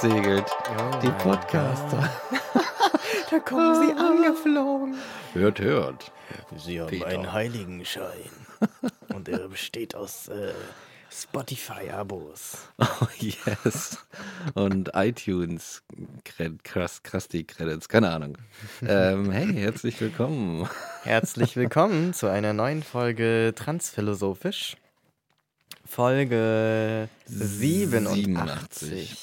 Gesegelt. Oh die Podcaster. da kommen sie angeflogen. Hört, hört. Sie haben Peter. einen Heiligenschein. Und er besteht aus äh, Spotify-Abos. Oh, yes. Und iTunes, krass, krass die Credits, keine Ahnung. Ähm, hey, herzlich willkommen. Herzlich willkommen zu einer neuen Folge Transphilosophisch. Folge 87. 87.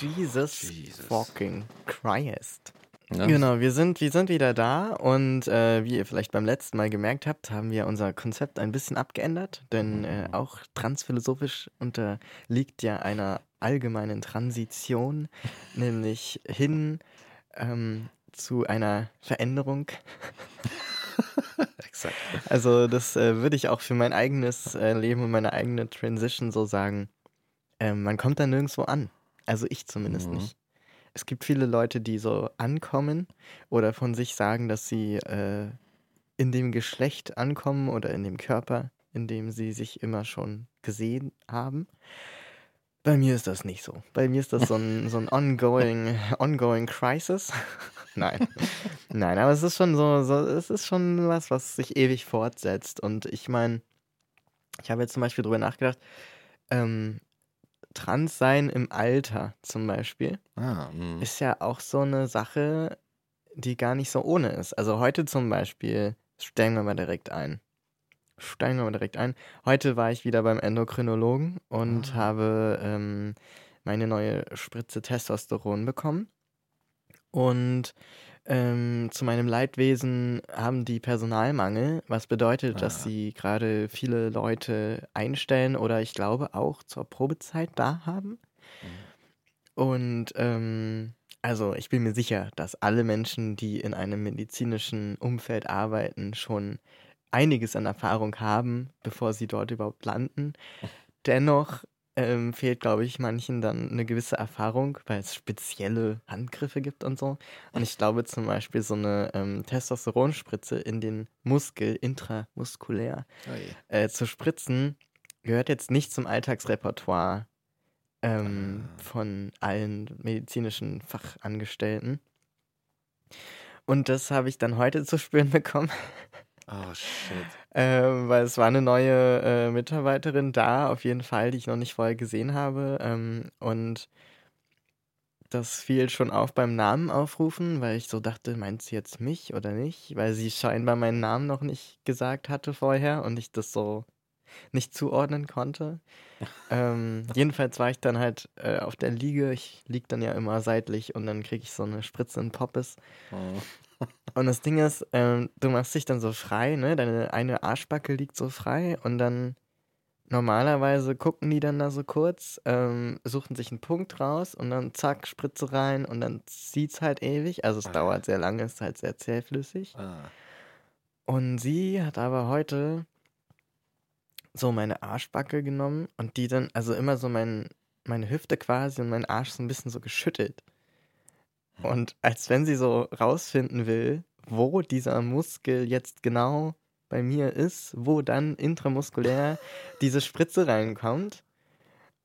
Jesus, Jesus, fucking Christ. Ja. Genau, wir sind, wir sind wieder da und äh, wie ihr vielleicht beim letzten Mal gemerkt habt, haben wir unser Konzept ein bisschen abgeändert, denn äh, auch transphilosophisch unterliegt ja einer allgemeinen Transition, nämlich hin ähm, zu einer Veränderung. Exakt. Also das äh, würde ich auch für mein eigenes äh, Leben und meine eigene Transition so sagen. Ähm, man kommt da nirgendwo an. Also ich zumindest mhm. nicht. Es gibt viele Leute, die so ankommen oder von sich sagen, dass sie äh, in dem Geschlecht ankommen oder in dem Körper, in dem sie sich immer schon gesehen haben. Bei mir ist das nicht so. Bei mir ist das so ein, so ein ongoing, ongoing Crisis. Nein. Nein, aber es ist schon so, so, es ist schon was, was sich ewig fortsetzt. Und ich meine, ich habe jetzt zum Beispiel drüber nachgedacht, ähm, Trans sein im Alter zum Beispiel ah, hm. ist ja auch so eine Sache, die gar nicht so ohne ist. Also heute zum Beispiel, stellen wir mal direkt ein steigen wir mal direkt ein. Heute war ich wieder beim Endokrinologen und ah. habe ähm, meine neue Spritze Testosteron bekommen. Und ähm, zu meinem Leidwesen haben die Personalmangel, was bedeutet, ah. dass sie gerade viele Leute einstellen oder ich glaube auch zur Probezeit da haben. Mhm. Und ähm, also ich bin mir sicher, dass alle Menschen, die in einem medizinischen Umfeld arbeiten, schon einiges an Erfahrung haben, bevor sie dort überhaupt landen. Dennoch ähm, fehlt, glaube ich, manchen dann eine gewisse Erfahrung, weil es spezielle Handgriffe gibt und so. Und ich glaube zum Beispiel so eine ähm, Testosteronspritze in den Muskel, intramuskulär, oh äh, zu spritzen, gehört jetzt nicht zum Alltagsrepertoire ähm, ah. von allen medizinischen Fachangestellten. Und das habe ich dann heute zu spüren bekommen. Oh, shit. Ähm, weil es war eine neue äh, Mitarbeiterin da, auf jeden Fall, die ich noch nicht vorher gesehen habe. Ähm, und das fiel schon auf beim Namen aufrufen, weil ich so dachte, meint sie jetzt mich oder nicht? Weil sie scheinbar meinen Namen noch nicht gesagt hatte vorher und ich das so nicht zuordnen konnte. ähm, jedenfalls war ich dann halt äh, auf der Liege. Ich liege dann ja immer seitlich und dann kriege ich so eine Spritze in Poppes. Oh. Und das Ding ist, ähm, du machst dich dann so frei, ne? Deine eine Arschbacke liegt so frei und dann normalerweise gucken die dann da so kurz, ähm, suchen sich einen Punkt raus und dann zack, Spritze rein und dann zieht's halt ewig. Also es ah. dauert sehr lange, ist halt sehr zähflüssig. Ah. Und sie hat aber heute so meine Arschbacke genommen und die dann, also immer so mein, meine Hüfte quasi und mein Arsch so ein bisschen so geschüttelt. Und als wenn sie so rausfinden will, wo dieser Muskel jetzt genau bei mir ist, wo dann intramuskulär diese Spritze reinkommt.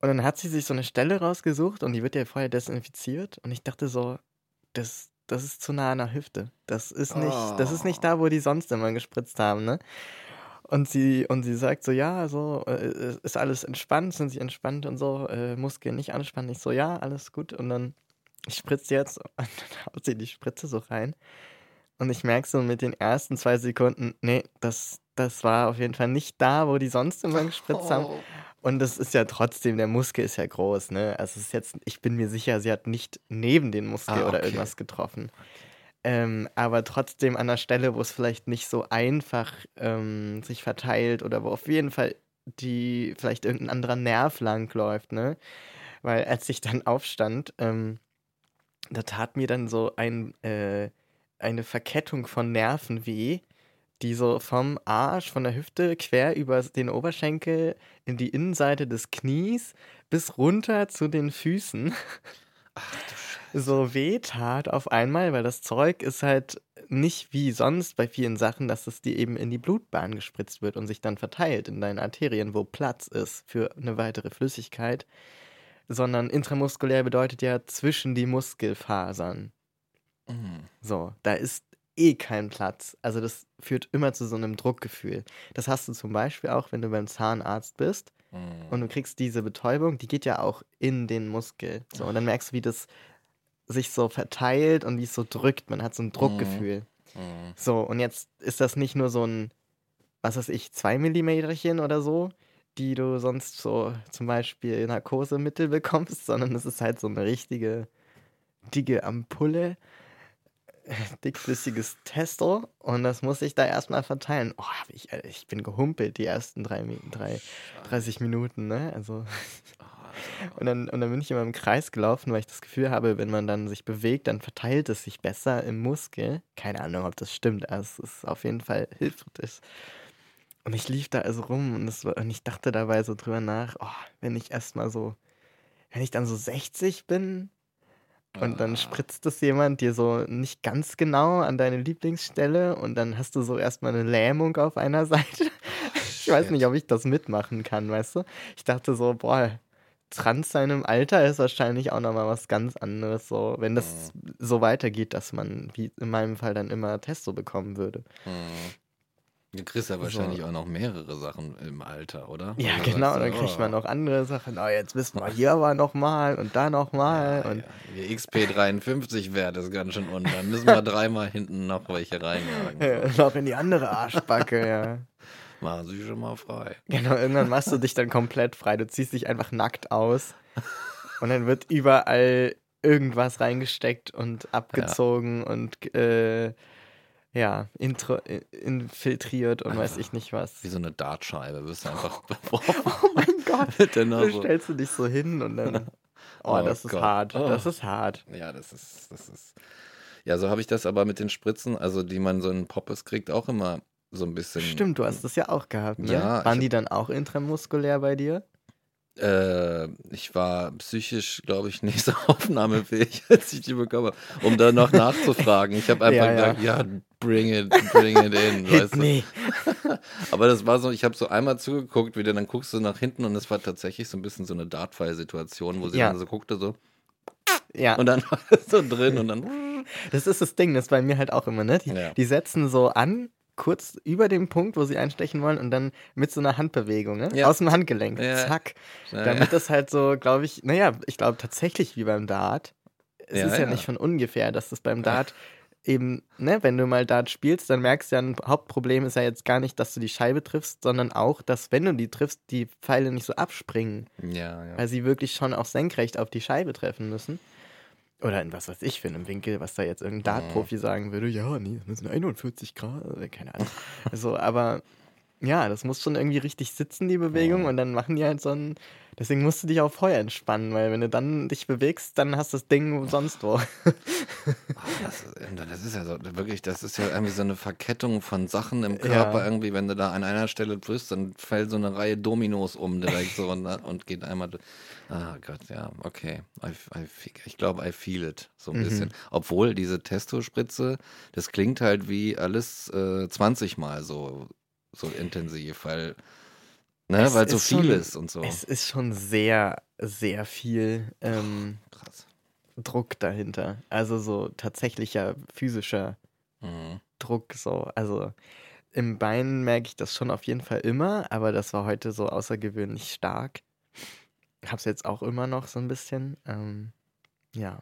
Und dann hat sie sich so eine Stelle rausgesucht und die wird ja vorher desinfiziert. Und ich dachte so, das, das ist zu nah an der Hüfte. Das ist nicht, oh. das ist nicht da, wo die sonst immer gespritzt haben, ne? Und sie, und sie sagt so, ja, so, äh, ist alles entspannt, sind sie entspannt und so, äh, Muskeln nicht anspannen. Ich so, ja, alles gut. Und dann ich spritze jetzt und dann haut sie die Spritze so rein. Und ich merke so mit den ersten zwei Sekunden, nee, das, das war auf jeden Fall nicht da, wo die sonst immer gespritzt haben. Oh. Und das ist ja trotzdem, der Muskel ist ja groß, ne? Also es ist jetzt, ich bin mir sicher, sie hat nicht neben den Muskel Ah, oder okay. irgendwas getroffen. Ähm, aber trotzdem an der Stelle, wo es vielleicht nicht so einfach ähm, sich verteilt oder wo auf jeden Fall die vielleicht irgendein anderer Nerv langläuft, ne? Weil als ich dann aufstand, ähm, da tat mir dann so ein, äh, eine Verkettung von Nerven weh, die so vom Arsch, von der Hüfte quer über den Oberschenkel in die Innenseite des Knies bis runter zu den Füßen Ach so weh tat auf einmal, weil das Zeug ist halt nicht wie sonst bei vielen Sachen, dass es dir eben in die Blutbahn gespritzt wird und sich dann verteilt in deinen Arterien, wo Platz ist für eine weitere Flüssigkeit, sondern intramuskulär bedeutet ja zwischen die Muskelfasern. Mhm. So, da ist eh kein Platz. Also das führt immer zu so einem Druckgefühl. Das hast du zum Beispiel auch, wenn du beim Zahnarzt bist Mhm. und du kriegst diese Betäubung, die geht ja auch in den Muskel. So, und dann merkst du, wie das sich so verteilt und wie es so drückt. Man hat so ein Druckgefühl. Mhm. So, und jetzt ist das nicht nur so ein, was weiß ich, zwei Millimeterchen oder so, die du sonst so zum Beispiel Narkosemittel bekommst, sondern es ist halt so eine richtige dicke Ampulle, dickflüssiges Testo und das muss ich da erstmal verteilen. Oh, ich, äh, ich bin gehumpelt die ersten drei, drei, 30 Minuten, ne? Also. Und dann, und dann bin ich immer im Kreis gelaufen, weil ich das Gefühl habe, wenn man dann sich bewegt, dann verteilt es sich besser im Muskel. Keine Ahnung, ob das stimmt, aber es ist auf jeden Fall hilfreich. Und ich lief da also rum und, das war, und ich dachte dabei so drüber nach, oh, wenn ich erstmal so, wenn ich dann so 60 bin und dann Ah. spritzt es jemand dir so nicht ganz genau an deine Lieblingsstelle und dann hast du so erstmal eine Lähmung auf einer Seite. Ich weiß nicht, ob ich das mitmachen kann, weißt du? Ich dachte so, boah, trans sein im Alter ist wahrscheinlich auch nochmal was ganz anderes, so, wenn das so weitergeht, dass man, wie in meinem Fall, dann immer Testo bekommen würde. Mhm. Du kriegst ja wahrscheinlich auch noch mehrere Sachen im Alter, oder? Ja, du genau, dann kriegt man oh, noch andere Sachen. Oh, jetzt wissen wir hier aber nochmal und da nochmal. Ja, und ja. Der XP53-Wert ist ganz schön unten. Dann müssen wir dreimal hinten noch welche reinjagen. noch in die andere Arschbacke, ja. Machen Sie schon mal frei. Genau, irgendwann machst du dich dann komplett frei. Du ziehst dich einfach nackt aus und dann wird überall irgendwas reingesteckt und abgezogen und äh, ja, intro, in- infiltriert und weiß ich nicht was. Wie so eine Dartscheibe. Wirst du einfach beworfen. Oh mein Gott. Mit der Nase. Stellst du dich so hin und dann. Oh, Oh das ist Gott. hart. Oh. Das ist hart. Ja, das ist, das ist. Ja, so habe ich das aber mit den Spritzen, also die man so in Poppes kriegt, auch immer so ein bisschen. Stimmt, du hast das ja auch gehabt, ne? Ja, Waren die dann auch intramuskulär bei dir? Äh, ich war psychisch, glaube ich, nicht so aufnahmefähig, als ich die bekommen habe, um da noch nachzufragen. Ich habe einfach Ja, ja. gesagt, ja, bring it, bring it in. Weißt du? Aber das war so, ich habe so einmal zugeguckt, wieder, dann guckst du nach hinten und es war tatsächlich so ein bisschen so eine Dartfall-Situation, wo sie Ja. dann so guckte, so, Ja, und dann war es so drin und dann. das ist das Ding, das ist bei mir halt auch immer, ne? Die, Ja. die setzen so an, kurz über dem Punkt, wo sie einstechen wollen und dann mit so einer Handbewegung, ne? Ja. Aus dem Handgelenk. Ja. Zack. Ja, Damit das halt so, glaube ich, naja, ich glaube tatsächlich wie beim Dart. Es ist ja, ja. nicht von ungefähr, dass das beim Dart eben, ne, wenn du mal Dart spielst, dann merkst du ja, ein Hauptproblem ist ja jetzt gar nicht, dass du die Scheibe triffst, sondern auch, dass wenn du die triffst, die Pfeile nicht so abspringen, ja, ja. weil sie wirklich schon auch senkrecht auf die Scheibe treffen müssen. Oder in was weiß ich für einem Winkel, was da jetzt irgendein Dart-Profi sagen würde, ja, nee, das müssen 41 Grad, oder keine Ahnung. Also, aber ja, das muss schon irgendwie richtig sitzen, die Bewegung, und dann machen die halt so ein. Deswegen musst du dich auch vorher entspannen, weil wenn du dann dich bewegst, dann hast du das Ding sonst wo. Ah, Das, ist- das ist ja so, wirklich, das ist ja irgendwie so eine Verkettung von Sachen im Körper. Ja. Irgendwie, wenn du da an einer Stelle triffst, dann fällt so eine Reihe Dominos um direkt so und, und geht einmal. durch. Ah Gott, ja, okay. I, I, ich glaube, I feel it so ein Mhm. bisschen. Obwohl diese Testospritze, das klingt halt wie alles äh, 20 Mal so, so intensiv, weil, ne, Es weil so viel schon- ist und so. Es ist schon sehr, sehr viel ähm, Krass. Druck dahinter. Also so tatsächlicher physischer Mhm. Druck so. Also im Bein merke ich das schon auf jeden Fall immer, aber das war heute so außergewöhnlich stark. Hab's jetzt auch immer noch so ein bisschen. Ähm, ja.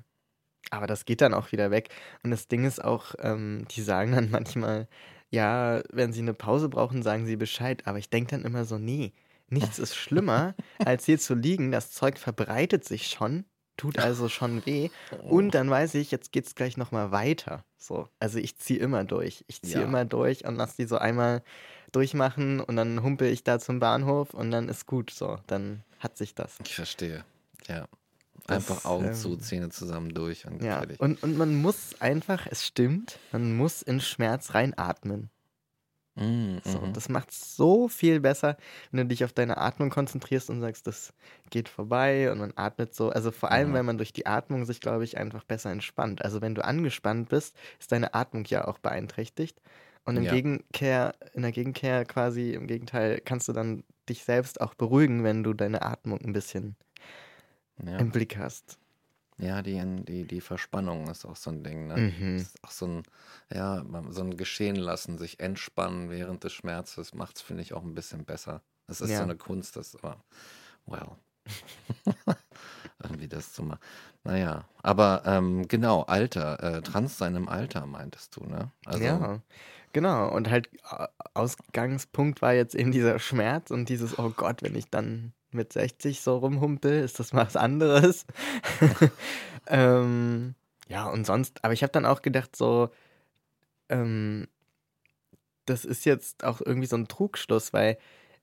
Aber das geht dann auch wieder weg. Und das Ding ist auch, ähm, die sagen dann manchmal, ja, wenn sie eine Pause brauchen, sagen sie Bescheid. Aber ich denke dann immer so, nee, nichts ist schlimmer, als hier zu liegen. Das Zeug verbreitet sich schon, tut also schon weh. Und dann weiß ich, jetzt geht's gleich nochmal weiter. So. Also ich ziehe immer durch. Ich ziehe Ja. immer durch und lass die so einmal durchmachen und dann humpel ich da zum Bahnhof und dann ist gut. So, dann hat sich das. Ich verstehe. Ja. Das, Einfach Augen ähm, zu, Zähne zusammen durch und Ja, fertig. und, und man muss einfach, es stimmt, man muss in Schmerz reinatmen. Mm, So, mhm. das macht so viel besser, wenn du dich auf deine Atmung konzentrierst und sagst, das geht vorbei und man atmet so. Also vor allem, Mhm. wenn man durch die Atmung sich, glaube ich, einfach besser entspannt. Also wenn du angespannt bist, ist deine Atmung ja auch beeinträchtigt. Und im Ja. Gegenkehr, in der Gegenkehr quasi, im Gegenteil, kannst du dann dich selbst auch beruhigen, wenn du deine Atmung ein bisschen ja. im Blick hast. ja, die, die, die Verspannung ist auch so ein Ding, ne? Mhm. Das ist auch so ein, ja, so ein Geschehen lassen, sich entspannen während des Schmerzes, macht es, finde ich, auch ein bisschen besser. Es ist Ja. so eine Kunst, das aber, well. Irgendwie das zu machen. Naja, aber ähm, genau, Alter, äh, trans sein im Alter meintest du, ne? Also, ja, genau. Und halt äh, Ausgangspunkt war jetzt eben dieser Schmerz und dieses, oh Gott, wenn ich dann mit 60 so rumhumpel, ist das mal was anderes. ähm, ja, und sonst, aber ich habe dann auch gedacht, so, ähm, das ist jetzt auch irgendwie so ein Trugschluss, weil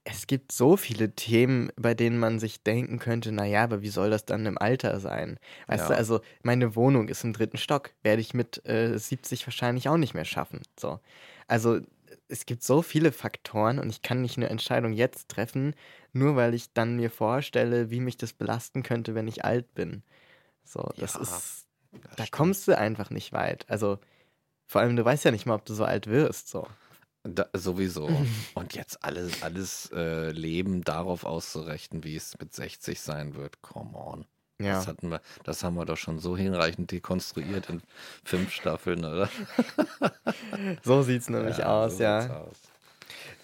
es gibt so viele Themen, bei denen man sich denken könnte, naja, aber wie soll das dann im Alter sein? Weißt Ja. du, also meine Wohnung ist im dritten Stock, werde ich mit äh, 70 wahrscheinlich auch nicht mehr schaffen. So. Also es gibt so viele Faktoren und ich kann nicht eine Entscheidung jetzt treffen, nur weil ich dann mir vorstelle, wie mich das belasten könnte, wenn ich alt bin. So, das Ja, ist, das da stimmt. kommst du einfach nicht weit. Also vor allem, du weißt ja nicht mal, ob du so alt wirst. So. Da, sowieso. Und jetzt alles, alles äh, Leben darauf auszurichten, wie es mit 60 sein wird. Come on. Ja. Das hatten wir, das haben wir doch schon so hinreichend dekonstruiert in fünf Staffeln, oder? So sieht es nämlich aus, so ja. aus.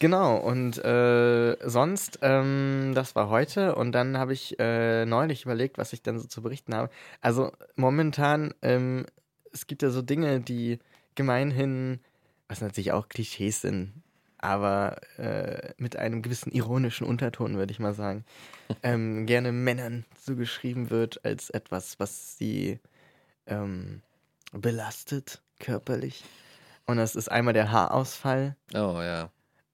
Genau, und äh, sonst, ähm, das war heute und dann habe ich äh, neulich überlegt, was ich denn so zu berichten habe. Also momentan, ähm, es gibt ja so Dinge, die gemeinhin, was natürlich auch Klischees sind, aber äh, mit einem gewissen ironischen Unterton, würde ich mal sagen, ähm, gerne Männern zugeschrieben wird als etwas, was sie ähm, belastet körperlich. Und das ist einmal der Haarausfall Oh ja.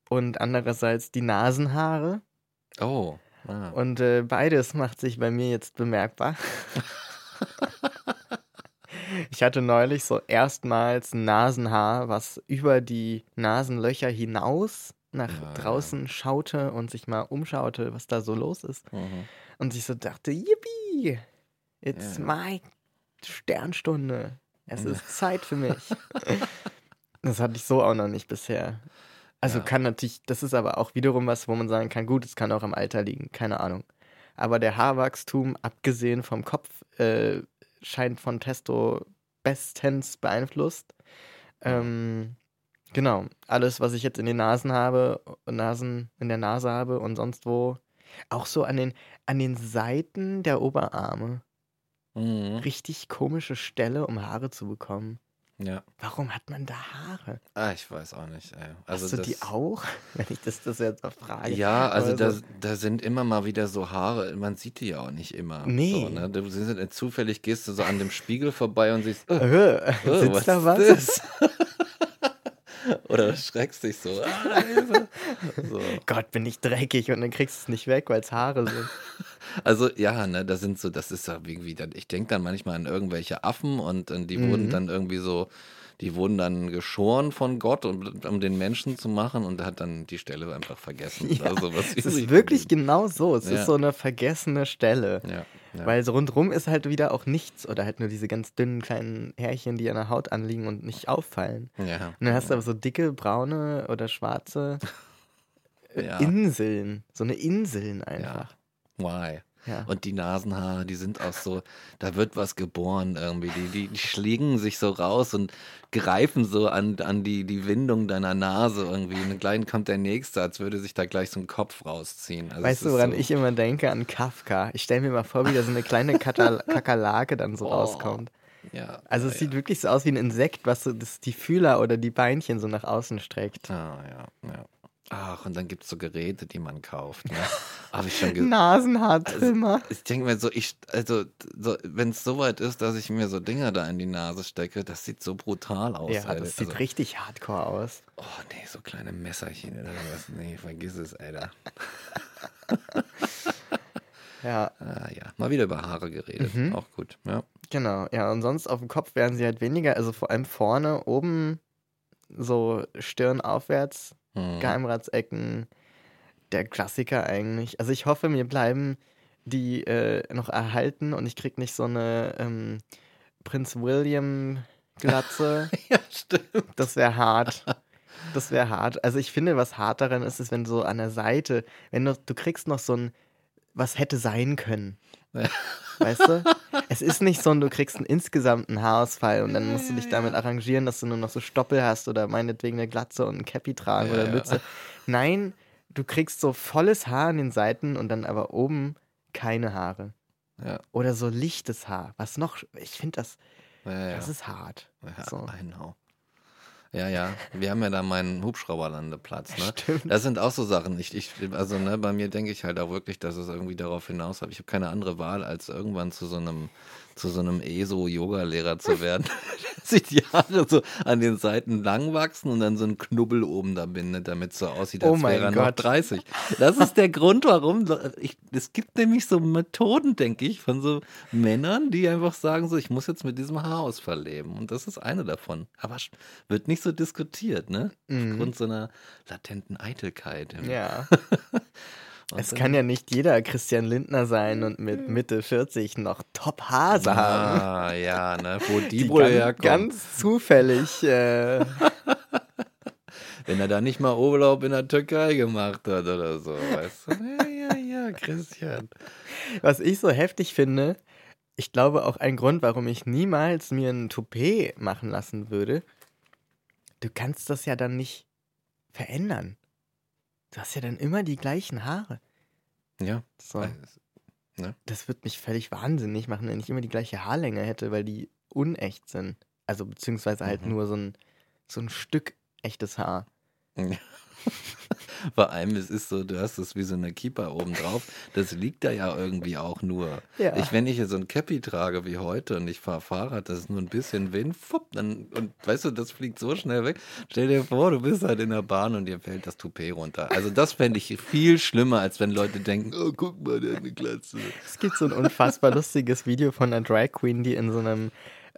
und andererseits die Nasenhaare. Oh. Ah. Und äh, beides macht sich bei mir jetzt bemerkbar. ich hatte neulich so erstmals ein Nasenhaar, was über die Nasenlöcher hinaus nach Ja, ja. draußen schaute und sich mal umschaute, was da so los ist. Mhm. Und sich so dachte, yippie, it's Ja. my Sternstunde. Es Ja. ist Zeit für mich. das hatte ich so auch noch nicht bisher. Also Ja. kann natürlich, das ist aber auch wiederum was, wo man sagen kann, gut, es kann auch am Alter liegen, keine Ahnung. Aber der Haarwachstum, abgesehen vom Kopf, äh, scheint von Testo bestens beeinflusst. Ähm, genau, alles, was ich jetzt in den Nasen habe, Nasen in der Nase habe und sonst wo, auch so an den, an den Seiten der Oberarme. Mhm. Richtig komische Stelle, um Haare zu bekommen. Ja. Warum hat man da Haare? Ah, ich weiß auch nicht. Ey. Also Hast du das, die auch? Wenn ich das, das jetzt mal frage. Ja, also Aber da, so- da sind immer mal wieder so Haare. Man sieht die ja auch nicht immer. Nee. So, ne? Du sind, zufällig gehst du so an dem Spiegel vorbei und siehst, äh, Äh, Oh, sitzt da was? ist das? Oder schreckst dich so. So. Gott, bin ich dreckig und dann kriegst du es nicht weg, weil es Haare sind. Also ja, ne, das sind so, das ist ja irgendwie, ich denke dann manchmal an irgendwelche Affen und, und die Mhm. wurden dann irgendwie so, die wurden dann geschoren von Gott, um, um den Menschen zu machen und hat dann die Stelle einfach vergessen. Ja, also, was Es ist wirklich geblieben. genau so. Es Ja. ist so eine vergessene Stelle. Ja. Weil so rundrum ist halt wieder auch nichts oder halt nur diese ganz dünnen kleinen Härchen, die an der Haut anliegen und nicht auffallen. Und dann hast du aber so dicke, braune oder schwarze äh. Inseln. So eine Inseln einfach. Why? Ja. Und die Nasenhaare, die sind auch so, da wird was geboren irgendwie. Die, die, die schlingen sich so raus und greifen so an, an die, die Windung deiner Nase irgendwie. Und gleich kommt der nächste, als würde sich da gleich so ein Kopf rausziehen. Also Weißt du, woran so, ich immer denke? An Kafka. Ich stelle mir mal vor, wie da so eine kleine Katal Kakerlake dann so Oh. rauskommt. Ja. Also ja, es sieht ja. wirklich so aus wie ein Insekt, was so das, die Fühler oder die Beinchen so nach außen streckt. Ah, ja, ja. Ach, und dann gibt es so Geräte, die man kauft. Ne? Habe ich schon Nasenhaartrimmer. Ich denke mir so, ich, also, so, wenn es soweit ist, dass ich mir so Dinger da in die Nase stecke, das sieht so brutal aus. ja, Alter. das sieht also, richtig hardcore aus. Oh, nee, so kleine Messerchen oder was. Nee, vergiss es, Alter. Ja, Ah, ja, mal wieder über Haare geredet. Mhm. Auch gut, ja. genau. Ja, und sonst auf dem Kopf werden sie halt weniger. Also vor allem vorne, oben, so Stirn aufwärts, Hm. Geheimratsecken. Der Klassiker eigentlich. Also ich hoffe, mir bleiben die äh, noch erhalten und ich krieg nicht so eine ähm, Prinz William Glatze. Ja, stimmt. Das wäre hart. Das wäre hart. Also ich finde, was hart daran ist, ist, wenn so an der Seite, wenn du, du kriegst noch so ein, was hätte sein können. Weißt du? Es ist nicht so, du kriegst einen insgesamten Haarausfall und dann musst du dich damit arrangieren, dass du nur noch so Stoppel hast oder meinetwegen eine Glatze und ein Cappy tragen Ja, oder ja. Mütze. Nein, du kriegst so volles Haar an den Seiten und dann aber oben keine Haare. Ja, Oder so lichtes Haar. Was noch? Ich finde das, ja, ja. das ist hart. ja so. I know. Ja, ja. Wir haben ja da meinen Hubschrauberlandeplatz, ne? Stimmt. Das sind auch so Sachen. Ich, ich, also, ne, bei mir denke ich halt auch wirklich, dass es irgendwie darauf hinaus hat. Ich habe keine andere Wahl, als irgendwann zu so einem, zu so einem ESO-Yoga-Lehrer zu werden. Dass sich die Haare so an den Seiten lang wachsen und dann so ein Knubbel oben da bindet, damit es so aussieht, als Oh wäre er noch Gott. 30. Das ist der Grund, warum. Ich, es gibt nämlich so Methoden, denke ich, von so Männern, die einfach sagen, so, ich muss jetzt mit diesem Haarausfall leben. Und das ist eine davon. Aber wird nicht so diskutiert, ne? Mhm. Aufgrund so einer latenten Eitelkeit. Ja. Es kann ja nicht jeder Christian Lindner sein und mit Mitte 40 noch Top-Hase haben. Ah, ja, ne? Wo die, Die wohl ganz, herkommen. ganz zufällig. Äh, Wenn er da nicht mal Urlaub in der Türkei gemacht hat oder so, weißt du? Ja, ja, ja, Christian. was ich so heftig finde, ich glaube auch ein Grund, warum ich niemals mir ein Toupet machen lassen würde. Du kannst das ja dann nicht verändern. Du hast ja dann immer die gleichen Haare. Ja. So. weil- Das wird mich völlig wahnsinnig machen, wenn ich immer die gleiche Haarlänge hätte, weil die unecht sind. Also beziehungsweise halt Mhm. nur so ein, so ein Stück echtes Haar. Vor allem, es ist so, du hast es wie so eine Keeper oben drauf. Das liegt da ja irgendwie auch nur. Ja. Ich, wenn ich hier so ein Cappy trage wie heute und ich fahre Fahrrad, das ist nur ein bisschen Wind, fupp, dann, und weißt du, das fliegt so schnell weg. Stell dir vor, du bist halt in der Bahn und dir fällt das Toupet runter. Also das fände ich viel schlimmer, als wenn Leute denken, oh, guck mal, der hat eine Glatze. Es gibt so ein unfassbar lustiges Video von einer Drag Queen, die in so einem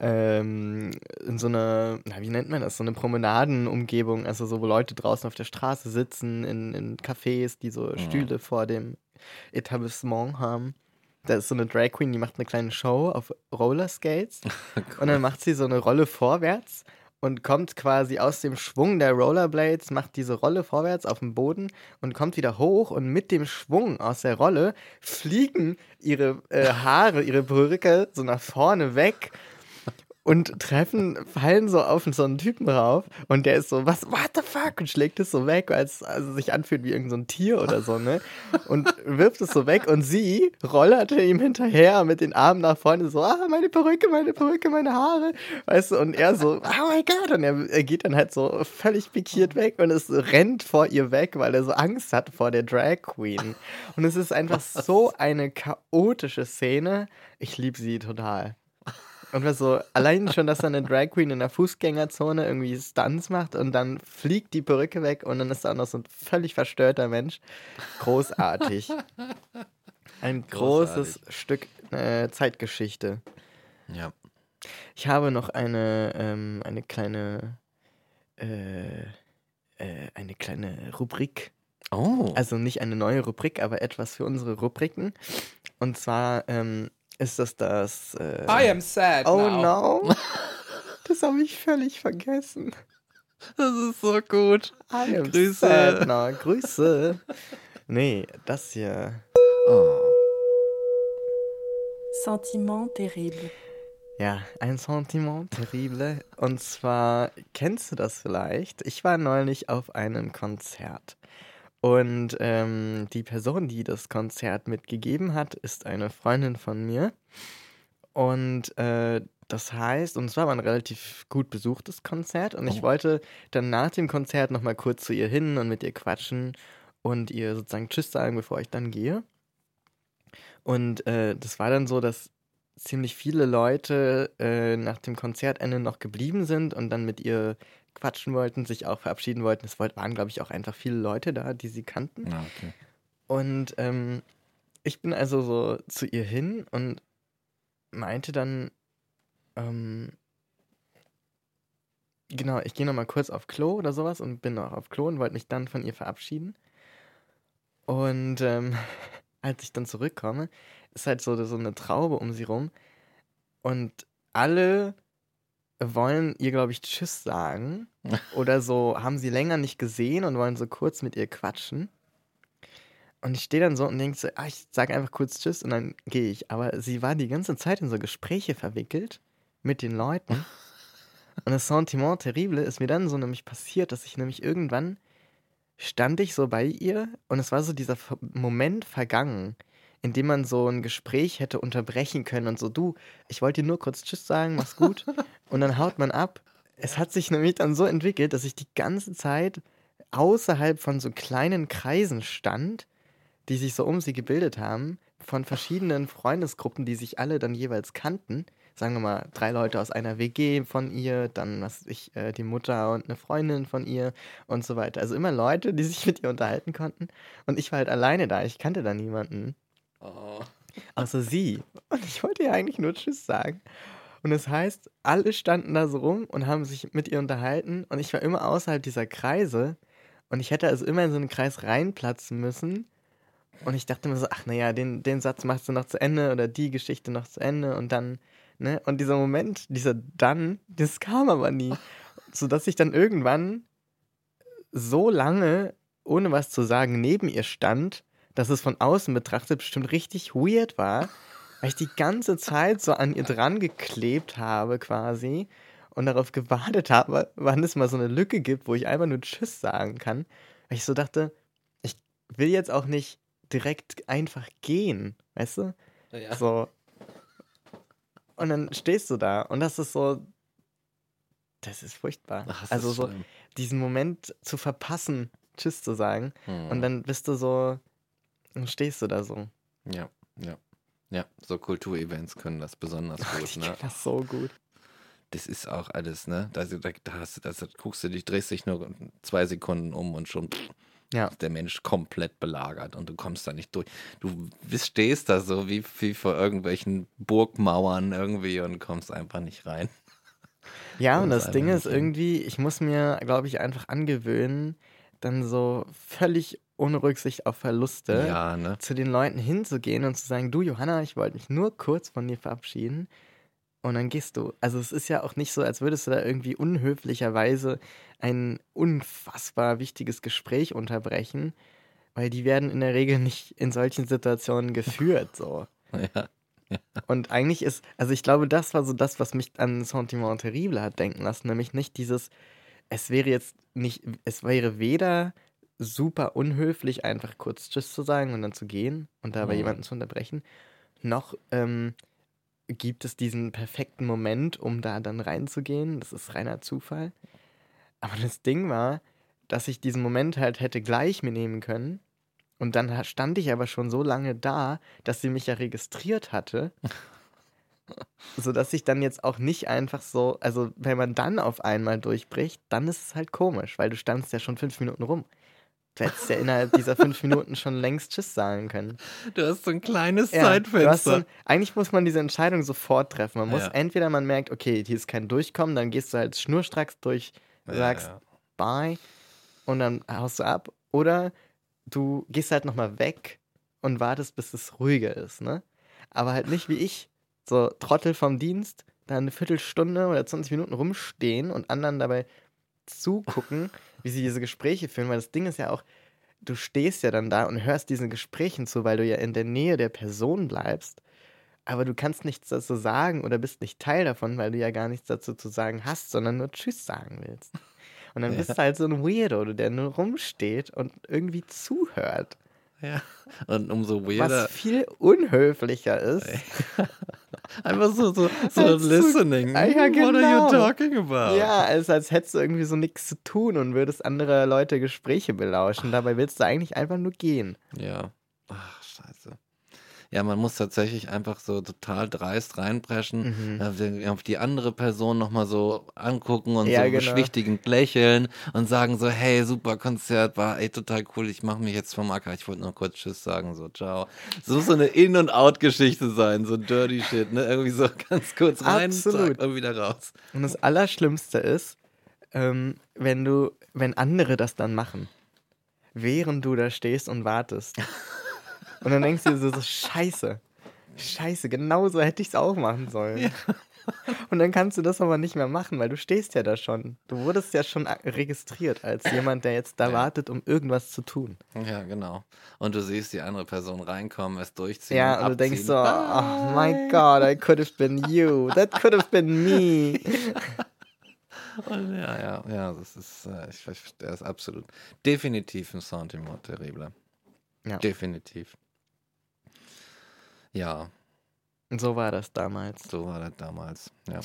ähm, in so einer, na, wie nennt man das, so eine Promenadenumgebung, also so, wo Leute draußen auf der Straße sitzen, in, in Cafés, die so Stühle vor dem Etablissement haben. Da ist so eine Drag Queen, die macht eine kleine Show auf Rollerskates und dann macht sie so eine Rolle vorwärts und kommt quasi aus dem Schwung der Rollerblades, macht diese Rolle vorwärts auf dem Boden und kommt wieder hoch und mit dem Schwung aus der Rolle fliegen ihre äh, Haare, ihre Perücke so nach vorne weg und treffen, fallen so auf so einen Typen rauf und der ist so, was, what the fuck? Und schlägt es so weg, als also sich anfühlt wie irgendein so Tier oder so, ne? Und wirft es so weg und sie rollerte ihm hinterher mit den Armen nach vorne, so, ah, meine Perücke, meine Perücke, meine Haare, weißt du, und er so, oh mein Gott, und er, er geht dann halt so völlig pikiert weg und es rennt vor ihr weg, weil er so Angst hat vor der Drag Queen. Und es ist einfach so eine chaotische Szene. Ich liebe sie total. Und was so, allein schon, dass dann eine Drag Queen in der Fußgängerzone irgendwie Stunts macht und dann fliegt die Perücke weg und dann ist da auch noch so ein völlig verstörter Mensch. Großartig. Ein großes Stück äh, Zeitgeschichte. Ja. Ich habe noch eine, ähm, eine kleine, äh, äh, eine kleine Rubrik. Oh. Also nicht eine neue Rubrik, aber etwas für unsere Rubriken. Und zwar ähm, ist das das. Äh, I am sad Oh now. no. Das habe ich völlig vergessen. das ist so gut. I am Grüße. sad now. Grüße. Nee, das hier. Oh. Sentiment terrible. Ja, ein Sentiment terrible. Und zwar, kennst du das vielleicht? Ich war neulich auf einem Konzert. Und ähm, die Person, die das Konzert mitgegeben hat, ist eine Freundin von mir. Und äh, das heißt, und es war aber ein relativ gut besuchtes Konzert und ich Oh. wollte dann nach dem Konzert nochmal kurz zu ihr hin und mit ihr quatschen und ihr sozusagen Tschüss sagen, bevor ich dann gehe. Und äh, das war dann so, dass ziemlich viele Leute äh, nach dem Konzertende noch geblieben sind und dann mit ihr quatschen wollten, sich auch verabschieden wollten. Es waren, glaube ich, auch einfach viele Leute da, die sie kannten. Ja, okay. Und ähm, ich bin also so zu ihr hin und meinte dann, ähm, genau, ich gehe nochmal kurz auf Klo oder sowas und bin auch auf Klo und wollte mich dann von ihr verabschieden. Und ähm, als ich dann zurückkomme, ist halt so, so eine Traube um sie rum und alle wollen ihr, glaube ich, Tschüss sagen oder so, haben sie länger nicht gesehen und wollen so kurz mit ihr quatschen. Und ich stehe dann so und denke so, ah, ich sage einfach kurz Tschüss und dann gehe ich. Aber sie war die ganze Zeit in so Gespräche verwickelt mit den Leuten. Und das Sentiment terrible ist mir dann so nämlich passiert, dass ich nämlich irgendwann stand ich so bei ihr und es war so dieser Moment vergangen, in dem man so ein Gespräch hätte unterbrechen können und so, du, ich wollte dir nur kurz Tschüss sagen, mach's gut. und dann haut man ab. Es hat sich nämlich dann so entwickelt, dass ich die ganze Zeit außerhalb von so kleinen Kreisen stand, die sich so um sie gebildet haben, von verschiedenen Freundesgruppen, die sich alle dann jeweils kannten. Sagen wir mal, drei Leute aus einer WG von ihr, dann, was ich, äh, die Mutter und eine Freundin von ihr und so weiter. Also immer Leute, die sich mit ihr unterhalten konnten. Und ich war halt alleine da, ich kannte da niemanden. Oh. Außer sie. Und ich wollte ihr eigentlich nur Tschüss sagen. Und das heißt, alle standen da so rum und haben sich mit ihr unterhalten. Und ich war immer außerhalb dieser Kreise. Und ich hätte also immer in so einen Kreis reinplatzen müssen. Und ich dachte mir so, ach naja, den, den Satz machst du noch zu Ende oder die Geschichte noch zu Ende und dann, ne? Und dieser Moment, dieser dann, das kam aber nie. Sodass ich dann irgendwann so lange, ohne was zu sagen, neben ihr stand, dass es von außen betrachtet bestimmt richtig weird war, weil ich die ganze Zeit so an ihr dran geklebt habe quasi und darauf gewartet habe, wann es mal so eine Lücke gibt, wo ich einfach nur Tschüss sagen kann. Weil ich so dachte, ich will jetzt auch nicht direkt einfach gehen, weißt du? Ja. So. Und dann stehst du da und das ist so, das ist furchtbar. Ach, das also ist so diesen Moment zu verpassen, Tschüss zu sagen Hm. und dann bist du so, dann stehst du da so. Ja, ja. Ja, so Kulturevents können das besonders gut, ne? das so gut. Das ist auch alles, ne? Da, da, da, hast, du- da guckst du dich, drehst dich nur zwei Sekunden um und schon Ja. ist der Mensch komplett belagert und du kommst da nicht durch. Du bist- stehst da so wie, wie vor irgendwelchen Burgmauern irgendwie und kommst einfach nicht rein. Ja, und das Ding ist irgendwie, ich muss mir, glaube ich, einfach angewöhnen, dann so völlig ohne Rücksicht auf Verluste Ja, ne? zu den Leuten hinzugehen und zu sagen, du Johanna, ich wollte mich nur kurz von dir verabschieden. Und dann gehst du. Also es ist ja auch nicht so, als würdest du da irgendwie unhöflicherweise ein unfassbar wichtiges Gespräch unterbrechen, weil die werden in der Regel nicht in solchen Situationen geführt. So. Ja. Und eigentlich ist, also ich glaube, das war so das, was mich an Sentiment Terrible hat denken lassen, nämlich nicht dieses, es wäre jetzt nicht, es wäre weder super unhöflich, einfach kurz Tschüss zu sagen und dann zu gehen und dabei Mhm. jemanden zu unterbrechen, noch ähm, gibt es diesen perfekten Moment, um da dann reinzugehen. Das ist reiner Zufall. Aber das Ding war, dass ich diesen Moment halt hätte gleich mir nehmen können. Und dann stand ich aber schon so lange da, dass sie mich ja registriert hatte. sodass ich dann jetzt auch nicht einfach so, also wenn man dann auf einmal durchbricht, dann ist es halt komisch, weil du standst ja schon fünf Minuten rum. Du hättest ja innerhalb dieser fünf Minuten schon längst Tschüss sagen können. Du hast so ein kleines Ja, hast so Zeitfenster. ein, eigentlich muss man diese Entscheidung sofort treffen. Man muss Ja. entweder man merkt, okay, hier ist kein Durchkommen, dann gehst du halt schnurstracks durch, sagst ja. bye und dann haust du ab. Oder du gehst halt nochmal weg und wartest, bis es ruhiger ist, ne? Aber halt nicht wie ich, so Trottel vom Dienst, da eine Viertelstunde oder 20 Minuten rumstehen und anderen dabei zugucken, wie sie diese Gespräche führen, weil das Ding ist ja auch, du stehst ja dann da und hörst diesen Gesprächen zu, weil du ja in der Nähe der Person bleibst, aber du kannst nichts dazu sagen oder bist nicht Teil davon, weil du ja gar nichts dazu zu sagen hast, sondern nur Tschüss sagen willst. Und dann Ja. bist du halt so ein Weirdo, der nur rumsteht und irgendwie zuhört. Ja. Und umso weirder. Was viel unhöflicher ist. Einfach so, so, so listening. Ah, ja, What are you genau. talking about? Ja, als, als hättest du irgendwie so nichts zu tun und würdest andere Leute Gespräche belauschen. Dabei willst du eigentlich einfach nur gehen. Ja. Ach, scheiße. Ja, man muss tatsächlich einfach so total dreist reinpreschen, Mhm. äh, auf die andere Person nochmal so angucken und Ja, so genau. beschwichtigend lächeln und sagen so, hey, super Konzert, war ey, total cool, ich mache mich jetzt vom Acker, ich wollte nur kurz Tschüss sagen, so, ciao. So so eine In- und Out-Geschichte sein, so dirty shit, ne? Irgendwie so ganz kurz rein, Absolut. und wieder raus. Und das Allerschlimmste ist, ähm, wenn du, wenn andere das dann machen, während du da stehst und wartest. Und dann denkst du dir so, so scheiße, scheiße, genau so hätte ich es auch machen sollen. Und dann kannst du das aber nicht mehr machen, weil du stehst ja da schon. Du wurdest ja schon registriert als jemand, der jetzt da Ja. wartet, um irgendwas zu tun. Ja, genau. Und du siehst die andere Person reinkommen, es durchziehen Ja, und und du denkst abziehen. so, oh my god, I could have been you. That could have been me. Und ja, ja, ja, das ist, äh, ich verstehe das absolut. Definitiv ein Sentiment terrible. Ja. Definitiv. Ja, so war das damals. so war das damals. Ja.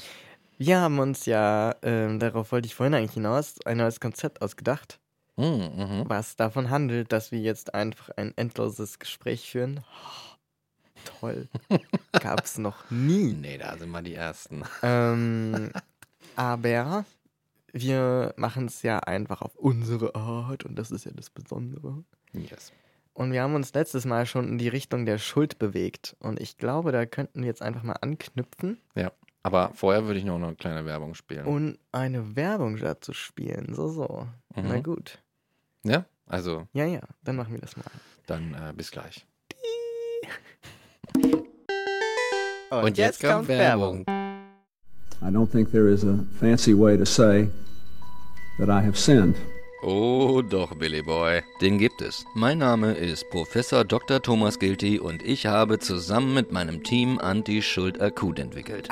Wir haben uns ja, ähm, darauf wollte ich vorhin eigentlich hinaus, ein neues Konzept ausgedacht, Mhm, mhm. was davon handelt, dass wir jetzt einfach ein endloses Gespräch führen. Toll. Gab's noch nie. Nee, da sind wir die Ersten. Ähm, aber wir machen es ja einfach auf unsere Art und das ist ja das Besondere. Yes. Und wir haben uns letztes Mal schon in die Richtung der Schuld bewegt. Und ich glaube, da könnten wir jetzt einfach mal anknüpfen Aber vorher würde ich noch eine kleine Werbung spielen. und eine Werbung dazu spielen. So, so. Na Mhm. gut. Ja, also Ja, ja, dann machen wir das mal. dann äh, bis gleich. Und, I don't think there is a fancy way to say that I have sinned. Oh doch, Billy Boy. Den gibt es. Mein Name ist Professor Dr. Thomas Gilty und ich habe zusammen mit meinem Team Anti-Schuld akut entwickelt.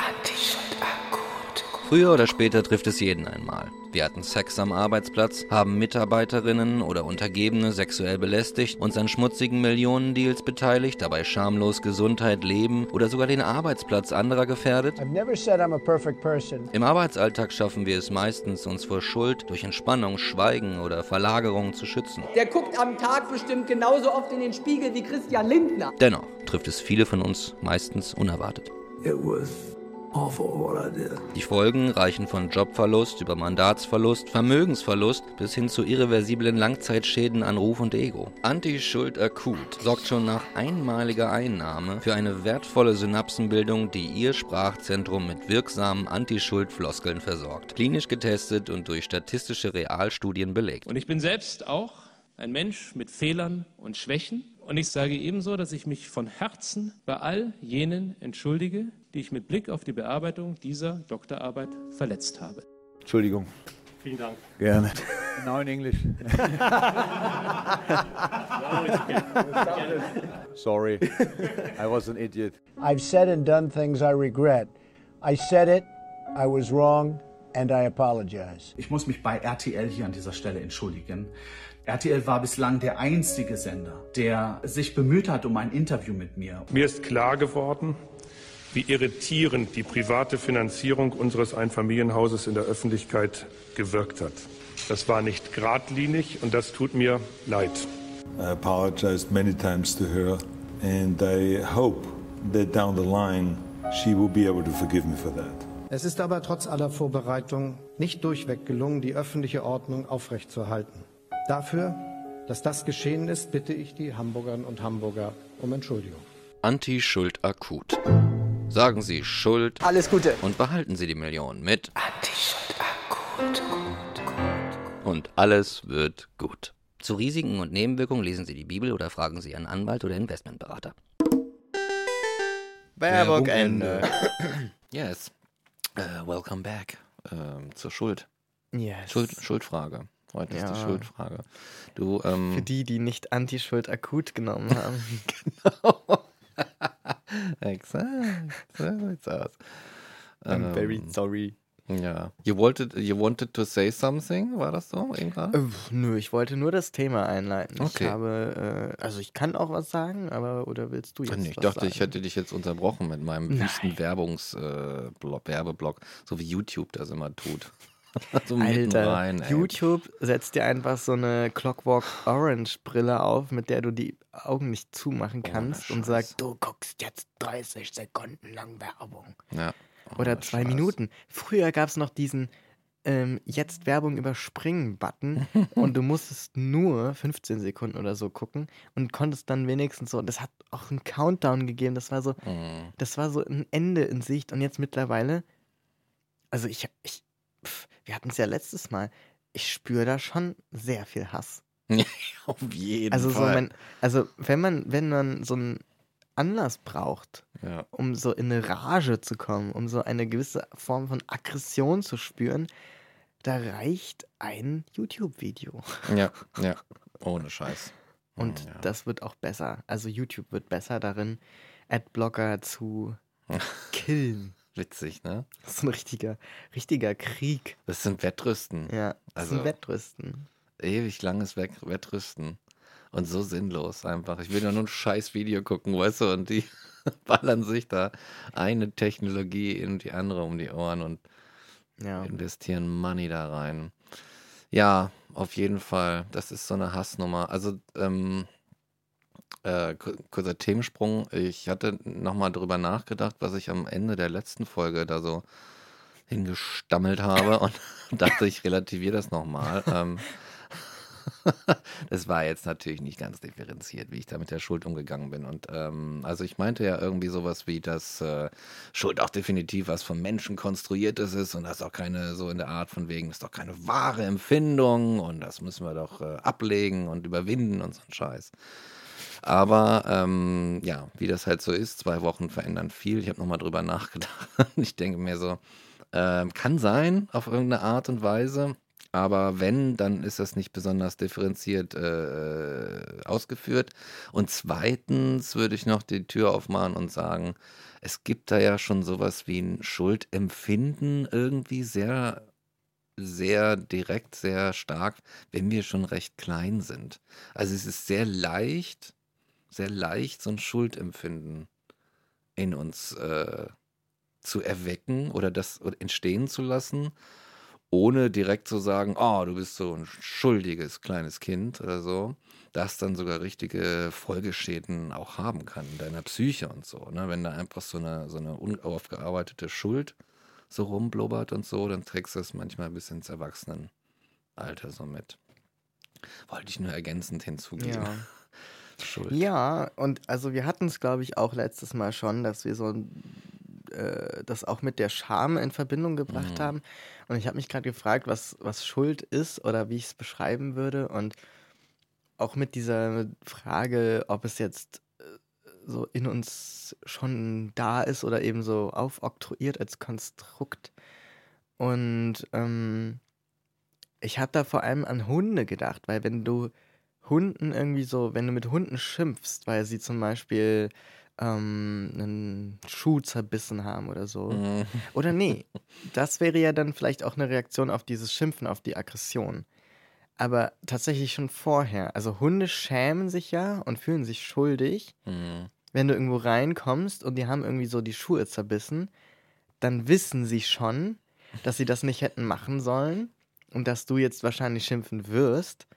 Früher oder später trifft es jeden einmal. Wir hatten Sex am Arbeitsplatz, haben Mitarbeiterinnen oder Untergebene sexuell belästigt, uns an schmutzigen Millionendeals beteiligt, dabei schamlos Gesundheit, Leben oder sogar den Arbeitsplatz anderer gefährdet. I've never said I'm a perfect person. Im Arbeitsalltag schaffen wir es meistens, uns vor Schuld durch Entspannung, Schweigen oder Verlagerung zu schützen. Der guckt am Tag bestimmt genauso oft in den Spiegel wie Christian Lindner. Dennoch trifft es viele von uns meistens unerwartet. It was Die Folgen reichen von Jobverlust über Mandatsverlust, Vermögensverlust bis hin zu irreversiblen Langzeitschäden an Ruf und Ego. Anti-Schuld akut sorgt schon nach einmaliger Einnahme für eine wertvolle Synapsenbildung, die Ihr Sprachzentrum mit wirksamen Anti-Schuld-Floskeln versorgt. Klinisch getestet und durch statistische Realstudien belegt. Und ich bin selbst auch ein Mensch mit Fehlern und Schwächen. Und ich sage ebenso, dass ich mich von Herzen bei all jenen entschuldige, die ich mit Blick auf die Bearbeitung dieser Doktorarbeit verletzt habe. Entschuldigung. Vielen Dank. Gerne. Now in English. Sorry. I was an idiot. I've said and done things I regret. I said it, I was wrong, and I apologize. Ich muss mich bei RTL hier an dieser Stelle entschuldigen. RTL war bislang der einzige Sender, der sich bemüht hat um ein Interview mit mir. Mir ist klar geworden, wie irritierend die private Finanzierung unseres Einfamilienhauses in der Öffentlichkeit gewirkt hat. Das war nicht geradlinig und das tut mir leid. I apologized many times to her, and I hope that down the line she will be able to forgive me for that. Es ist aber trotz aller Vorbereitungen nicht durchweg gelungen, die öffentliche Ordnung aufrechtzuerhalten. Dafür, dass das geschehen ist, bitte ich die Hamburgerinnen und Hamburger um Entschuldigung. Anti-Schuld akut. Sagen Sie Schuld Alles Gute. und behalten Sie die Million mit und alles wird gut. Zu Risiken und Nebenwirkungen lesen Sie die Bibel oder fragen Sie einen Anwalt oder Investmentberater. Werbung Ende. Yes. Äh, welcome back ähm, zur Schuld. Yes. Schuld. Schuldfrage. Heute ist Ja. die Schuldfrage. Du, ähm, Für die, die nicht Anti-Schuld akut genommen haben. Exakt. So sieht's aus. I'm very Ähm, sorry. Ja. You wanted, you wanted to say something? War das so eben gerade? Äh, nö, ich wollte nur das Thema einleiten. Okay. Ich habe, äh, also ich kann auch was sagen, aber oder willst du jetzt Nee, ich dachte, sagen? ich hätte dich jetzt unterbrochen mit meinem wüsten Werbungs, äh, so wie YouTube das immer tut. So Alter, rein. YouTube setzt dir einfach so eine Clockwork Orange Brille auf, mit der du die Augen nicht zumachen kannst und sagt, du guckst jetzt 30 Sekunden lang Werbung. Ja. Oder zwei Minuten. Früher gab es noch diesen ähm, Jetzt Werbung überspringen-Button und du musstest nur 15 Sekunden oder so gucken und konntest dann wenigstens so, das hat auch einen Countdown gegeben, das war so, Mhm. das war so ein Ende in Sicht und jetzt mittlerweile, also ich, ich pf, wir hatten es ja letztes Mal, ich spüre da schon sehr viel Hass. Auf jeden Also so, Fall. man, also wenn man, wenn man so einen Anlass braucht, Ja. um so in eine Rage zu kommen, um so eine gewisse Form von Aggression zu spüren, da reicht ein YouTube-Video. ja, ja, ohne Scheiß. Und das wird auch besser. Also YouTube wird besser darin, Adblocker zu killen. Witzig, ne? Das ist ein richtiger, richtiger Krieg. Das sind Wettrüsten. Ja, das Also ein Wettrüsten. ewig langes Wettrüsten. Und so sinnlos einfach. Ich will ja nur ein scheiß Video gucken, weißt du, und die ballern sich da eine Technologie in die andere um die Ohren und Ja. investieren Money da rein. Ja, auf jeden Fall. Das ist so eine Hassnummer. Also, ähm, äh, ku- kurzer Themensprung. Ich hatte nochmal drüber nachgedacht, was ich am Ende der letzten Folge da so hingestammelt habe und dachte, ich relativiere das nochmal. Ähm, das war jetzt natürlich nicht ganz differenziert, wie ich da mit der Schuld umgegangen bin. Und ähm, also ich meinte ja irgendwie sowas wie, dass äh, Schuld auch definitiv was vom Menschen konstruiertes ist und das ist auch keine so in der Art von wegen, ist doch keine wahre Empfindung und das müssen wir doch äh, ablegen und überwinden und so ein Scheiß. Aber ähm, ja, wie das halt so ist, zwei Wochen verändern viel. Ich habe nochmal drüber nachgedacht. Ich denke mir so, ähm, kann sein auf irgendeine Art und Weise. Aber wenn, dann ist das nicht besonders differenziert äh, ausgeführt. Und zweitens würde ich noch die Tür aufmachen und sagen, es gibt da ja schon sowas wie ein Schuldempfinden irgendwie sehr, sehr direkt, sehr stark, wenn wir schon recht klein sind. Also es ist sehr leicht, sehr leicht, so ein Schuldempfinden in uns äh, zu erwecken oder das entstehen zu lassen, ohne direkt zu sagen, oh, du bist so ein schuldiges kleines Kind oder so, das dann sogar richtige Folgeschäden auch haben kann in deiner Psyche und so. Ne? Wenn da einfach so eine, so eine unaufgearbeitete Schuld so rumblubbert und so, dann trägst du das manchmal bis ins Erwachsenenalter so mit. Wollte ich nur ergänzend hinzugeben. Ja. Schuld. Ja, und also wir hatten es, glaube ich, auch letztes Mal schon, dass wir so äh, das auch mit der Scham in Verbindung gebracht Mhm. haben. Und ich habe mich gerade gefragt, was, was Schuld ist oder wie ich es beschreiben würde. Und auch mit dieser Frage, ob es jetzt äh, so in uns schon da ist oder eben so aufoktroyiert als Konstrukt. Und ähm, ich habe da vor allem an Hunde gedacht, weil wenn du Hunden irgendwie so, wenn du mit Hunden schimpfst, weil sie zum Beispiel ähm, einen Schuh zerbissen haben oder so. Mhm. Oder nee, das wäre ja dann vielleicht auch eine Reaktion auf dieses Schimpfen, auf die Aggression. Aber tatsächlich schon vorher. Also Hunde schämen sich ja und fühlen sich schuldig, Mhm. wenn du irgendwo reinkommst und die haben irgendwie so die Schuhe zerbissen, dann wissen sie schon, dass sie das nicht hätten machen sollen und dass du jetzt wahrscheinlich schimpfen wirst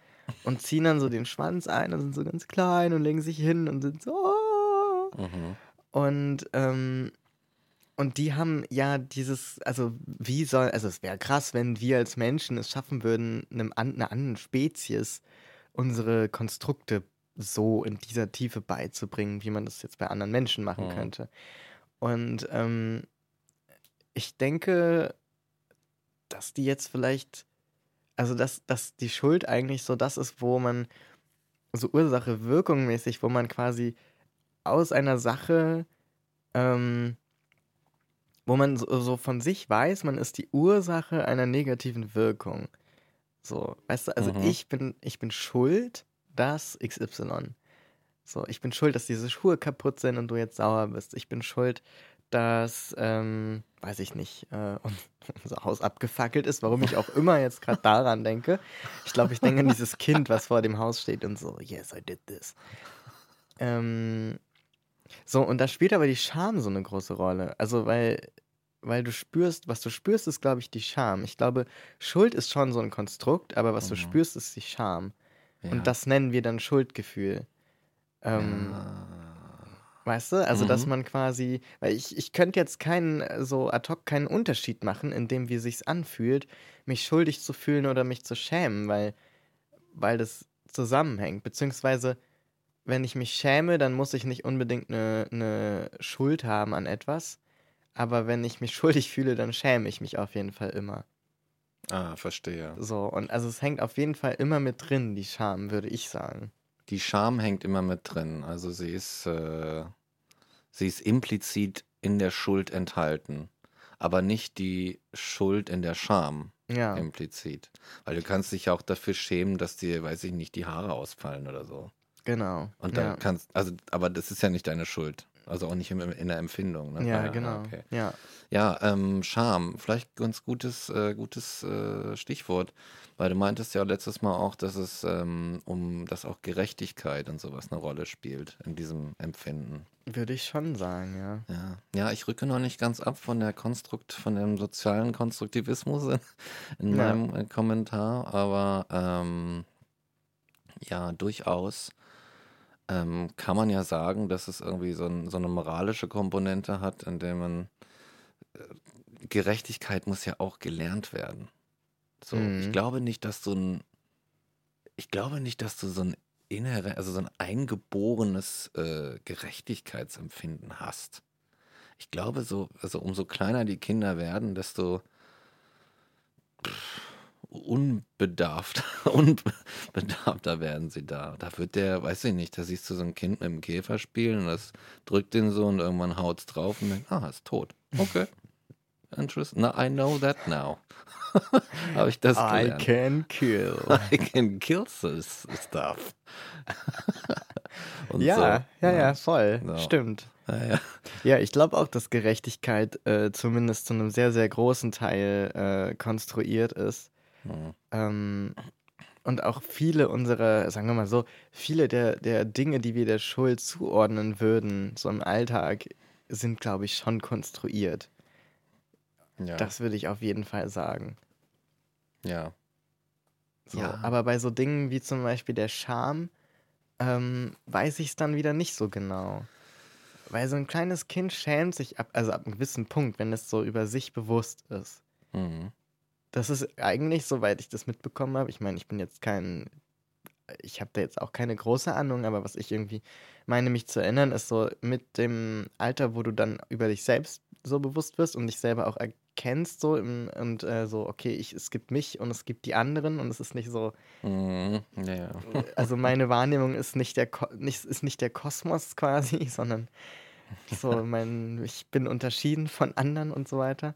und ziehen dann so den Schwanz ein und sind so ganz klein und legen sich hin und sind so. "Oh." Mhm. Und, ähm, und die haben ja dieses, also wie soll, also es wäre krass, wenn wir als Menschen es schaffen würden, einem, einer anderen Spezies unsere Konstrukte so in dieser Tiefe beizubringen, wie man das jetzt bei anderen Menschen machen Mhm. könnte. Und ähm, ich denke, dass die jetzt vielleicht, also dass, dass die Schuld eigentlich so das ist, wo man so Ursache-Wirkung mäßig, wo man quasi aus einer Sache, ähm, wo man so, so von sich weiß, man ist die Ursache einer negativen Wirkung. So, weißt du, also Mhm. ich bin, ich bin schuld, dass XY. So, ich bin schuld, dass diese Schuhe kaputt sind und du jetzt sauer bist. Ich bin schuld, dass, ähm, weiß ich nicht, äh, unser Haus abgefackelt ist, warum ich auch immer jetzt gerade daran denke. Ich glaube, ich denke an dieses Kind, was vor dem Haus steht und so, yes, I did this. Ähm, so, und da spielt aber die Scham so eine große Rolle. Also, weil, weil du spürst, was du spürst, ist, glaube ich, die Scham. Ich glaube, Schuld ist schon so ein Konstrukt, aber was du Mhm. spürst, ist die Scham. Ja. Und das nennen wir dann Schuldgefühl. Ähm, Weißt du? Also, dass Mhm. man quasi, weil ich, ich könnte jetzt keinen, äh, so ad hoc keinen Unterschied machen, in dem, wie sich's anfühlt, mich schuldig zu fühlen oder mich zu schämen, weil, weil das zusammenhängt. Beziehungsweise, wenn ich mich schäme, dann muss ich nicht unbedingt eine, eine Schuld haben an etwas. Aber wenn ich mich schuldig fühle, dann schäme ich mich auf jeden Fall immer. Ah, verstehe. So, und also es hängt auf jeden Fall immer mit drin, die Scham, würde ich sagen. Die Scham hängt immer mit drin. Also sie ist, äh, sie ist implizit in der Schuld enthalten, aber nicht die Schuld in der Scham Ja. implizit. Weil du kannst dich ja auch dafür schämen, dass dir, weiß ich nicht, die Haare ausfallen oder so. Genau. Und da ja. kannst, also, aber das ist ja nicht deine Schuld. Also auch nicht in der Empfindung. Ne? Ja, Ah, genau. Okay. Ja. Ja, ähm, Scham, vielleicht ganz gutes, äh, gutes äh, Stichwort, weil du meintest ja letztes Mal auch, dass es ähm, um, dass auch Gerechtigkeit und sowas eine Rolle spielt in diesem Empfinden. Würde ich schon sagen, ja. Ja, ja, ich rücke noch nicht ganz ab von der Konstrukt, von dem sozialen Konstruktivismus in, in Ja. meinem äh, Kommentar, aber ähm, ja, durchaus ähm, kann man ja sagen, dass es irgendwie so, ein, so eine moralische Komponente hat, in der man äh, Gerechtigkeit muss ja auch gelernt werden. So, ich Mhm. glaube nicht, dass du ein, ich glaube nicht, dass du so ein innere, also so ein eingeborenes äh, Gerechtigkeitsempfinden hast. Ich glaube, so, also umso kleiner die Kinder werden, desto pff, unbedarft, unbedarfter werden sie da. Da wird der, weiß ich nicht, da siehst du so ein Kind mit einem Käfer spielen und das drückt den so und irgendwann haut's drauf und denkt, ah, ist tot. Okay. Interesting. Na, I know that now. Habe ich das I gelernt. can kill. I can kill this stuff. Ja, so, ja, ja, voll. So. Stimmt. Ja, ja. Ja, ich glaube auch, dass Gerechtigkeit äh, zumindest zu einem sehr, sehr großen Teil äh, konstruiert ist. Mhm. Ähm, und auch viele unserer, sagen wir mal so, viele der, der Dinge, die wir der Schuld zuordnen würden, so im Alltag, sind, glaube ich, schon konstruiert. Ja. Das würde ich auf jeden Fall sagen. ja. So, Ja. Aber bei so Dingen wie zum Beispiel der Scham, ähm, weiß ich es dann wieder nicht so genau. Weil so ein kleines Kind schämt sich ab, also ab einem gewissen Punkt, wenn es so über sich bewusst ist. Mhm. Das ist eigentlich, soweit ich das mitbekommen habe, ich meine, ich bin jetzt kein, ich habe da jetzt auch keine große Ahnung, aber was ich irgendwie meine, mich zu erinnern, ist so mit dem Alter, wo du dann über dich selbst so bewusst wirst und dich selber auch erkennst so im, und äh, so, okay, ich, es gibt mich und es gibt die anderen und es ist nicht so, Mhm. Ja, ja. also meine Wahrnehmung ist nicht der, Ko nicht, ist nicht der Kosmos quasi, sondern so mein, ich bin unterschieden von anderen und so weiter.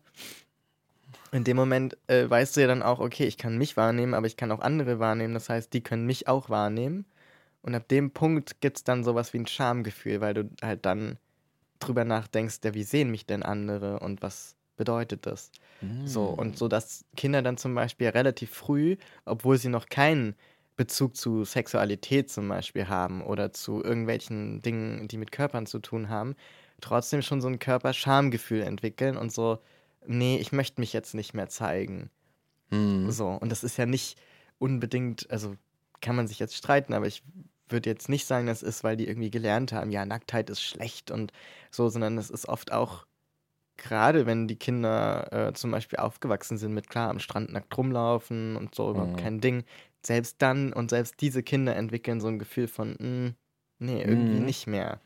In dem Moment äh, weißt du ja dann auch, okay, ich kann mich wahrnehmen, aber ich kann auch andere wahrnehmen. Das heißt, die können mich auch wahrnehmen. Und ab dem Punkt gibt es dann sowas wie ein Schamgefühl, weil du halt dann drüber nachdenkst, ja, wie sehen mich denn andere und was bedeutet das? So, und so, dass Kinder dann zum Beispiel relativ früh, obwohl sie noch keinen Bezug zu Sexualität zum Beispiel haben oder zu irgendwelchen Dingen, die mit Körpern zu tun haben, trotzdem schon so ein Körperschamgefühl entwickeln und so, nee, ich möchte mich jetzt nicht mehr zeigen. Mhm. So, und das ist ja nicht unbedingt, also kann man sich jetzt streiten, aber ich würde jetzt nicht sagen, das ist, weil die irgendwie gelernt haben, ja, Nacktheit ist schlecht und so, sondern das ist oft auch, gerade wenn die Kinder äh, zum Beispiel aufgewachsen sind mit, klar, am Strand nackt rumlaufen und so, überhaupt Mhm. kein Ding, selbst dann und selbst diese Kinder entwickeln so ein Gefühl von, "Mm, nee, irgendwie Mhm. nicht mehr.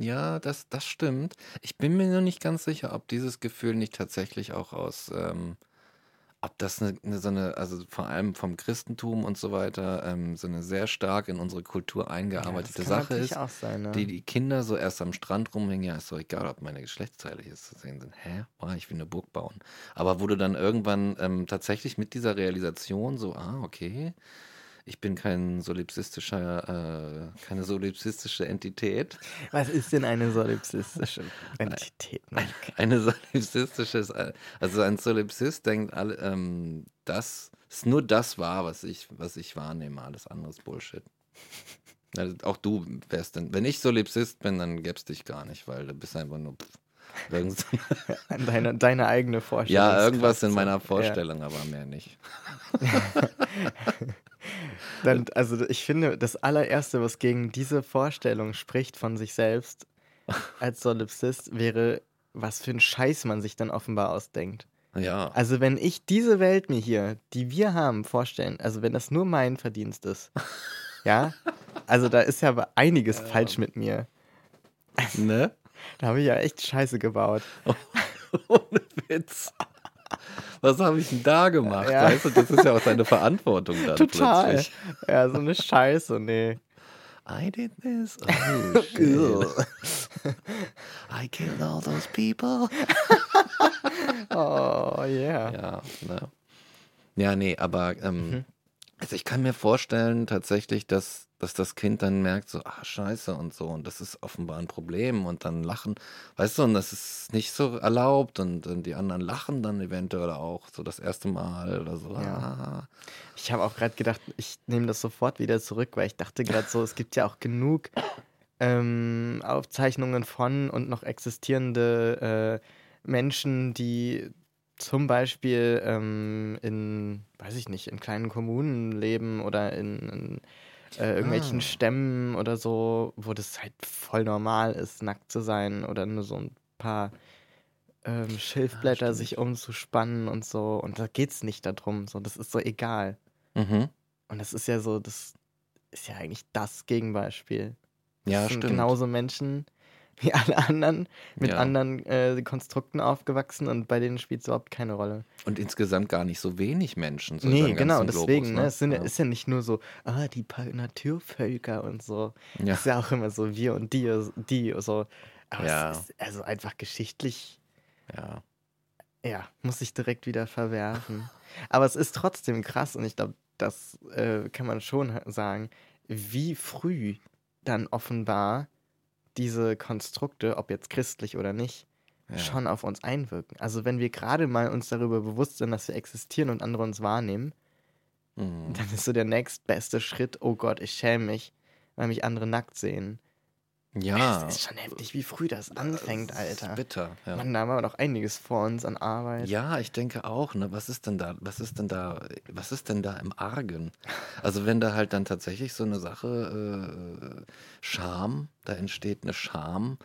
Ja, das, das stimmt. Ich bin mir nur nicht ganz sicher, ob dieses Gefühl nicht tatsächlich auch aus, ähm, ob das eine, eine, so eine, also vor allem vom Christentum und so weiter, ähm, so eine sehr stark in unsere Kultur eingearbeitete kann Sache ist, auch sein, ne? die die Kinder so erst am Strand rumhängen, ja, ist doch egal, ob meine Geschlechtsteile hier zu sehen sind. Hä? Boah, ich will eine Burg bauen. Aber wo du dann irgendwann ähm, tatsächlich mit dieser Realisation so, ah, okay, ich bin kein solipsistischer, äh, keine solipsistische Entität. Was ist denn eine solipsistische Entität? Eine solipsistische, also ein Solipsist denkt, alle, ähm, das ist nur das wahr, was ich, was ich wahrnehme. Alles andere ist Bullshit. Also auch du wärst dann, wenn ich Solipsist bin, dann gäb's dich gar nicht, weil du bist einfach nur. Pff, Deine, deine eigene Vorstellung. ja, irgendwas in meiner Vorstellung, aber mehr nicht. Dann, also ich finde, das allererste, was gegen diese Vorstellung spricht von sich selbst als Solipsist, wäre, was für ein Scheiß man sich dann offenbar ausdenkt. Ja. Also wenn ich diese Welt mir hier, die wir haben, vorstellen, also wenn das nur mein Verdienst ist, ja, also da ist ja aber einiges falsch mit mir. Ne? Da habe ich ja echt Scheiße gebaut. Ohne Witz. Was habe ich denn da gemacht? Ja. Weißt du, das ist ja auch deine Verantwortung dann Total. plötzlich. Ja, so eine Scheiße, nee. I did this. Oh, shit. I killed all those people. Oh, yeah. Ja, ne? Ja, nee, aber ähm, Mhm. also ich kann mir vorstellen tatsächlich, dass, dass das Kind dann merkt, so, ah, scheiße und so, und das ist offenbar ein Problem und dann lachen, weißt du, und das ist nicht so erlaubt und, und die anderen lachen dann eventuell auch so das erste Mal oder so. Ja. Ah. Ich habe auch gerade gedacht, ich nehme das sofort wieder zurück, weil ich dachte gerade so, es gibt ja auch genug ähm, Aufzeichnungen von und noch existierende äh, Menschen, die zum Beispiel ähm, in, weiß ich nicht, in kleinen Kommunen leben oder in, in äh, irgendwelchen Ah. Stämmen oder so, wo das halt voll normal ist, nackt zu sein oder nur so ein paar ähm, Schilfblätter sich umzuspannen und so. Und da geht's nicht darum. So, das ist so egal. Mhm. Und das ist ja so, das ist ja eigentlich das Gegenbeispiel. Das Ja, sind stimmt. genauso Menschen wie alle anderen, mit Ja. anderen äh, Konstrukten aufgewachsen und bei denen spielt es überhaupt keine Rolle. Und insgesamt gar nicht so wenig Menschen. So nee, genau, deswegen, Globus, ne? Es sind, ja. Ist ja nicht nur so, ah, die Naturvölker und so. Ja. Ist ja auch immer so, wir und die, die, so. Aber Ja. es ist also einfach geschichtlich Ja. ja, muss ich direkt wieder verwerfen. Aber es ist trotzdem krass und ich glaube, das äh, kann man schon sagen, wie früh dann offenbar diese Konstrukte, ob jetzt christlich oder nicht, Ja. schon auf uns einwirken. Also wenn wir gerade mal uns darüber bewusst sind, dass wir existieren und andere uns wahrnehmen, Mhm. dann ist so der nächstbeste Schritt, oh Gott, ich schäme mich, weil mich andere nackt sehen. Ja. Es ist schon heftig, wie früh das anfängt, Das ist Alter. bitter, ja. Mann, da haben wir noch einiges vor uns an Arbeit. Ja, ich denke auch, ne? Was ist denn da, was ist denn da, was ist denn da im Argen? Also wenn da halt dann tatsächlich so eine Sache, äh, Scham, da entsteht eine Scham,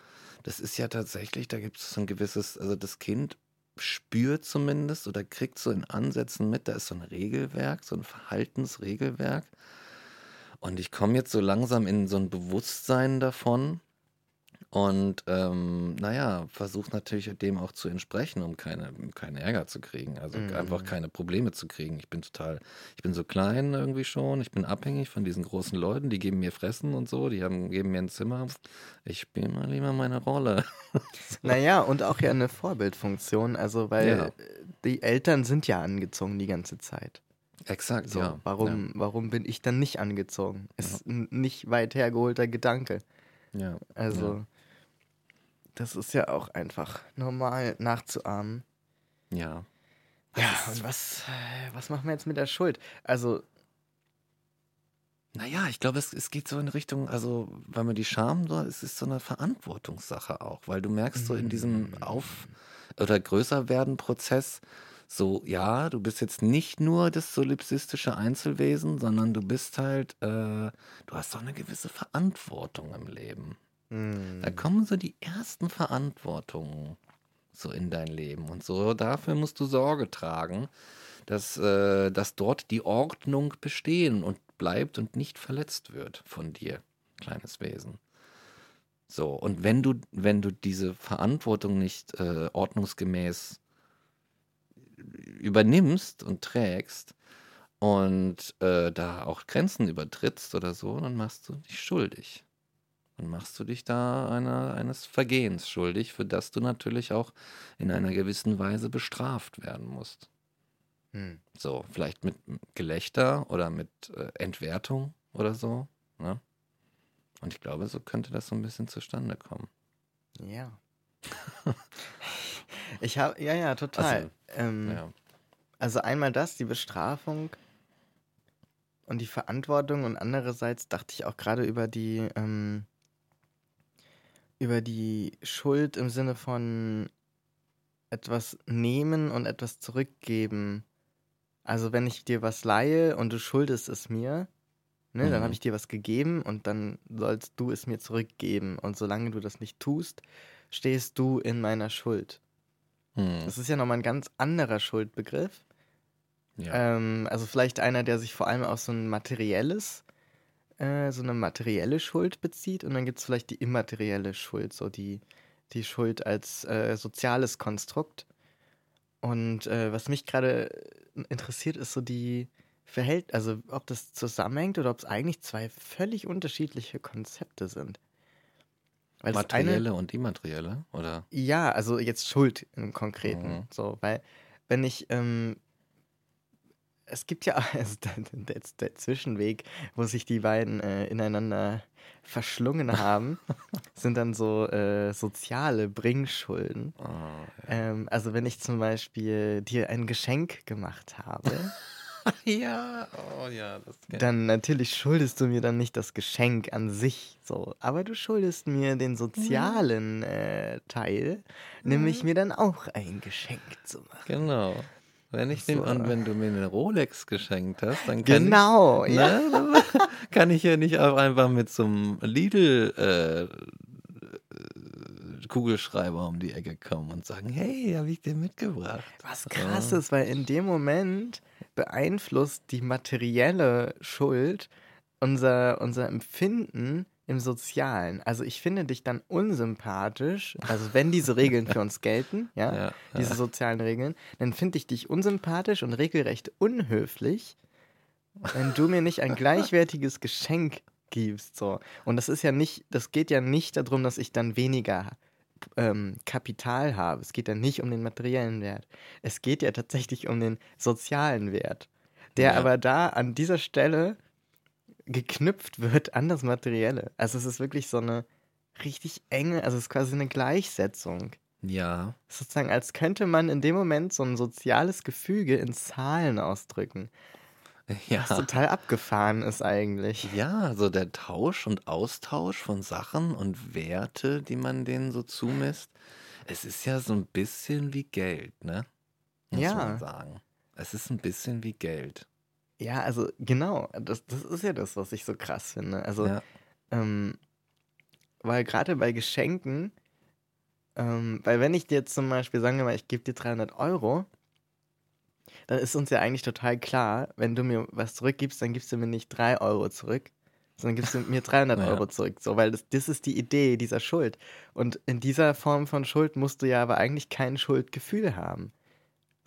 das ist ja tatsächlich, da gibt es so ein gewisses, also das Kind spürt zumindest oder kriegt so in Ansätzen mit, da ist so ein Regelwerk, so ein Verhaltensregelwerk. Und ich komme jetzt so langsam in so ein Bewusstsein davon, und ähm, naja, versucht natürlich dem auch zu entsprechen, um keine, keinen Ärger zu kriegen. Also Mhm. einfach keine Probleme zu kriegen. Ich bin total, ich bin so klein irgendwie schon. Ich bin abhängig von diesen großen Leuten, die geben mir Fressen und so, die haben, geben mir ein Zimmer. Ich spiele mal lieber meine Rolle. Naja, und auch ja eine Vorbildfunktion, also weil Ja. die Eltern sind ja angezogen die ganze Zeit. Exakt, So, ja. warum, warum bin ich dann nicht angezogen? Ist ein nicht weit hergeholter Gedanke. Ja. ja. Also, das ist ja auch einfach normal nachzuahmen. Ja. Ja, und was, was machen wir jetzt mit der Schuld? Also, Naja, ich glaube, es, es geht so in Richtung, also, weil man die Scham so, es ist so eine Verantwortungssache auch, weil du merkst so in diesem Auf- oder Größerwerden-Prozess, so, ja, du bist jetzt nicht nur das solipsistische Einzelwesen, sondern du bist halt, äh, du hast doch eine gewisse Verantwortung im Leben. hm, Da kommen so die ersten Verantwortungen so in dein Leben und so. Dafür musst du Sorge tragen, dass, äh, dass dort die Ordnung bestehen und bleibt und nicht verletzt wird von dir, kleines Wesen. So, und wenn du, wenn du diese Verantwortung nicht äh, ordnungsgemäß übernimmst und trägst und äh, da auch Grenzen übertrittst oder so, dann machst du dich schuldig. Dann machst du dich da einer, eines Vergehens schuldig, für das du natürlich auch in einer gewissen Weise bestraft werden musst. hm. So, vielleicht mit Gelächter oder mit äh, Entwertung oder so. Ne? Und ich glaube, so könnte das so ein bisschen zustande kommen. Ja. ich habe, ja, ja, total. Also, ähm, Ja. Also einmal das, die Bestrafung und die Verantwortung und andererseits dachte ich auch gerade über die ähm, über die Schuld im Sinne von etwas nehmen und etwas zurückgeben. Also wenn ich dir was leihe und du schuldest es mir, ne, dann Mhm. habe ich dir was gegeben und dann sollst du es mir zurückgeben. Und solange du das nicht tust, stehst du in meiner Schuld. Hm. Das ist ja nochmal ein ganz anderer Schuldbegriff. Ja. Ähm, also vielleicht einer, der sich vor allem auf so ein materielles, äh, so eine materielle Schuld bezieht und dann gibt es vielleicht die immaterielle Schuld, so die, die Schuld als äh, soziales Konstrukt. Und äh, was mich gerade interessiert, ist so die Verhält, also ob das zusammenhängt oder ob es eigentlich zwei völlig unterschiedliche Konzepte sind. Weil das eine- Materielle und immaterielle, oder? ja, also jetzt Schuld im Konkreten. Mhm. So, weil wenn ich, ähm, es gibt ja also der, der, Zwischenweg, wo sich die beiden äh, ineinander verschlungen haben, sind dann so äh, soziale Bringschulden. Ah, Ähm, also wenn ich zum Beispiel dir ein Geschenk gemacht habe, ja, oh ja, das ich. dann natürlich schuldest du mir dann nicht das Geschenk an sich, so, aber du schuldest mir den sozialen äh, Teil, nämlich mir dann auch ein Geschenk zu machen. Genau. Wenn ich nehme So. an, wenn du mir eine Rolex geschenkt hast, dann kann Genau, ich, ja. ne, kann ich ja nicht auch einfach mit so einem Lidl äh, Kugelschreiber um die Ecke kommen und sagen, hey, habe ich dir mitgebracht. Was krass ist, weil in dem Moment beeinflusst die materielle Schuld unser, unser Empfinden im Sozialen. Also ich finde dich dann unsympathisch, also wenn diese Regeln für uns gelten, ja, Ja, diese ja. sozialen Regeln, dann finde ich dich unsympathisch und regelrecht unhöflich, wenn du mir nicht ein gleichwertiges Geschenk gibst. So. Und das ist ja nicht, das geht ja nicht darum, dass ich dann weniger ähm, Kapital habe. Es geht ja nicht um den materiellen Wert. Es geht ja tatsächlich um den sozialen Wert, der Ja. aber da an dieser Stelle geknüpft wird an das Materielle. Also es ist wirklich so eine richtig enge, also es ist quasi eine Gleichsetzung. Ja, Sozusagen, als könnte man in dem Moment so ein soziales Gefüge in Zahlen ausdrücken. ja. Was total abgefahren ist eigentlich. Ja, so der Tausch und Austausch von Sachen und Werte, die man denen so zumisst. Es ist ja so ein bisschen wie Geld, ne? Muss Ja. man sagen. Es ist ein bisschen wie Geld. Ja, also genau, das, das ist ja das, was ich so krass finde. Also, Ja. ähm, weil gerade bei Geschenken, ähm, weil wenn ich dir zum Beispiel, sagen wir mal, ich gebe dir 300 Euro, dann ist uns ja eigentlich total klar, wenn du mir was zurückgibst, dann gibst du mir nicht 3 Euro zurück, sondern gibst du mir 300 Ja. Euro zurück. So, weil das, das ist die Idee dieser Schuld. Und in dieser Form von Schuld musst du ja aber eigentlich kein Schuldgefühl haben.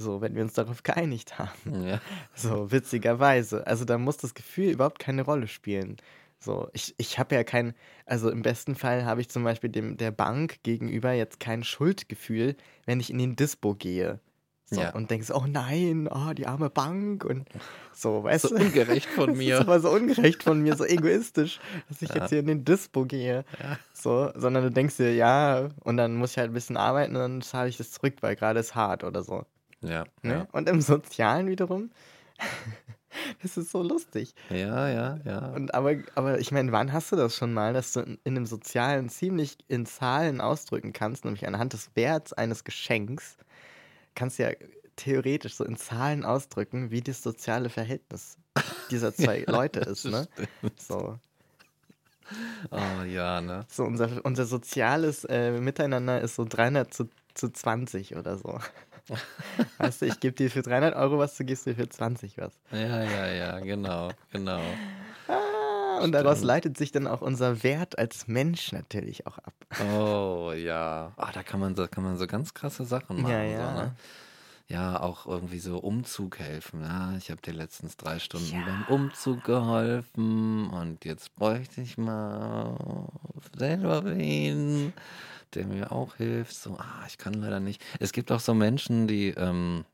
So, wenn wir uns darauf geeinigt haben. Ja. So, witzigerweise. Also da muss das Gefühl überhaupt keine Rolle spielen. So, ich, ich habe ja kein, also im besten Fall habe ich zum Beispiel dem, der Bank gegenüber jetzt kein Schuldgefühl, wenn ich in den Dispo gehe. So, Ja. und denkst, oh nein, oh, die arme Bank und so, weißt So du? ungerecht von Das mir. ist aber so ungerecht von mir, so egoistisch, dass ich Ja. jetzt hier in den Dispo gehe. Ja. So, sondern du denkst dir, ja, und dann muss ich halt ein bisschen arbeiten und dann zahle ich das zurück, weil gerade ist hart oder so. Ja, Ne? ja. Und im Sozialen wiederum, das ist so lustig. Ja, ja, ja. Und aber, aber ich meine, wann hast du das schon mal, dass du in, in einem Sozialen ziemlich in Zahlen ausdrücken kannst, nämlich anhand des Werts eines Geschenks, kannst ja theoretisch so in Zahlen ausdrücken, wie das soziale Verhältnis dieser zwei Ja, Leute ist, ne? stimmt. So. Oh ja, ne? So, unser, unser soziales äh, Miteinander ist so 300 zu, zu 20 oder so. weißt du, ich gebe dir für 300 Euro was, du gibst dir für 20 was. Ja, ja, ja, genau, genau. Und daraus Stimmt. leitet sich dann auch unser Wert als Mensch natürlich auch ab. Oh ja. Ah, da kann man so, kann man so ganz krasse Sachen machen. Ja, ja. So, ne? ja auch irgendwie so Umzug helfen. Ja, ich habe dir letztens drei Stunden beim Umzug geholfen und jetzt bräuchte ich mal selber wen, der mir auch hilft. So, ah, ich kann leider nicht. Es gibt auch so Menschen, die, ähm,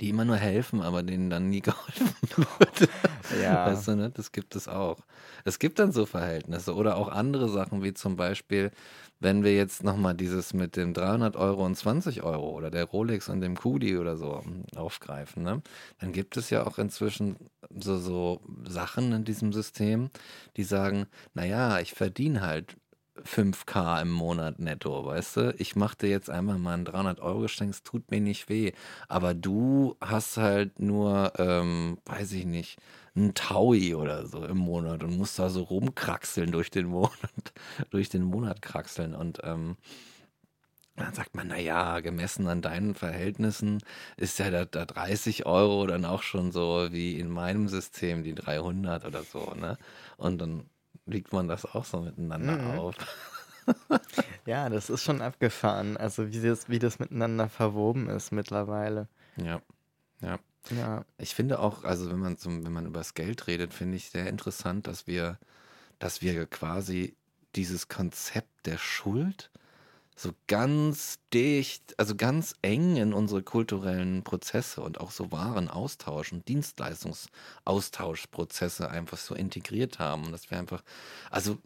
die immer nur helfen, aber denen dann nie geholfen wird. Ja. Weißt du, ne? Das gibt es auch. Es gibt dann so Verhältnisse oder auch andere Sachen, wie zum Beispiel, wenn wir jetzt nochmal dieses mit dem 300 Euro und 20 Euro oder der Rolex und dem Kudi oder so aufgreifen, ne? dann gibt es ja auch inzwischen so, so Sachen in diesem System, die sagen, naja, ich verdiene halt 5k im Monat netto, weißt du? Ich mache dir jetzt einmal mal ein 300 Euro Geschenk, es tut mir nicht weh. Aber du hast halt nur, ähm, weiß ich nicht, ein Taui oder so im Monat und musst da so rumkraxeln durch den Monat, durch den Monat kraxeln und ähm, dann sagt man, naja, gemessen an deinen Verhältnissen ist ja da, da 30 Euro dann auch schon so wie in meinem System die 300 oder so, ne? Und dann wiegt man das auch so miteinander Mhm. auf. Ja, das ist schon abgefahren. Also wie das, wie das miteinander verwoben ist mittlerweile. Ja, ja. Ja. Ich finde auch, also wenn man zum, wenn man über das Geld redet, finde ich sehr interessant, dass wir, dass wir quasi dieses Konzept der Schuld so ganz dicht, also ganz eng in unsere kulturellen Prozesse und auch so Warenaustausch und Dienstleistungsaustauschprozesse einfach so integriert haben. Und dass wir einfach, also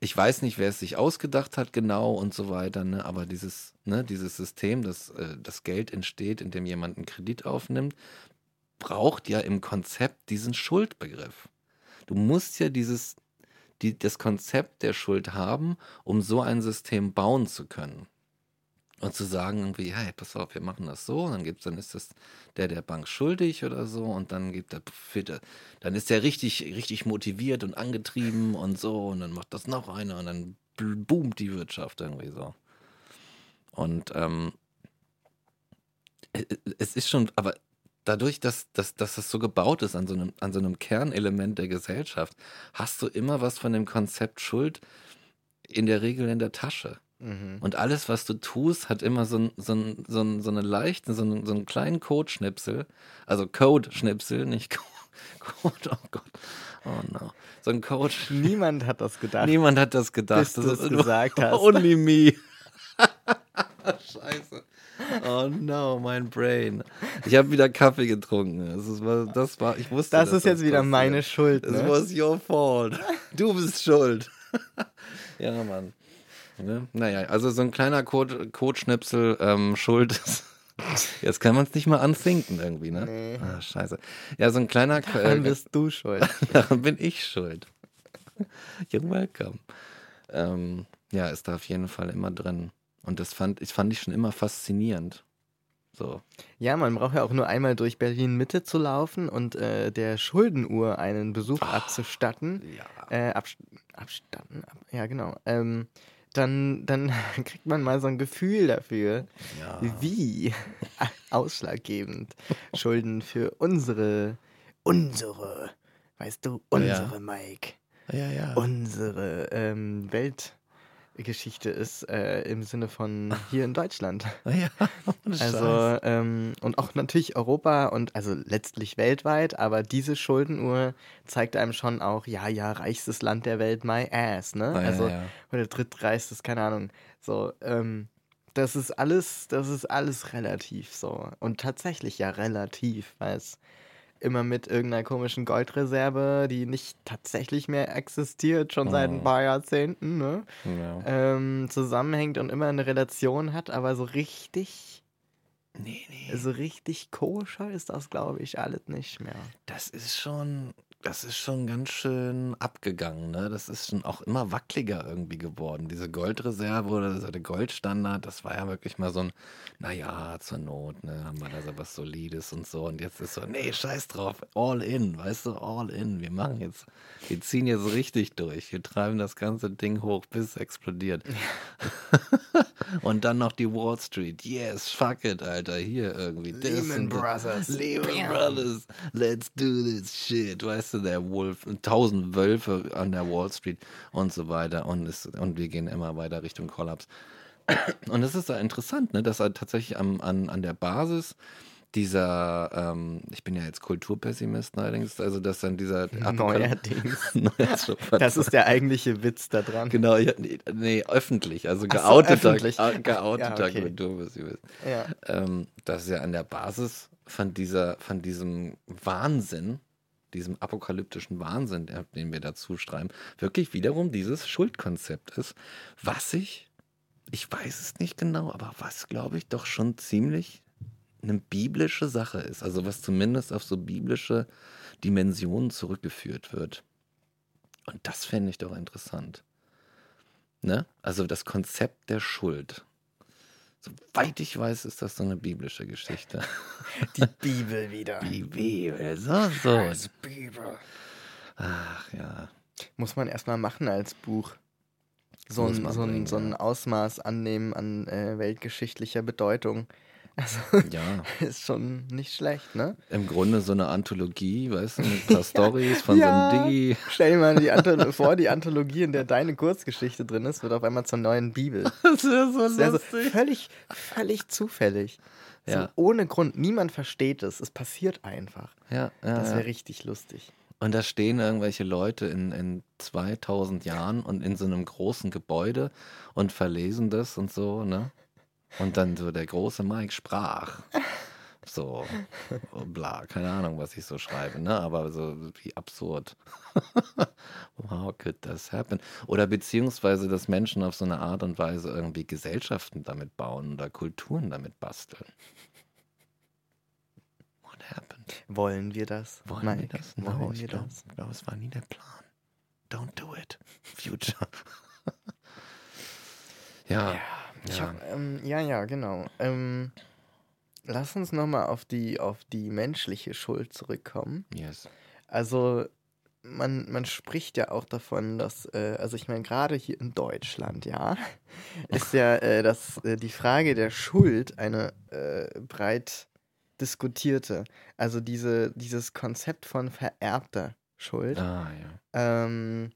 ich weiß nicht, wer es sich ausgedacht hat genau und so weiter, ne? aber dieses, ne, dieses System, dass äh, das Geld entsteht, indem jemand einen Kredit aufnimmt, braucht ja im Konzept diesen Schuldbegriff. Du musst ja dieses, die, das Konzept der Schuld haben, um so ein System bauen zu können. Und zu sagen irgendwie, hey, pass auf, wir machen das so, und dann gibt's, dann ist das der der Bank schuldig oder so, und dann gibt er, dann ist er richtig, richtig motiviert und angetrieben und so, und dann macht das noch einer, und dann boomt die Wirtschaft irgendwie so. Und ähm, äh, es ist schon, aber dadurch, dass, dass, dass das so gebaut ist an so, einem, an so einem Kernelement der Gesellschaft, hast du immer was von dem Konzept Schuld in der Regel in der Tasche. Mhm. Und alles, was du tust, hat immer so, ein, so, ein, so, ein, so eine leichte, so, einen, so einen kleinen Codeschnipsel. Also Code-Schnipsel, nicht Code. Oh Gott. Oh no. So ein Code. Niemand hat das gedacht. Niemand hat das gedacht. Bis du es gesagt hast. Only me. Scheiße. Oh no, mein Brain. Ich habe wieder Kaffee getrunken. Das, ist, das war, ich wusste. Das ist jetzt wieder passiert. meine Schuld. It Ne? was your fault. Du bist schuld. ja, Mann. Ne? Naja, also so ein kleiner Codeschnipsel ähm, Schuld ist. Jetzt kann man es nicht mal anfinken irgendwie, ne? Nee. Ah, scheiße. Ja, so ein kleiner. Daran bist du schuld. Daran bin ich schuld. You're welcome. Ähm, ja, ist da auf jeden Fall immer drin. Und das fand ich, fand ich schon immer faszinierend. So. Ja, man braucht ja auch nur einmal durch Berlin Mitte zu laufen und äh, der Schuldenuhr einen Besuch abzustatten. Äh, abst abstatten? Ab ja, genau. Ähm, dann, dann kriegt man mal so ein Gefühl dafür, Ja. wie ausschlaggebend Schulden für unsere, unsere, weißt du, Ja. unsere Mike, Ja, ja. unsere ähm, Weltgeschichte ist äh, im Sinne von hier in Deutschland. Ja, Also, ähm, und auch natürlich Europa und also letztlich weltweit, aber diese Schuldenuhr zeigt einem schon auch, ja, ja, reichstes Land der Welt, my ass, ne? Ah, ja, also, ja. oder drittreichstes, keine Ahnung. So, ähm, das ist alles, das ist alles relativ so. Und tatsächlich ja relativ, weil es immer mit irgendeiner komischen Goldreserve, die nicht tatsächlich mehr existiert, schon seit ein Mhm. paar Jahrzehnten, ne? Ja. ähm, zusammenhängt und immer eine Relation hat, aber so richtig, Nee, nee. so richtig koscher ist das, glaube ich, alles nicht mehr. Das ist schon, das ist schon ganz schön abgegangen, ne? Das ist schon auch immer wackeliger irgendwie geworden. Diese Goldreserve oder so der Goldstandard, das war ja wirklich mal so ein, naja, zur Not, ne, haben wir da so was Solides und so. Und jetzt ist so, nee, scheiß drauf, all in, weißt du, all in. Wir machen jetzt, wir ziehen jetzt richtig durch. Wir treiben das ganze Ding hoch, bis es explodiert. und dann noch die Wall Street. Yes, fuck it, Alter. Hier irgendwie. Lehman. Brothers. Lehman. Brothers. Let's do this shit. Weißt du, der Wolf, tausend Wölfe an der Wall Street und so weiter. Und, es, und wir gehen immer weiter Richtung Kollaps. Und es ist ja interessant, ne, dass er tatsächlich am, an, an der Basis dieser, ähm, ich bin ja jetzt Kulturpessimist neuerdings, also dass dann dieser Neuerdings. Das ist der eigentliche Witz da dran. Genau, ja, nee, nee, öffentlich, also Ach so, geouteter, geouteter Ja, okay. Kulturpessimist. Ja. Ähm, dass ja an der Basis von dieser, von diesem Wahnsinn, diesem apokalyptischen Wahnsinn, den wir dazu schreiben, wirklich wiederum dieses Schuldkonzept ist, was ich, ich weiß es nicht genau, aber was glaube ich doch schon ziemlich eine biblische Sache ist. Also was zumindest auf so biblische Dimensionen zurückgeführt wird. Und das fände ich doch interessant. Ne? Also das Konzept der Schuld. Soweit ich weiß, ist das so eine biblische Geschichte. Die Bibel wieder. Die Bibel, so, so. Scheiß Bibel. Ach ja. Muss man erstmal machen als Buch. So ein, so, ein, so ein. Ausmaß annehmen an äh, weltgeschichtlicher Bedeutung. Also Ja. ist schon nicht schlecht, ne? Im Grunde so eine Anthologie, weißt du, mit ein paar Stories von Ja. so einem Digi. Stell dir mal die Antholo vor, die Anthologie, in der deine Kurzgeschichte drin ist, wird auf einmal zur neuen Bibel. Das wäre so Das wär so lustig. völlig, völlig zufällig. So Ja. ohne Grund. Niemand versteht es. Es passiert einfach. Ja, ja, Das ja. wäre richtig lustig. Und da stehen irgendwelche Leute in, in 2000 Jahren und in so einem großen Gebäude und verlesen das und so, ne? Und dann so der große Mike sprach. So, bla, keine Ahnung, was ich so schreibe, ne? Aber so wie absurd. How could this happen? Oder beziehungsweise, dass Menschen auf so eine Art und Weise irgendwie Gesellschaften damit bauen oder Kulturen damit basteln. What happened? Wollen wir das? Wollen Mike? wir das? Wollen No, ich wir glaube, das? glaub, es war nie der Plan. Don't do it. Future. ja. Ich ja. Hab, ähm, ja, ja, genau. Ähm, lass uns nochmal auf die, auf die menschliche Schuld zurückkommen. Yes. Also, man, man spricht ja auch davon, dass, äh, also ich meine, gerade hier in Deutschland, ja, ist ja äh, das, äh, die Frage der Schuld eine äh, breit diskutierte. Also diese, dieses Konzept von vererbter Schuld. Ah, ja. Ähm,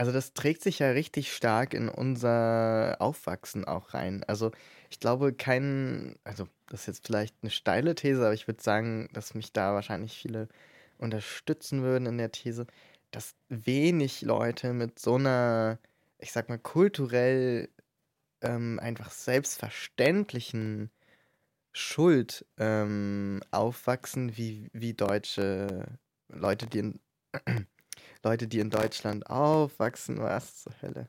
also das trägt sich ja richtig stark in unser Aufwachsen auch rein. Also ich glaube, kein, also das ist jetzt vielleicht eine steile These, aber ich würde sagen, dass mich da wahrscheinlich viele unterstützen würden in der These, dass wenig Leute mit so einer, ich sag mal, kulturell ähm, einfach selbstverständlichen Schuld ähm, aufwachsen, wie, wie deutsche Leute, die in Leute, die in Deutschland aufwachsen, was zur Hölle.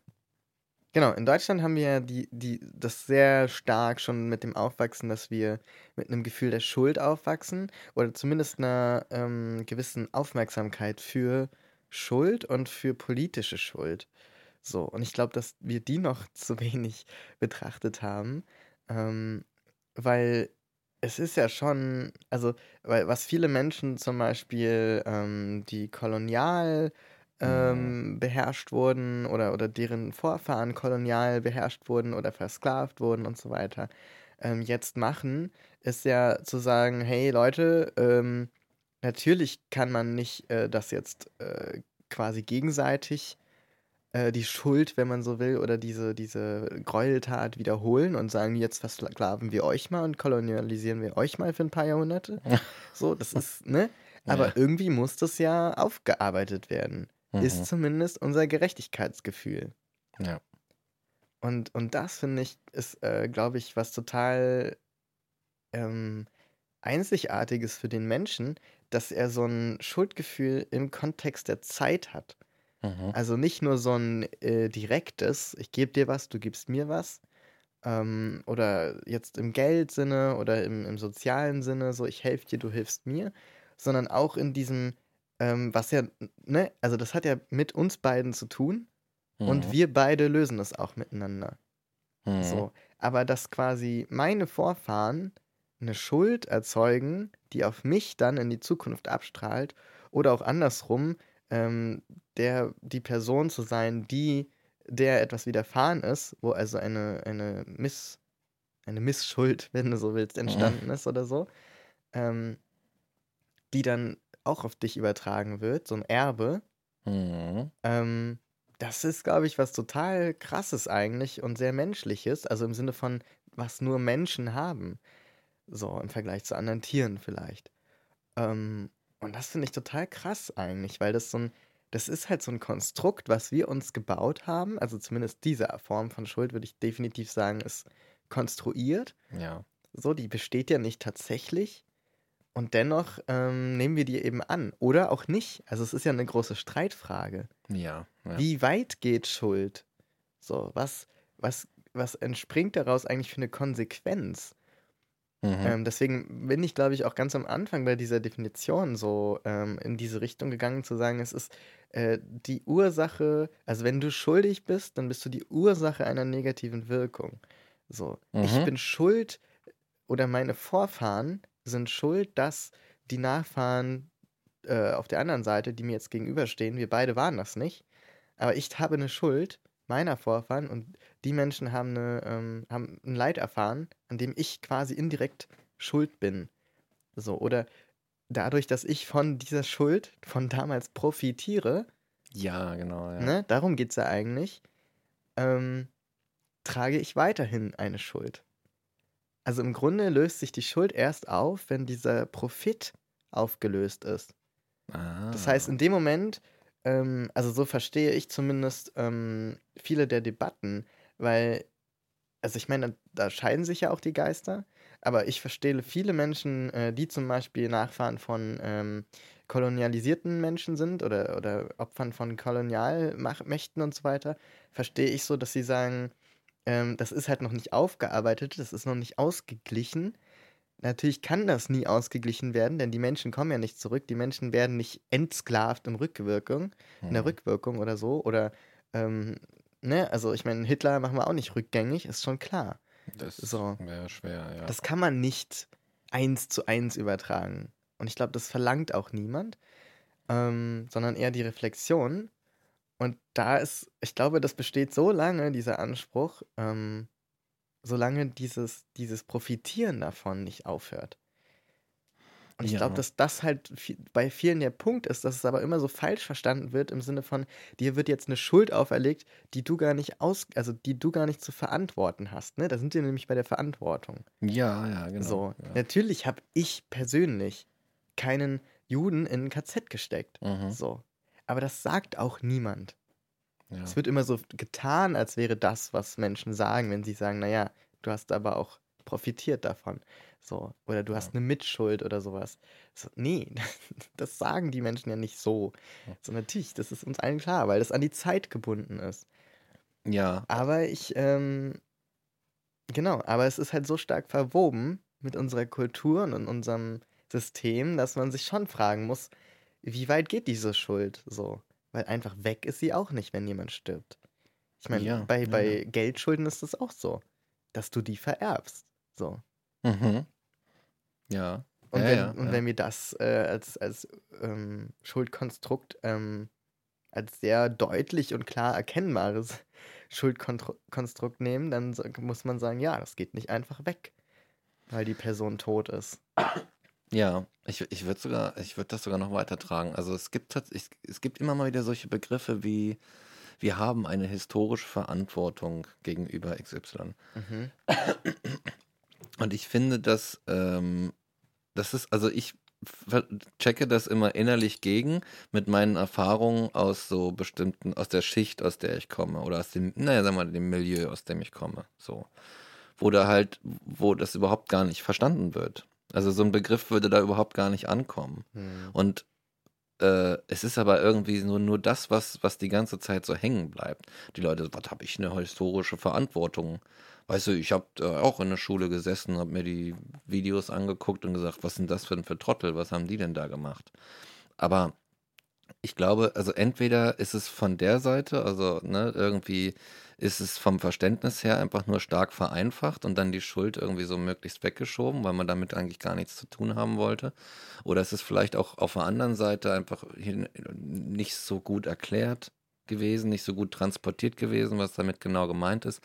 Genau, in Deutschland haben wir ja die, die, das sehr stark schon mit dem Aufwachsen, dass wir mit einem Gefühl der Schuld aufwachsen oder zumindest einer ähm, gewissen Aufmerksamkeit für Schuld und für politische Schuld. So, und ich glaube, dass wir die noch zu wenig betrachtet haben, ähm, weil es ist ja schon, also, weil was viele Menschen zum Beispiel, ähm, die kolonial ähm, beherrscht wurden oder, oder deren Vorfahren kolonial beherrscht wurden oder versklavt wurden und so weiter, ähm, jetzt machen, ist ja zu sagen, hey Leute, ähm, natürlich kann man nicht äh, das jetzt äh, quasi gegenseitig äh, die Schuld, wenn man so will, oder diese, diese Gräueltat wiederholen und sagen, jetzt versklaven wir euch mal und kolonialisieren wir euch mal für ein paar Jahrhunderte. So, das ist, ne? Aber Ja. irgendwie muss das ja aufgearbeitet werden. Mhm. Ist zumindest unser Gerechtigkeitsgefühl. Ja. Und, und das finde ich, ist, äh, glaube ich, was total ähm, Einzigartiges für den Menschen, dass er so ein Schuldgefühl im Kontext der Zeit hat. Mhm. Also nicht nur so ein äh, direktes, ich gebe dir was, du gibst mir was. Ähm, oder jetzt im Geldsinne oder im, im sozialen Sinne, so ich helfe dir, du hilfst mir, sondern auch in diesem, ähm, was ja, ne, also das hat ja mit uns beiden zu tun und Mhm. wir beide lösen es auch miteinander. Mhm. So. Aber dass quasi meine Vorfahren eine Schuld erzeugen, die auf mich dann in die Zukunft abstrahlt, oder auch andersrum, ähm, der, die Person zu sein, die der etwas widerfahren ist, wo also eine, eine Miss, eine Missschuld, wenn du so willst, entstanden ist oder so, ähm, die dann auch auf dich übertragen wird, so ein Erbe, Mhm. ähm, das ist, glaube ich, was total krasses eigentlich und sehr menschliches, also im Sinne von, was nur Menschen haben. So im Vergleich zu anderen Tieren vielleicht. Ähm, und das finde ich total krass eigentlich, weil das so ein, das ist halt so ein Konstrukt, was wir uns gebaut haben. Also zumindest diese Form von Schuld würde ich definitiv sagen, ist konstruiert. Ja. So, die besteht ja nicht tatsächlich. Und dennoch ähm, nehmen wir die eben an. Oder auch nicht. Also es ist ja eine große Streitfrage. Ja. ja. Wie weit geht Schuld? So, was, was, was entspringt daraus eigentlich für eine Konsequenz? Mhm. Ähm, deswegen bin ich, glaube ich, auch ganz am Anfang bei dieser Definition so ähm, in diese Richtung gegangen, zu sagen, es ist äh, die Ursache, also wenn du schuldig bist, dann bist du die Ursache einer negativen Wirkung. So, ich Mhm. bin schuld oder meine Vorfahren sind schuld, dass die Nachfahren äh, auf der anderen Seite, die mir jetzt gegenüberstehen, wir beide waren das nicht, aber ich habe eine Schuld meiner Vorfahren und die Menschen haben, eine, ähm, haben ein Leid erfahren, an dem ich quasi indirekt schuld bin. So, oder dadurch, dass ich von dieser Schuld von damals profitiere, Ja, genau. Ja. ne, darum geht es ja eigentlich, ähm, trage ich weiterhin eine Schuld. Also im Grunde löst sich die Schuld erst auf, wenn dieser Profit aufgelöst ist. Das heißt, Ah. in dem Moment, ähm, also so verstehe ich zumindest ähm, viele der Debatten, weil, also ich meine, da scheiden sich ja auch die Geister, aber ich verstehe viele Menschen, äh, die zum Beispiel Nachfahren von ähm, kolonialisierten Menschen sind oder, oder Opfern von Kolonialmächten und so weiter, verstehe ich so, dass sie sagen, ähm, das ist halt noch nicht aufgearbeitet, das ist noch nicht ausgeglichen. Natürlich kann das nie ausgeglichen werden, denn die Menschen kommen ja nicht zurück. Die Menschen werden nicht entsklavt im Rückwirkung, in der Mhm. Rückwirkung oder so. Oder, ähm, ne, also ich meine, Hitler machen wir auch nicht rückgängig, ist schon klar. Das So. wäre schwer, ja. Das kann man nicht eins zu eins übertragen. Und ich glaube, das verlangt auch niemand, ähm, sondern eher die Reflexion. Und da ist, ich glaube, das besteht so lange, dieser Anspruch, ähm, solange dieses, dieses Profitieren davon nicht aufhört. Und ich glaube, Ja. dass das halt bei vielen der Punkt ist, dass es aber immer so falsch verstanden wird im Sinne von, dir wird jetzt eine Schuld auferlegt, die du gar nicht aus, also die du gar nicht zu verantworten hast. Ne? Da sind wir nämlich bei der Verantwortung. Ja, ja, genau. So, ja. natürlich habe ich persönlich keinen Juden in ein KZ gesteckt. Mhm. So. Aber das sagt auch niemand. Ja. Es wird immer so getan, als wäre das, was Menschen sagen, wenn sie sagen, naja, du hast aber auch profitiert davon. So. Oder du hast eine Mitschuld oder sowas. So, nee, das sagen die Menschen ja nicht so. So, natürlich, das ist uns allen klar, weil das an die Zeit gebunden ist. ja, Aber ich, ähm, genau, aber es ist halt so stark verwoben mit unserer Kultur und unserem System, dass man sich schon fragen muss, wie weit geht diese Schuld so? Weil einfach weg ist sie auch nicht, wenn jemand stirbt. Ich meine, Ja, bei, ja, bei ja. Geldschulden ist es auch so, dass du die vererbst. So. Mhm. Ja. Und, ja, wenn, ja, und ja. wenn wir das äh, als, als ähm, Schuldkonstrukt, ähm, als sehr deutlich und klar erkennbares Schuldkonstrukt nehmen, dann muss man sagen, ja, das geht nicht einfach weg, weil die Person tot ist. Ja, ich, ich würde sogar, ich würde das sogar noch weitertragen. Also es gibt es gibt immer mal wieder solche Begriffe wie wir haben eine historische Verantwortung gegenüber XY. Mhm. Und ich finde, dass ähm, das ist, also ich checke das immer innerlich gegen mit meinen Erfahrungen aus so bestimmten, aus der Schicht, aus der ich komme oder aus dem, naja, sagen wir mal, dem Milieu, aus dem ich komme. So. Wo da halt, wo das überhaupt gar nicht verstanden wird. Also so ein Begriff würde da überhaupt gar nicht ankommen. Hm. Und äh, es ist aber irgendwie nur, nur das, was, was die ganze Zeit so hängen bleibt. Die Leute, was habe ich eine historische Verantwortung? Weißt du, ich habe auch in der Schule gesessen, habe mir die Videos angeguckt und gesagt, was sind das für, für Trottel, was haben die denn da gemacht? Aber ich glaube, also entweder ist es von der Seite, also ne, irgendwie ist es vom Verständnis her einfach nur stark vereinfacht und dann die Schuld irgendwie so möglichst weggeschoben, weil man damit eigentlich gar nichts zu tun haben wollte. Oder ist es vielleicht auch auf der anderen Seite einfach nicht so gut erklärt gewesen, nicht so gut transportiert gewesen, was damit genau gemeint ist.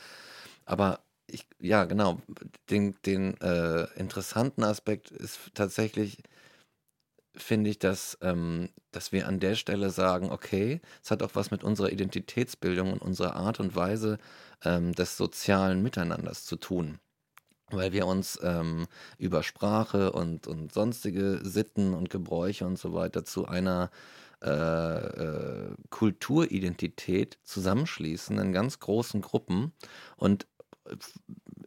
Aber ich, ja, genau, den, den äh, interessanten Aspekt ist tatsächlich, finde ich, dass, ähm, dass wir an der Stelle sagen, okay, es hat auch was mit unserer Identitätsbildung und unserer Art und Weise ähm, des sozialen Miteinanders zu tun. Weil wir uns ähm, über Sprache und, und sonstige Sitten und Gebräuche und so weiter zu einer äh, äh, Kulturidentität zusammenschließen in ganz großen Gruppen und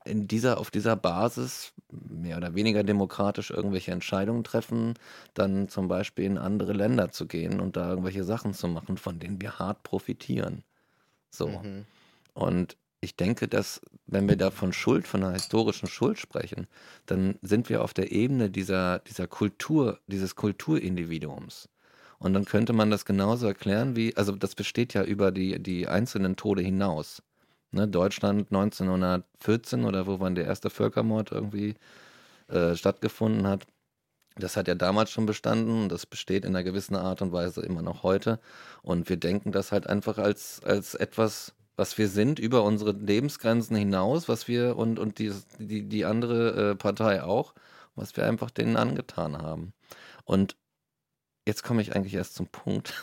in dieser, auf dieser Basis mehr oder weniger demokratisch irgendwelche Entscheidungen treffen, dann zum Beispiel in andere Länder zu gehen und da irgendwelche Sachen zu machen, von denen wir hart profitieren. So. Mhm. Und ich denke, dass, wenn wir da von Schuld, von einer historischen Schuld sprechen, dann sind wir auf der Ebene dieser, dieser Kultur, dieses Kulturindividuums. Und dann könnte man das genauso erklären wie, also das besteht ja über die, die einzelnen Tode hinaus. Ne, Deutschland 1914 oder wo wann der erste Völkermord irgendwie äh, stattgefunden hat, das hat ja damals schon bestanden und das besteht in einer gewissen Art und Weise immer noch heute. Und wir denken das halt einfach als, als etwas, was wir sind, über unsere Lebensgrenzen hinaus, was wir und, und die, die, die andere äh, Partei auch, was wir einfach denen angetan haben. Und jetzt komme ich eigentlich erst zum Punkt.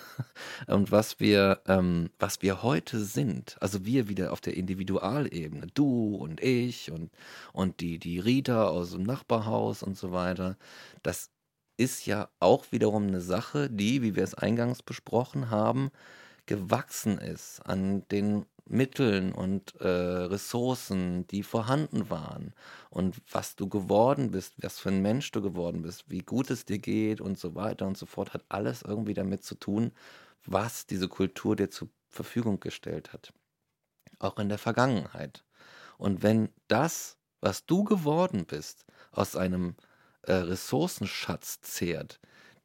Und was wir, ähm, was wir heute sind, also wir wieder auf der Individualebene, du und ich und, und die, die Rita aus dem Nachbarhaus und so weiter, das ist ja auch wiederum eine Sache, die, wie wir es eingangs besprochen haben, gewachsen ist an den Mitteln und äh, Ressourcen, die vorhanden waren und was du geworden bist, was für ein Mensch du geworden bist, wie gut es dir geht und so weiter und so fort, hat alles irgendwie damit zu tun, was diese Kultur dir zur Verfügung gestellt hat. Auch in der Vergangenheit. Und wenn das, was du geworden bist, aus einem äh, Ressourcenschatz zehrt,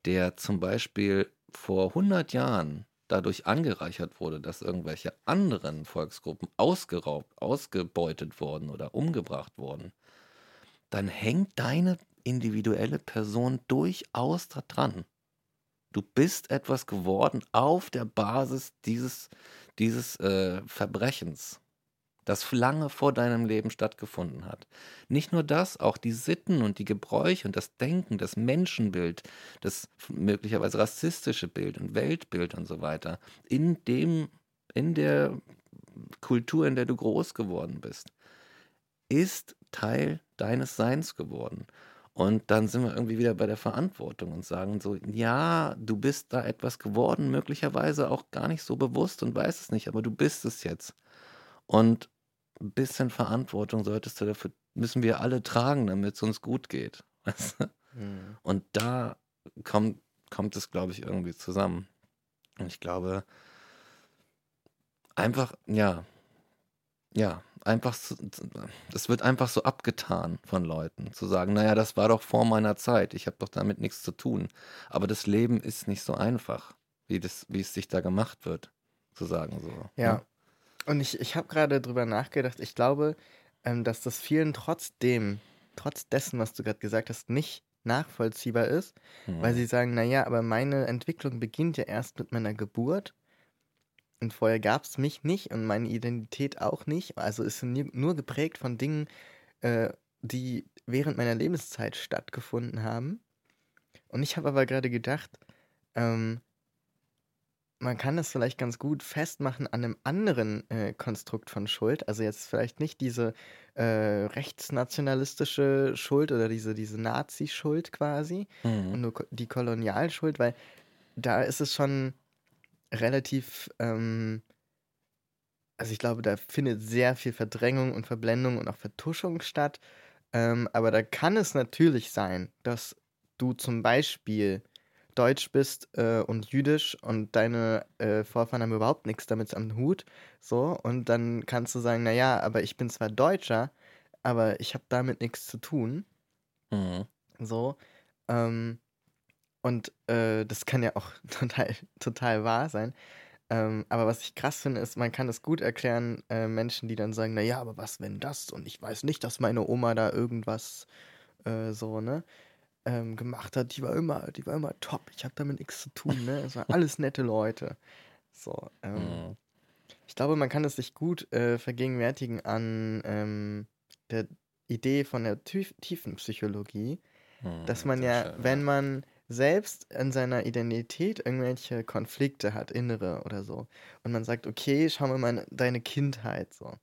der zum Beispiel vor 100 Jahren dadurch angereichert wurde, dass irgendwelche anderen Volksgruppen ausgeraubt, ausgebeutet wurden oder umgebracht wurden, dann hängt deine individuelle Person durchaus da dran. Du bist etwas geworden auf der Basis dieses, dieses äh, Verbrechens das lange vor deinem Leben stattgefunden hat. Nicht nur das, auch die Sitten und die Gebräuche und das Denken, das Menschenbild, das möglicherweise rassistische Bild und Weltbild und so weiter, in dem, in der Kultur, in der du groß geworden bist, ist Teil deines Seins geworden. Und dann sind wir irgendwie wieder bei der Verantwortung und sagen so, ja, du bist da etwas geworden, möglicherweise auch gar nicht so bewusst und weißt es nicht, aber du bist es jetzt. Und ein bisschen Verantwortung solltest du dafür, müssen wir alle tragen, damit es uns gut geht. Mhm. Und da kommt, kommt es, glaube ich, irgendwie zusammen. Und ich glaube, einfach, ja, ja, einfach, es wird einfach so abgetan von Leuten, zu sagen, naja, das war doch vor meiner Zeit, ich habe doch damit nichts zu tun. Aber das Leben ist nicht so einfach, wie, das, wie es sich da gemacht wird, zu sagen so. Ja, ne? Und ich, ich habe gerade drüber nachgedacht, ich glaube, ähm, dass das vielen trotzdem, trotz dessen, was du gerade gesagt hast, nicht nachvollziehbar ist, mhm. weil sie sagen, naja, aber meine Entwicklung beginnt ja erst mit meiner Geburt und vorher gab es mich nicht und meine Identität auch nicht. Also ist sie nur geprägt von Dingen, äh, die während meiner Lebenszeit stattgefunden haben. Und ich habe aber gerade gedacht, ähm, man kann das vielleicht ganz gut festmachen an einem anderen äh, Konstrukt von Schuld. Also jetzt vielleicht nicht diese äh, rechtsnationalistische Schuld oder diese, diese Nazi-Schuld quasi mhm. und nur die Kolonialschuld, weil da ist es schon relativ, ähm, also ich glaube, da findet sehr viel Verdrängung und Verblendung und auch Vertuschung statt. Ähm, aber da kann es natürlich sein, dass du zum Beispiel deutsch bist äh, und jüdisch und deine äh, Vorfahren haben überhaupt nichts damit am Hut, so, und dann kannst du sagen, naja, aber ich bin zwar Deutscher, aber ich habe damit nichts zu tun. Mhm. So. Ähm, und äh, das kann ja auch total, total wahr sein. Ähm, aber was ich krass finde, ist, man kann das gut erklären, äh, Menschen, die dann sagen, naja, aber was, wenn das? Und ich weiß nicht, dass meine Oma da irgendwas äh, so, ne? Ähm, gemacht hat, die war immer, die war immer top. Ich habe damit nichts zu tun, ne? Es waren alles nette Leute. So, ähm, mhm. ich glaube, man kann es sich gut äh, vergegenwärtigen an ähm, der Idee von der tief Tiefenpsychologie, mhm, dass man ja, schön, wenn man selbst in seiner Identität irgendwelche Konflikte hat, innere oder so, und man sagt, okay, schau mal meine, deine Kindheit so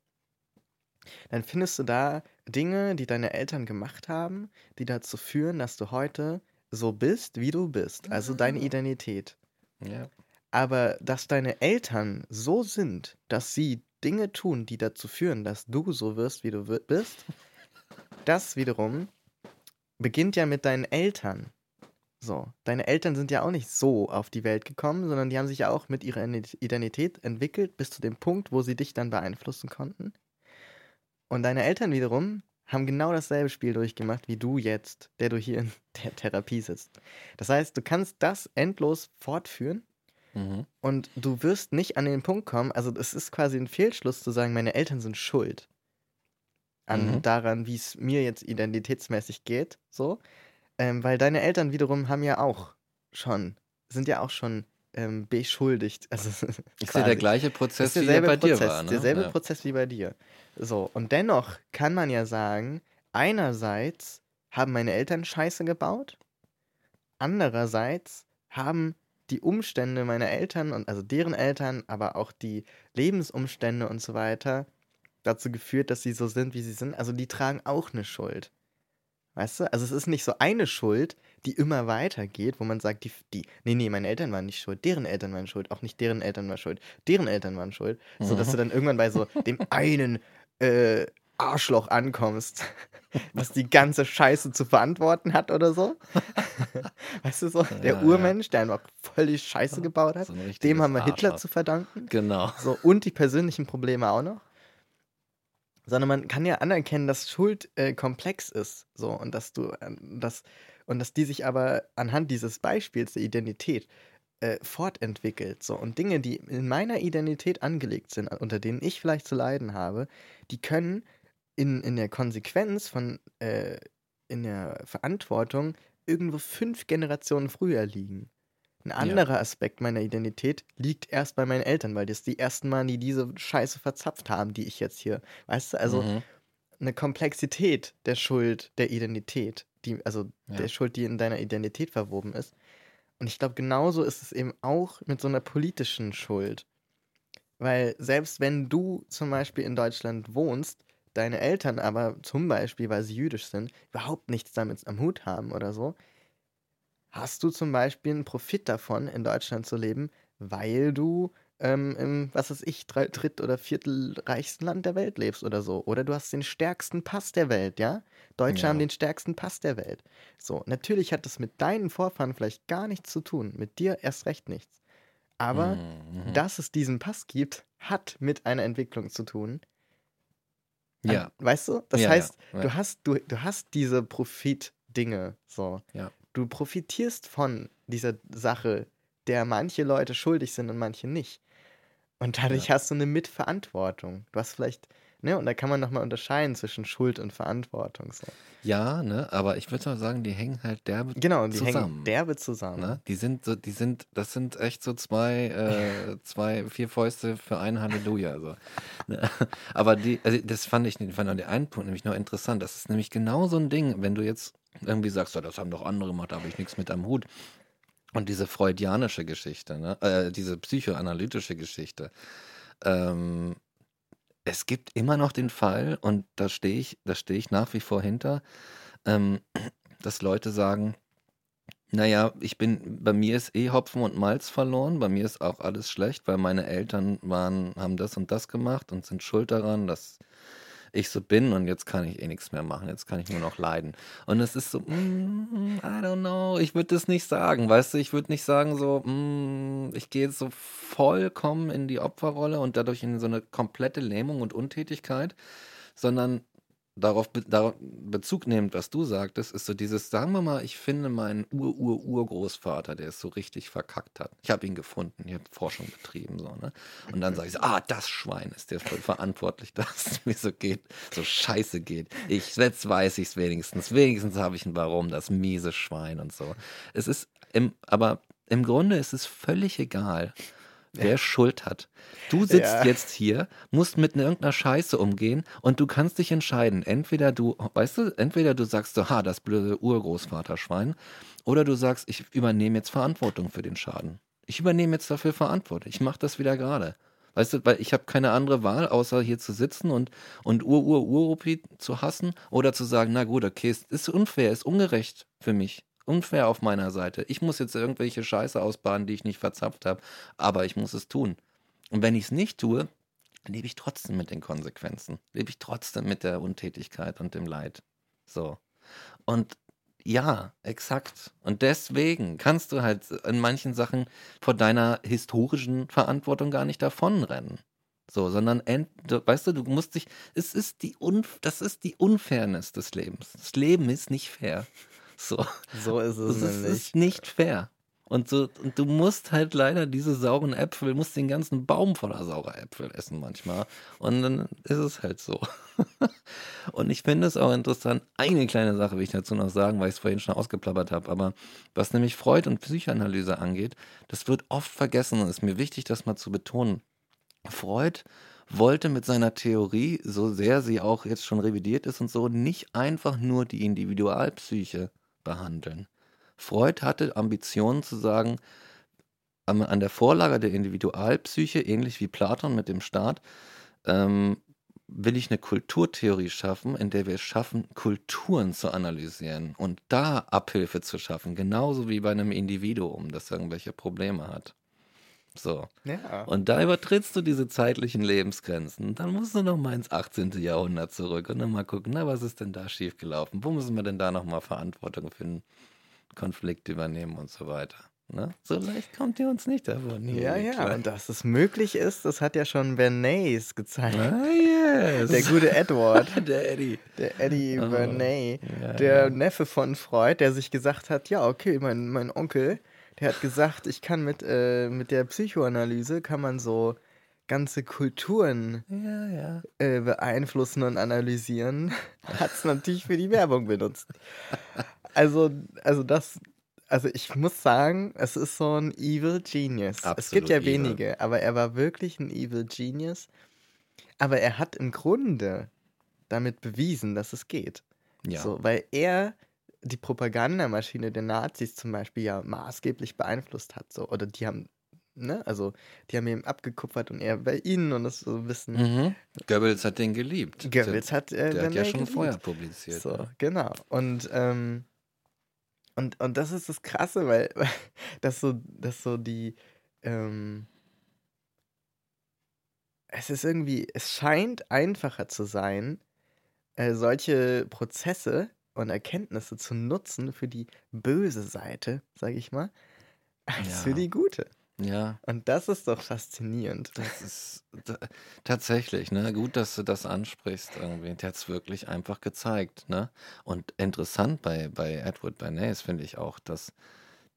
dann findest du da Dinge, die deine Eltern gemacht haben, die dazu führen, dass du heute so bist, wie du bist. Also deine ah. Identität. Ja. Aber dass deine Eltern so sind, dass sie Dinge tun, die dazu führen, dass du so wirst, wie du bist, das wiederum beginnt ja mit deinen Eltern. So, deine Eltern sind ja auch nicht so auf die Welt gekommen, sondern die haben sich ja auch mit ihrer Identität entwickelt bis zu dem Punkt, wo sie dich dann beeinflussen konnten. Und deine Eltern wiederum haben genau dasselbe Spiel durchgemacht wie du jetzt, der du hier in der Therapie sitzt. Das heißt, du kannst das endlos fortführen Mhm. und du wirst nicht an den Punkt kommen, also es ist quasi ein Fehlschluss zu sagen, meine Eltern sind schuld an Mhm. daran, wie es mir jetzt identitätsmäßig geht, so, ähm, weil deine Eltern wiederum haben ja auch schon, sind ja auch schon ähm, beschuldigt. Also, Ist ja der gleiche Prozess, wie bei dir Prozess, war, ne? derselbe Ja. Prozess wie bei dir. So, und dennoch kann man ja sagen, einerseits haben meine Eltern Scheiße gebaut, andererseits haben die Umstände meiner Eltern und also deren Eltern, aber auch die Lebensumstände und so weiter dazu geführt, dass sie so sind, wie sie sind. Also die tragen auch eine Schuld. Weißt du? Also es ist nicht so eine Schuld, die immer weitergeht, wo man sagt, die, die, nee, nee, meine Eltern waren nicht schuld, deren Eltern waren schuld, auch nicht deren Eltern waren schuld, deren Eltern waren schuld. So dass Mhm. du dann irgendwann bei so dem einen äh, Arschloch ankommst, was die ganze Scheiße zu verantworten hat oder so. Weißt du so, der Ja. Urmensch, der einfach völlig Scheiße gebaut hat, So dem haben wir Hitler Arschloch. zu verdanken. Genau. So, und die persönlichen Probleme auch noch. Sondern man kann ja anerkennen, dass Schuld äh, komplex ist. So, und dass du äh, das, und dass die sich aber anhand dieses Beispiels der Identität äh, fortentwickelt. So, und Dinge, die in meiner Identität angelegt sind, unter denen ich vielleicht zu leiden habe, die können in, in der Konsequenz von äh, in der Verantwortung irgendwo fünf Generationen früher liegen. Ein anderer Aspekt meiner Identität liegt erst bei meinen Eltern, weil das die ersten Mal, die diese Scheiße verzapft haben, die ich jetzt hier, weißt du, also Mhm. eine Komplexität der Schuld, der Identität, die, also Ja. der Schuld, die in deiner Identität verwoben ist. Und ich glaube, genauso ist es eben auch mit so einer politischen Schuld. Weil selbst wenn du zum Beispiel in Deutschland wohnst, deine Eltern aber zum Beispiel, weil sie jüdisch sind, überhaupt nichts damit am Hut haben oder so, hast du zum Beispiel einen Profit davon, in Deutschland zu leben, weil du ähm, im, was weiß ich, drei- dritt- oder viertelreichsten Land der Welt lebst oder so. Oder du hast den stärksten Pass der Welt, ja? Deutsche Ja. haben den stärksten Pass der Welt. So, natürlich hat das mit deinen Vorfahren vielleicht gar nichts zu tun, mit dir erst recht nichts. Aber Mhm. dass es diesen Pass gibt, hat mit einer Entwicklung zu tun. An- Ja. Weißt du? Das Ja, heißt, ja. du hast, du, du hast diese Profitdinge so. Ja. Du profitierst von dieser Sache, der manche Leute schuldig sind und manche nicht. Und dadurch hast du eine Mitverantwortung. Du hast vielleicht, ne, und da kann man nochmal unterscheiden zwischen Schuld und Verantwortung. So. Ja, ne, aber ich würde mal sagen, die hängen halt derbe Genau, die zusammen. hängen derbe zusammen. Ne? Die sind so, die sind, das sind echt so zwei, äh, zwei, vier Fäuste für ein Halleluja. So. Ne? Aber die, also das fand ich, fand auch der einen Punkt nämlich noch interessant. Das ist nämlich genau so ein Ding, wenn du jetzt irgendwie sagst, ja, das haben doch andere gemacht, da habe ich nichts mit am Hut. Und diese freudianische Geschichte, ne? äh, diese psychoanalytische Geschichte. Ähm, es gibt immer noch den Fall, und da stehe ich, da ich nach wie vor hinter, ähm, dass Leute sagen, naja, ich bin, bei mir ist eh Hopfen und Malz verloren, bei mir ist auch alles schlecht, weil meine Eltern waren, haben das und das gemacht und sind schuld daran, dass ich so bin und jetzt kann ich eh nichts mehr machen, jetzt kann ich nur noch leiden. Und es ist so, mm, I don't know, ich würde das nicht sagen, weißt du, ich würde nicht sagen so, mm, ich gehe so vollkommen in die Opferrolle und dadurch in so eine komplette Lähmung und Untätigkeit, sondern darauf be darauf Bezug nehmend, was du sagtest, ist so dieses, sagen wir mal, ich finde meinen Ur-Ur-Urgroßvater, der es so richtig verkackt hat. Ich habe ihn gefunden, ich habe Forschung betrieben, so, ne? Und dann sage ich so, ah, das Schwein ist der verantwortlich, dass es mir so geht, so scheiße geht. Ich, jetzt weiß ich es wenigstens. Wenigstens habe ich ein Warum, das miese Schwein und so. Es ist, im, aber im Grunde ist es völlig egal, wer Schuld hat. Du sitzt Ja. jetzt hier, musst mit irgendeiner Scheiße umgehen und du kannst dich entscheiden. Entweder du, weißt du, entweder du sagst so, ha, das blöde Urgroßvaterschwein, oder du sagst, ich übernehme jetzt Verantwortung für den Schaden. Ich übernehme jetzt dafür Verantwortung. Ich mache das wieder gerade. Weißt du, weil ich habe keine andere Wahl, außer hier zu sitzen und, und Ur-Ur-Uropi zu hassen oder zu sagen, na gut, okay, es ist unfair, ist ungerecht für mich. Unfair auf meiner Seite. Ich muss jetzt irgendwelche Scheiße ausbaden, die ich nicht verzapft habe, aber ich muss es tun. Und wenn ich es nicht tue, lebe ich trotzdem mit den Konsequenzen. Lebe ich trotzdem mit der Untätigkeit und dem Leid. So. Und ja, exakt. Und deswegen kannst du halt in manchen Sachen vor deiner historischen Verantwortung gar nicht davonrennen. So, sondern, end, weißt du, du musst dich, es ist die, Un, das ist die Unfairness des Lebens. Das Leben ist nicht fair. So, So ist es das ist, nämlich. ist nicht fair. Und, so, und du musst halt leider diese sauren Äpfel, musst den ganzen Baum voller saurer Äpfel essen manchmal. Und dann ist es halt so. und ich finde es auch interessant, eine kleine Sache will ich dazu noch sagen, weil ich es vorhin schon ausgeplappert habe, aber was nämlich Freud und Psychoanalyse angeht, das wird oft vergessen und ist mir wichtig, das mal zu betonen. Freud wollte mit seiner Theorie, so sehr sie auch jetzt schon revidiert ist und so, nicht einfach nur die Individualpsyche behandeln. Freud hatte Ambitionen zu sagen, an der Vorlage der Individualpsyche, ähnlich wie Platon mit dem Staat, ähm, will ich eine Kulturtheorie schaffen, in der wir es schaffen, Kulturen zu analysieren und da Abhilfe zu schaffen, genauso wie bei einem Individuum, das irgendwelche Probleme hat. So. Ja. Und da übertrittst du diese zeitlichen Lebensgrenzen. Dann musst du noch mal ins 18. Jahrhundert zurück und dann mal gucken, na, was ist denn da schiefgelaufen? Wo müssen wir denn da noch mal Verantwortung für einen Konflikt übernehmen und so weiter? Ne? So leicht kommt ihr uns nicht davon. Ja, ja, Kleinen. und dass es möglich ist, das hat ja schon Bernays gezeigt. Ah, yes. Der gute Edward. Der Eddie. Der Eddie Oh, Verney, ja, der ja. Neffe von Freud, der sich gesagt hat, ja, okay, mein, mein Onkel, der hat gesagt, ich kann mit, äh, mit der Psychoanalyse, kann man so ganze Kulturen Ja, ja. äh, beeinflussen und analysieren, hat es natürlich für die Werbung benutzt. Also, also das, also ich muss sagen, es ist so ein Evil Genius. es Absolut gibt ja evil. wenige, aber er war wirklich ein Evil Genius. Aber er hat im Grunde damit bewiesen, dass es geht. Ja. So, weil er die Propagandamaschine der Nazis zum Beispiel ja maßgeblich beeinflusst hat. So. Oder die haben, ne, also die haben ihm abgekupfert und er bei ihnen und das so ein bisschen. Mhm. Goebbels hat den geliebt. Goebbels hat, äh, der hat ja schon geliebt. vorher publiziert. So, ne? genau. Und, ähm, und, und das ist das Krasse, weil, weil das so, das so die, ähm, es ist irgendwie, es scheint einfacher zu sein, äh, solche Prozesse und Erkenntnisse zu nutzen für die böse Seite, sage ich mal, als Ja. für die gute. Ja, Und das ist doch faszinierend. das ist tatsächlich, ne? Gut, dass du das ansprichst irgendwie. Der hat es wirklich einfach gezeigt, ne? Und interessant bei, bei Edward Bernays finde ich auch, dass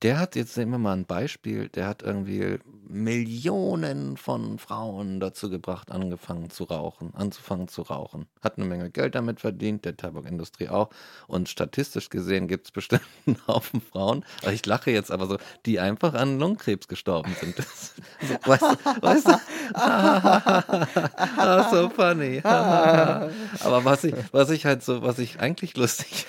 der hat, jetzt nehmen wir mal ein Beispiel, der hat irgendwie Millionen von Frauen dazu gebracht, angefangen zu rauchen, anzufangen zu rauchen. Hat eine Menge Geld damit verdient, der Tabakindustrie auch. Und statistisch gesehen gibt es bestimmt einen Haufen Frauen, ich lache jetzt aber so, die einfach an Lungenkrebs gestorben sind. So, weißt du, weißt du? ah, so funny. aber was ich, was ich halt so, was ich eigentlich lustig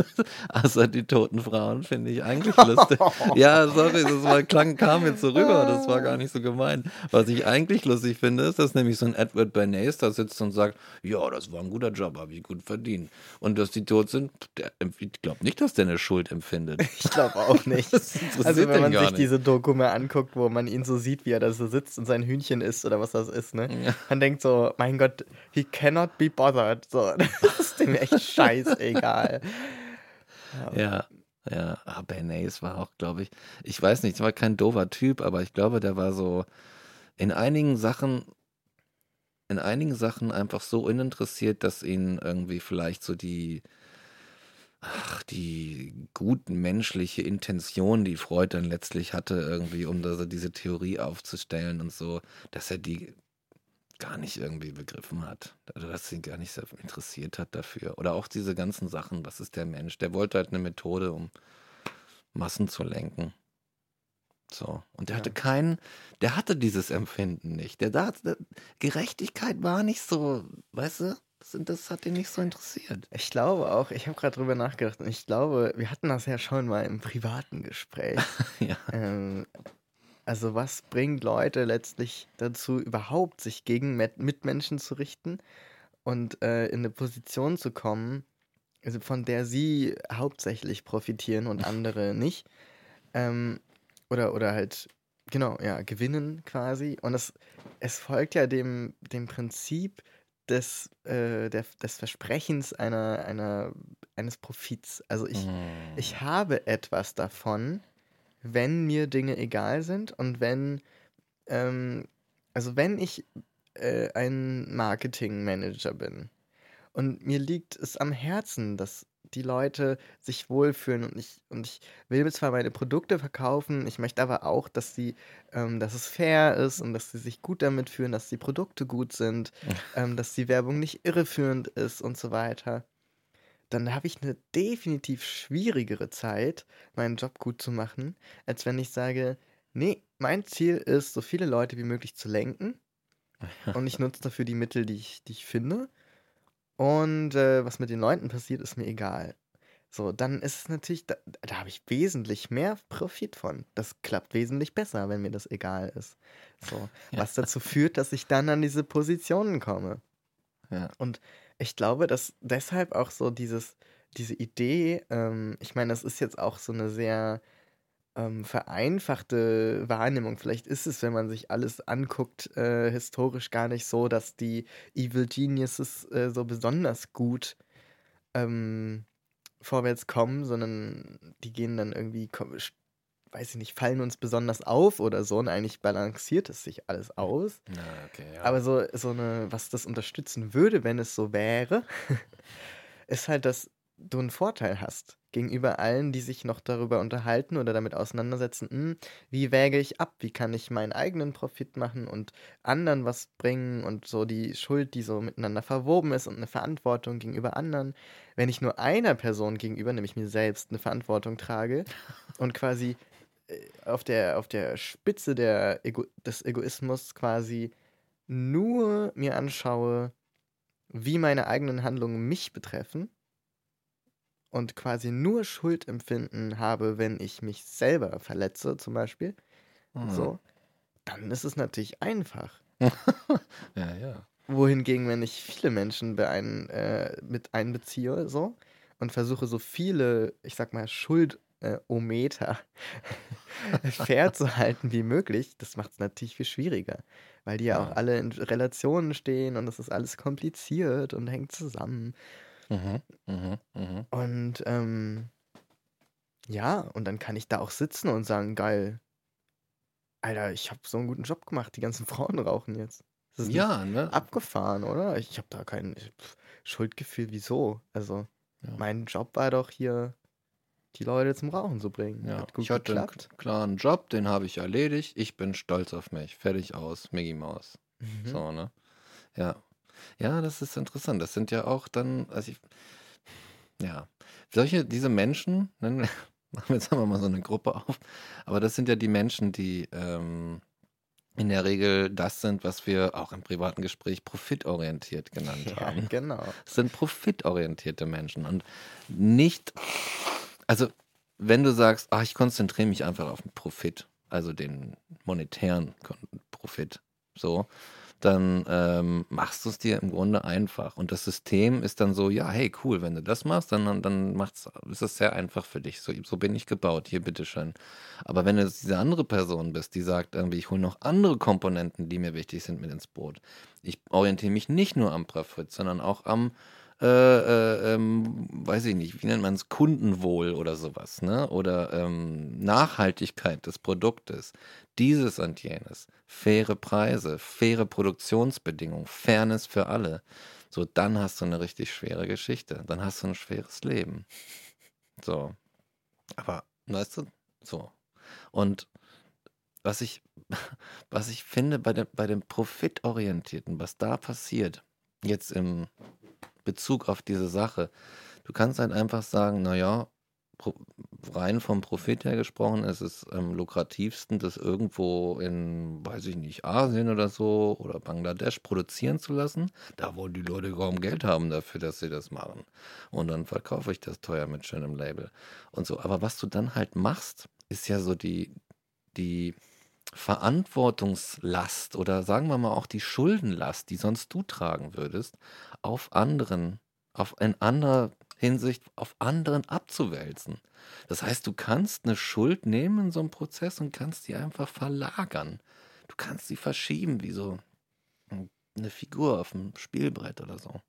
Außer die toten Frauen finde ich eigentlich lustig. Ja, sorry, das war, klang, kam jetzt so rüber, das war gar nicht so gemeint. Was ich eigentlich lustig finde, ist, dass nämlich so ein Edward Bernays da sitzt und sagt, ja, das war ein guter Job, habe ich gut verdient. Und dass die tot sind, der, ich glaube nicht, dass der eine Schuld empfindet. Ich glaube auch nicht. Also wenn man sich nicht. diese Doku mal anguckt, wo man ihn so sieht, wie er da so sitzt und sein Hühnchen isst oder was das ist, ne? Ja. Man denkt so, mein Gott, he cannot be bothered. So, das ist dem echt scheißegal. Ja, ja. Ah, Bernays war auch, glaube ich, ich weiß nicht, es war kein doofer Typ, aber ich glaube, der war so in einigen Sachen, in einigen Sachen einfach so uninteressiert, dass ihn irgendwie vielleicht so die, ach, die guten menschliche Intention, die Freud dann letztlich hatte, irgendwie, um da so diese Theorie aufzustellen und so, dass er die gar nicht irgendwie begriffen hat. Also, dass ihn gar nicht so interessiert hat dafür. Oder auch diese ganzen Sachen, was ist der Mensch? Der wollte halt eine Methode, um Massen zu lenken. So. Und der Ja. hatte keinen, der hatte dieses Empfinden nicht. Der, da, der Gerechtigkeit war nicht so, weißt du, das, das hat ihn nicht so interessiert. Ich glaube auch, ich habe gerade drüber nachgedacht und ich glaube, wir hatten das ja schon mal im privaten Gespräch. Ja. ähm, also was bringt Leute letztlich dazu, überhaupt sich gegen Met Mitmenschen zu richten und äh, in eine Position zu kommen, also von der sie hauptsächlich profitieren und andere nicht. Ähm, oder, oder halt, genau, ja, gewinnen quasi. Und es, es folgt ja dem, dem Prinzip des, äh, der, des Versprechens einer, einer, eines Profits. Also ich, ich habe etwas davon, wenn mir Dinge egal sind und wenn, ähm, also wenn ich äh, ein Marketingmanager bin und mir liegt es am Herzen, dass die Leute sich wohlfühlen und ich, und ich will zwar meine Produkte verkaufen, ich möchte aber auch, dass sie, ähm, dass es fair ist und dass sie sich gut damit fühlen, dass die Produkte gut sind, ähm, dass die Werbung nicht irreführend ist und so weiter. Dann habe ich eine definitiv schwierigere Zeit, meinen Job gut zu machen, als wenn ich sage, nee, mein Ziel ist, so viele Leute wie möglich zu lenken und ich nutze dafür die Mittel, die ich, die ich finde. Und äh, was mit den Leuten passiert, ist mir egal. So, dann ist es natürlich, da, da habe ich wesentlich mehr Profit von. Das klappt wesentlich besser, wenn mir das egal ist. So, was dazu führt, dass ich dann an diese Positionen komme. Ja. Und ich glaube, dass deshalb auch so dieses, diese Idee, ähm, ich meine, das ist jetzt auch so eine sehr ähm, vereinfachte Wahrnehmung. Vielleicht ist es, wenn man sich alles anguckt, äh, historisch gar nicht so, dass die Evil Geniuses äh, so besonders gut ähm, vorwärts kommen, sondern die gehen dann irgendwie, weiß ich nicht, fallen uns besonders auf oder so und eigentlich balanciert es sich alles aus. Na, okay, ja. Aber so, so eine, was das unterstützen würde, wenn es so wäre, ist halt, dass du einen Vorteil hast gegenüber allen, die sich noch darüber unterhalten oder damit auseinandersetzen, hm, wie wäge ich ab, wie kann ich meinen eigenen Profit machen und anderen was bringen und so die Schuld, die so miteinander verwoben ist und eine Verantwortung gegenüber anderen. Wenn ich nur einer Person gegenüber, nämlich mir selbst, eine Verantwortung trage und quasi auf der, auf der Spitze der Ego des Egoismus quasi nur mir anschaue, wie meine eigenen Handlungen mich betreffen und quasi nur Schuldempfinden habe, wenn ich mich selber verletze, zum Beispiel, Mhm. so, dann ist es natürlich einfach. ja, ja. Wohingegen, wenn ich viele Menschen beein, äh, mit einbeziehe, so, und versuche so viele, ich sag mal, Schuldometer fair zu halten wie möglich, das macht es natürlich viel schwieriger. Weil die ja, auch alle in Relationen stehen und das ist alles kompliziert und hängt zusammen. Mhm, mhm, mhm. Und ähm, ja, und dann kann ich da auch sitzen und sagen, geil, Alter, ich habe so einen guten Job gemacht, die ganzen Frauen rauchen jetzt. Das ist Ja, ne? abgefahren, oder? Ich habe da kein Schuldgefühl, wieso? Also, Ja. mein Job war doch hier, die Leute zum Rauchen zu bringen. Ja, Hat gut ich hatte einen geklappt. k- klaren Job, den habe ich erledigt. Ich bin stolz auf mich. Fertig aus, Mickey Maus. Mhm. So, ne? Ja. Ja, das ist interessant. Das sind ja auch dann, also ich, ja, solche, diese Menschen, nennen wir, machen wir jetzt einfach mal so eine Gruppe auf, aber das sind ja die Menschen, die ähm, in der Regel das sind, was wir auch im privaten Gespräch profitorientiert genannt Ja, haben. genau. Es sind profitorientierte Menschen und nicht, also wenn du sagst, ach, ich konzentriere mich einfach auf den Profit, also den monetären Profit, so, dann ähm, machst du es dir im Grunde einfach. Und das System ist dann so, ja, hey, cool, wenn du das machst, dann, dann macht's, ist es sehr einfach für dich. So, so bin ich gebaut, hier, bitteschön. Aber wenn du diese andere Person bist, die sagt, irgendwie, ich hole noch andere Komponenten, die mir wichtig sind, mit ins Boot. Ich orientiere mich nicht nur am Profit, sondern auch am äh, äh, ähm, weiß ich nicht, wie nennt man es, Kundenwohl oder sowas, ne? Oder ähm, Nachhaltigkeit des Produktes, dieses und jenes, faire Preise, faire Produktionsbedingungen, Fairness für alle. So, dann hast du eine richtig schwere Geschichte. Dann hast du ein schweres Leben. So. Aber, weißt du, so. Und was ich, was ich finde bei dem, bei dem Profitorientierten, was da passiert, jetzt im Bezug auf diese Sache, du kannst halt einfach sagen, naja, rein vom Profit her gesprochen, ist es am lukrativsten, das irgendwo in, weiß ich nicht, Asien oder so oder Bangladesch produzieren zu lassen. Da, wo die Leute kaum Geld haben dafür, dass sie das machen. Und dann verkaufe ich das teuer mit schönem Label und so. Aber was du dann halt machst, ist ja so die, die Verantwortungslast oder sagen wir mal auch die Schuldenlast, die sonst du tragen würdest, auf anderen, auf in anderer Hinsicht auf anderen abzuwälzen. Das heißt, du kannst eine Schuld nehmen in so einem Prozess und kannst die einfach verlagern. Du kannst sie verschieben, wie so ein eine Figur auf dem Spielbrett oder so.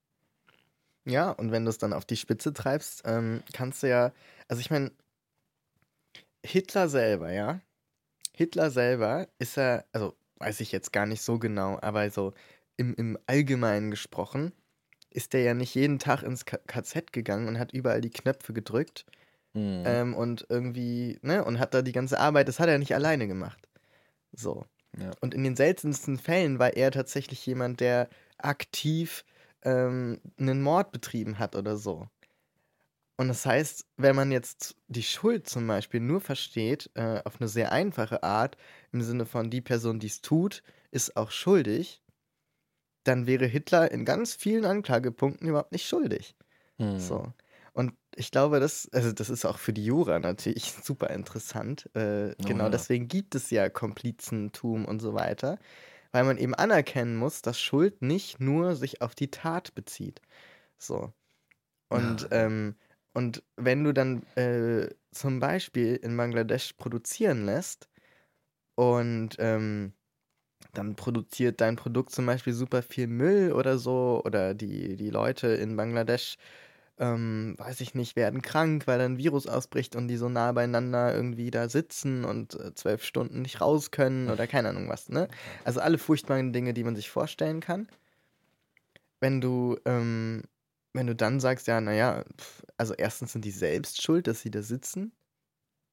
Ja, und wenn du es dann auf die Spitze treibst, ähm, kannst du ja, also ich meine, Hitler selber, ja, Hitler selber ist ja, also weiß ich jetzt gar nicht so genau, aber so im, im Allgemeinen gesprochen, ist der ja nicht jeden Tag ins KZ gegangen und hat überall die Knöpfe gedrückt Mhm. ähm, und irgendwie, ne, und hat da die ganze Arbeit, das hat er nicht alleine gemacht. So. Ja. Und in den seltensten Fällen war er tatsächlich jemand, der aktiv ähm, einen Mord betrieben hat oder so. Und das heißt, wenn man jetzt die Schuld zum Beispiel nur versteht, äh, auf eine sehr einfache Art, im Sinne von die Person, die es tut, ist auch schuldig, dann wäre Hitler in ganz vielen Anklagepunkten überhaupt nicht schuldig. Mhm. So. Und ich glaube, das, also das ist auch für die Jura natürlich super interessant. Äh, genau ja. deswegen gibt es ja Komplizentum und so weiter, weil man eben anerkennen muss, dass Schuld nicht nur sich auf die Tat bezieht. So. Und, ähm, und wenn du dann äh, zum Beispiel in Bangladesch produzieren lässt und ähm, dann produziert dein Produkt zum Beispiel super viel Müll oder so, oder die, die Leute in Bangladesch, ähm, weiß ich nicht, werden krank, weil ein Virus ausbricht und die so nah beieinander irgendwie da sitzen und äh, zwölf Stunden nicht raus können oder keine Ahnung was, ne? Also alle furchtbaren Dinge, die man sich vorstellen kann. Wenn du, ähm, wenn du dann sagst, ja, naja, also erstens sind die selbst schuld, dass sie da sitzen.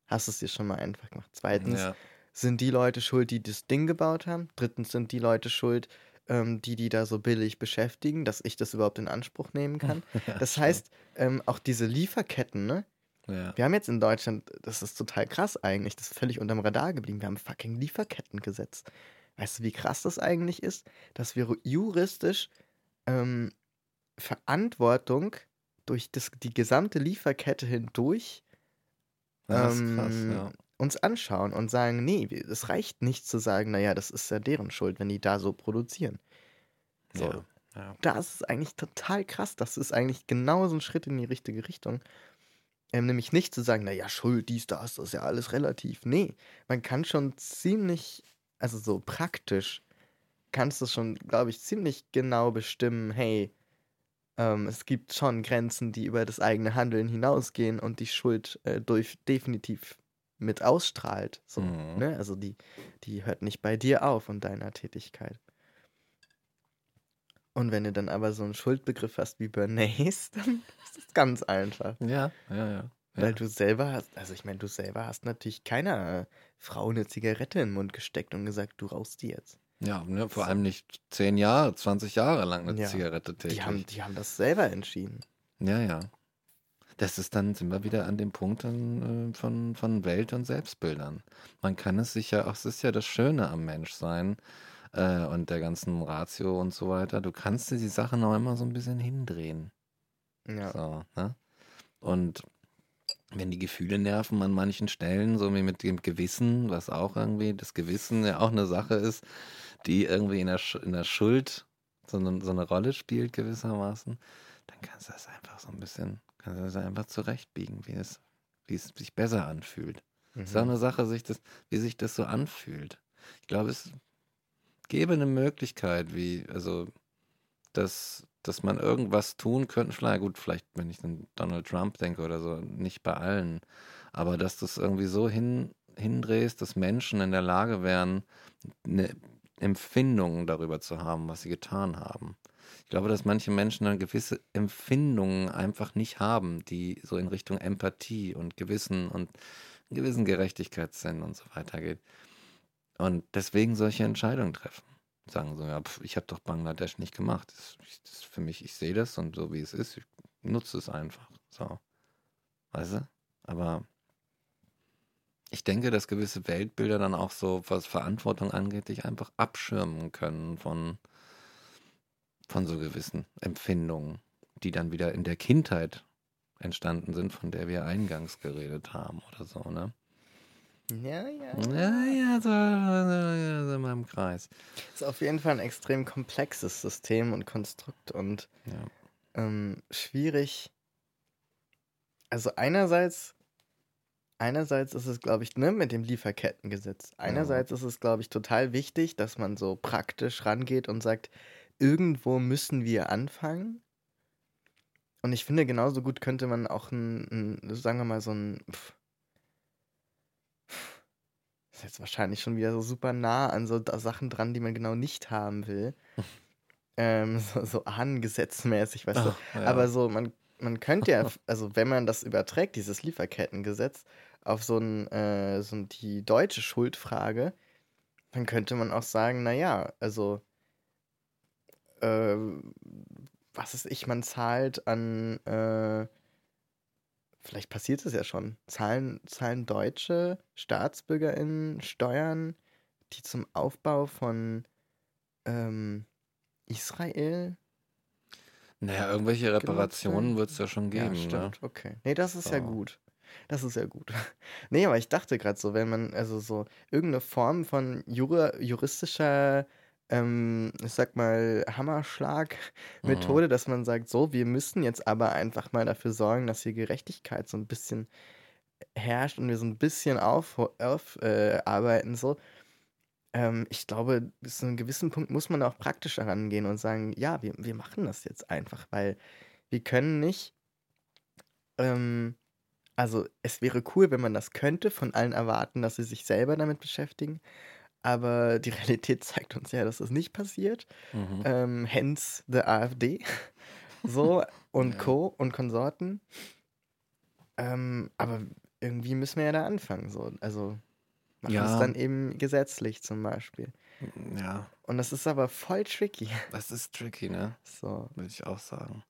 Hast du es dir schon mal einfach gemacht. Zweitens, Ja. Sind die Leute schuld, die das Ding gebaut haben. Drittens sind die Leute schuld, ähm, die die da so billig beschäftigen, dass ich das überhaupt in Anspruch nehmen kann. Ja, das stimmt. heißt, ähm, auch diese Lieferketten, ne? Ja. Wir haben jetzt in Deutschland, das ist total krass eigentlich, das ist völlig unterm Radar geblieben. Wir haben fucking Lieferkettengesetz. Weißt du, wie krass das eigentlich ist, dass wir juristisch ähm, Verantwortung durch das, die gesamte Lieferkette hindurch Ja, das ist krass, ähm, ja. Uns anschauen und sagen, nee, es reicht nicht zu sagen, naja, das ist ja deren Schuld, wenn die da so produzieren. So, Ja, ja. das ist eigentlich total krass. Das ist eigentlich genau so ein Schritt in die richtige Richtung. Ähm, nämlich nicht zu sagen, naja, Schuld, dies, das, das ist ja alles relativ. Nee, man kann schon ziemlich, also so praktisch, kannst du schon, glaube ich, ziemlich genau bestimmen, hey, ähm, es gibt schon Grenzen, die über das eigene Handeln hinausgehen und die Schuld äh, durch, definitiv mit ausstrahlt. So, Mhm. ne? Also die, die hört nicht bei dir auf und deiner Tätigkeit. Und wenn du dann aber so einen Schuldbegriff hast wie Bernays, dann ist das ganz einfach. Ja, ja, ja. Weil du selber hast, also ich meine, du selber hast natürlich keiner Frau eine Zigarette in den Mund gesteckt und gesagt, du rauchst die jetzt. Ja, ne, vor allem nicht 10 Jahre, 20 Jahre lang eine Ja. Zigarette täglich. Die haben, die haben das selber entschieden. Ja, ja. Das ist dann, sind wir wieder an dem Punkt dann, äh, von, von Welt- und Selbstbildern. Man kann es sich ja, auch es ist ja das Schöne am Menschsein äh, und der ganzen Ratio und so weiter. Du kannst dir die Sachen auch immer so ein bisschen hindrehen. Ja. So, ne? Und wenn die Gefühle nerven an manchen Stellen, so wie mit dem Gewissen, was auch irgendwie, das Gewissen ja auch eine Sache ist, die irgendwie in der, Sch in der Schuld so eine, so eine Rolle spielt gewissermaßen, dann kannst du das einfach so ein bisschen, kannst du das einfach zurechtbiegen, wie es, wie es sich besser anfühlt. Es ist auch Mhm. eine Sache, sich das, wie sich das so anfühlt. Ich glaube, es gäbe eine Möglichkeit, wie, also, dass, dass man irgendwas tun könnte. Vielleicht, gut, vielleicht, wenn ich an Donald Trump denke oder so, nicht bei allen, aber dass du es irgendwie so hin, hindrehst, dass Menschen in der Lage wären, eine Empfindung darüber zu haben, was sie getan haben. Ich glaube, dass manche Menschen dann gewisse Empfindungen einfach nicht haben, die so in Richtung Empathie und Gewissen und gewissen Gerechtigkeitssinn und so weiter geht. Und deswegen solche Entscheidungen treffen. Sagen so, ja, pf, ich habe doch Bangladesch nicht gemacht. Das, das ist für mich, ich sehe das und so wie es ist, ich nutze es einfach. So. Weißt du? Aber ich denke, dass gewisse Weltbilder dann auch so, was Verantwortung angeht, dich einfach abschirmen können von, von so gewissen Empfindungen, die dann wieder in der Kindheit entstanden sind, von der wir eingangs geredet haben oder so, ne? Ja, ja. Ja, ja, so, so, so in meinem Kreis. Ist auf jeden Fall ein extrem komplexes System und Konstrukt und Ja. ähm, schwierig. Also einerseits, einerseits ist es, glaube ich, ne, mit dem Lieferkettengesetz. Einerseits ist es, glaube ich, total wichtig, dass man so praktisch rangeht und sagt, irgendwo müssen wir anfangen. Und ich finde, genauso gut könnte man auch ein, ein sagen wir mal, so ein. Pff, ist jetzt wahrscheinlich schon wieder so super nah an so Sachen dran, die man genau nicht haben will. ähm, so, so ahnengesetzmäßig, weißt du. Ach, ja. Aber so, man, man könnte ja, also wenn man das überträgt, dieses Lieferkettengesetz, auf so, ein, äh, so die deutsche Schuldfrage, dann könnte man auch sagen, naja, also äh, was ist ich, man zahlt an, äh, vielleicht passiert es ja schon, zahlen, zahlen deutsche StaatsbürgerInnen Steuern, die zum Aufbau von ähm, Israel Naja, irgendwelche Reparationen wird es ja schon geben. Ja, ne? stimmt, okay. Nee, das ist ja So. gut. Das ist ja gut. Nee, aber ich dachte gerade so, wenn man, also so irgendeine Form von jura, juristischer, ähm, ich sag mal, Hammerschlag-Methode, dass man sagt, so, wir müssen jetzt aber einfach mal dafür sorgen, dass hier Gerechtigkeit so ein bisschen herrscht und wir so ein bisschen aufarbeiten, auf, äh, arbeiten, so. Ähm, ich glaube, bis zu einem gewissen Punkt muss man auch praktisch herangehen und sagen, ja, wir, wir machen das jetzt einfach, weil wir können nicht, ähm, also es wäre cool, wenn man das könnte, von allen erwarten, dass sie sich selber damit beschäftigen. Aber die Realität zeigt uns ja, dass das nicht passiert. Mhm. Ähm, hence the AfD. So und Ja. Co. und Konsorten. Ähm, aber irgendwie müssen wir ja da anfangen. So. Also machen Ja. es dann eben gesetzlich zum Beispiel. Ja, Und das ist aber voll tricky. das ist tricky, ne? So. Würde ich auch sagen.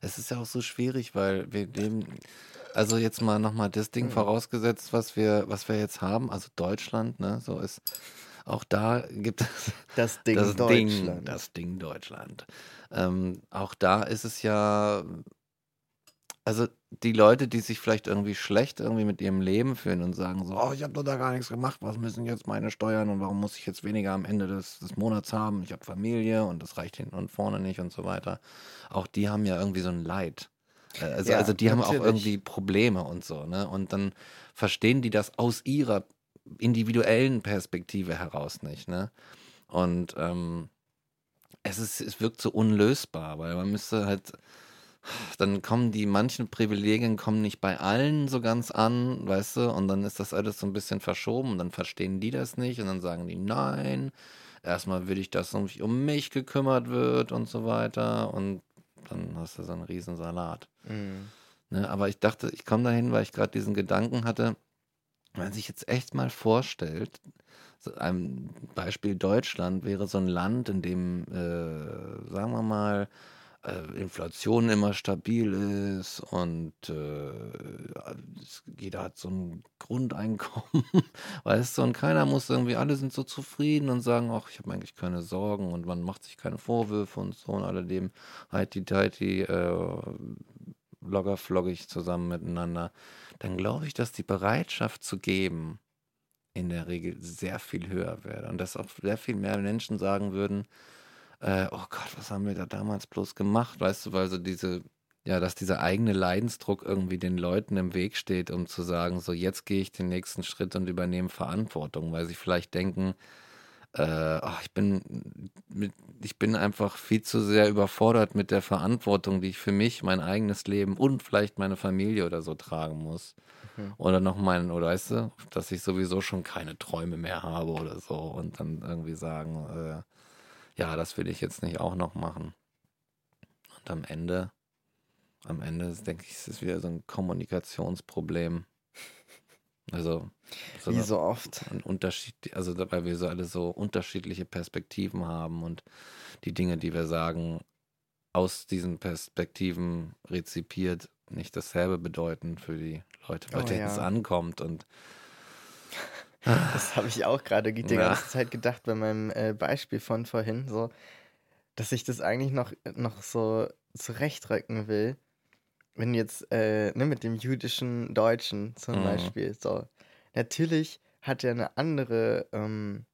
Es ist ja auch so schwierig, weil wir leben, also jetzt mal nochmal das Ding Mhm. vorausgesetzt, was wir, was wir jetzt haben, also Deutschland, ne, so ist, auch da gibt es Das Ding das Deutschland. Ding, das Ding Deutschland. Ähm, auch da ist es ja, also die Leute, die sich vielleicht irgendwie schlecht irgendwie mit ihrem Leben fühlen und sagen so, oh, ich habe doch da gar nichts gemacht, was müssen jetzt meine Steuern und warum muss ich jetzt weniger am Ende des, des Monats haben? Ich habe Familie und das reicht hinten und vorne nicht und so weiter. Auch die haben ja irgendwie so ein Leid. Äh, Also, Ja, also die haben auch natürlich. irgendwie Probleme und so, ne? Und dann verstehen die das aus ihrer individuellen Perspektive heraus nicht, ne? Und ähm, es ist, es wirkt so unlösbar, weil man müsste halt, dann kommen die manchen Privilegien kommen nicht bei allen so ganz an, weißt du, und dann ist das alles so ein bisschen verschoben und dann verstehen die das nicht und dann sagen die nein. Erstmal will ich, dass um mich gekümmert wird und so weiter und dann hast du so einen Riesensalat. Mhm. Ne, aber ich dachte, ich komme dahin, weil ich gerade diesen Gedanken hatte, wenn man sich jetzt echt mal vorstellt, ein Beispiel Deutschland wäre so ein Land, in dem, äh, sagen wir mal, äh, Inflation immer stabil ist und äh, jeder hat so ein Grundeinkommen, weißt du, und keiner muss irgendwie, alle sind so zufrieden und sagen, ach, ich habe eigentlich keine Sorgen und man macht sich keine Vorwürfe und so und alledem heiti-teiti, äh, loggerfloggig zusammen miteinander, dann glaube ich, dass die Bereitschaft zu geben in der Regel sehr viel höher wäre und dass auch sehr viel mehr Menschen sagen würden, äh, oh Gott, was haben wir da damals bloß gemacht, weißt du, weil so diese, ja, dass dieser eigene Leidensdruck irgendwie den Leuten im Weg steht, um zu sagen, so jetzt gehe ich den nächsten Schritt und übernehme Verantwortung, weil sie vielleicht denken, äh, ach, ich bin mit, ich bin einfach viel zu sehr überfordert mit der Verantwortung, die ich für mich, mein eigenes Leben und vielleicht meine Familie oder so tragen muss. Mhm. Oder noch mein, oder weißt du, dass ich sowieso schon keine Träume mehr habe oder so und dann irgendwie sagen, äh, ja, das will ich jetzt nicht auch noch machen. Und am Ende, am Ende denke ich, ist es wieder so ein Kommunikationsproblem. Also, so Wie so oft. ein Unterschied, also weil wir so alle so unterschiedliche Perspektiven haben und die Dinge, die wir sagen, aus diesen Perspektiven rezipiert nicht dasselbe bedeuten für die Leute, bei Oh denen es ja. ankommt. Und Das habe ich auch gerade die Ja. ganze Zeit gedacht bei meinem äh, Beispiel von vorhin, so, dass ich das eigentlich noch, noch so zurechtrücken will. Wenn jetzt, äh, ne, mit dem jüdischen Deutschen zum Mhm. Beispiel, so. Natürlich hat er eine andere, ähm,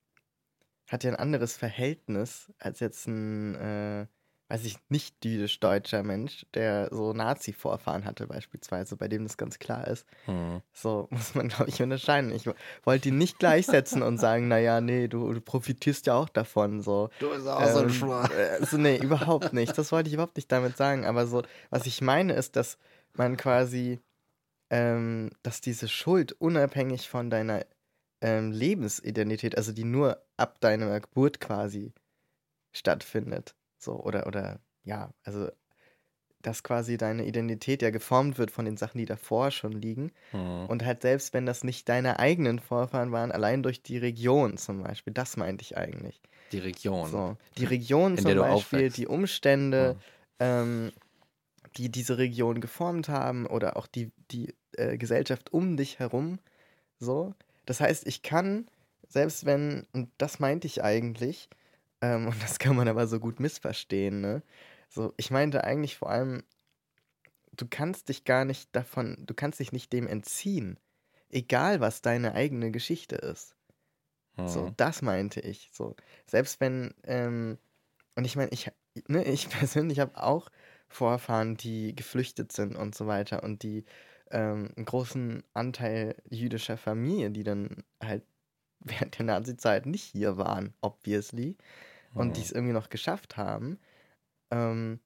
hat er ein anderes Verhältnis als jetzt ein, äh, weiß ich, nicht jüdisch-deutscher Mensch, der so Nazi-Vorfahren hatte beispielsweise, bei dem das ganz klar ist. Mhm. So muss man, glaube ich, unterscheiden. Ich wollte ihn nicht gleichsetzen und sagen, naja, nee, du, du profitierst ja auch davon. So. Du bist auch so ein Ähm, Schwein. äh, so, nee, überhaupt nicht. Das wollte ich überhaupt nicht damit sagen. Aber so, was ich meine, ist, dass man quasi, ähm, dass diese Schuld unabhängig von deiner ähm, Lebensidentität, also die nur ab deiner Geburt quasi stattfindet. So, oder, oder, ja, also, dass quasi deine Identität ja geformt wird von den Sachen, die davor schon liegen. Mhm. Und halt selbst wenn das nicht deine eigenen Vorfahren waren, allein durch die Region zum Beispiel, das meinte ich eigentlich. Die Region. So, die Region In zum Beispiel, aufwächst. die Umstände, ähm, die diese Region geformt haben oder auch die, die äh, Gesellschaft um dich herum. So. Das heißt, ich kann, selbst wenn, und das meinte ich eigentlich, ähm, und das kann man aber so gut missverstehen, ne? So, ich meinte eigentlich vor allem, du kannst dich gar nicht davon, du kannst dich nicht dem entziehen, egal was deine eigene Geschichte ist. So, Mhm. das meinte ich. So, selbst wenn, ähm, und ich meine, ich, ne, ich persönlich habe auch Vorfahren, die geflüchtet sind und so weiter und die ähm, einen großen Anteil jüdischer Familie, die dann halt während der Nazi-Zeit nicht hier waren, obviously, und die es irgendwie noch geschafft haben. Ähm,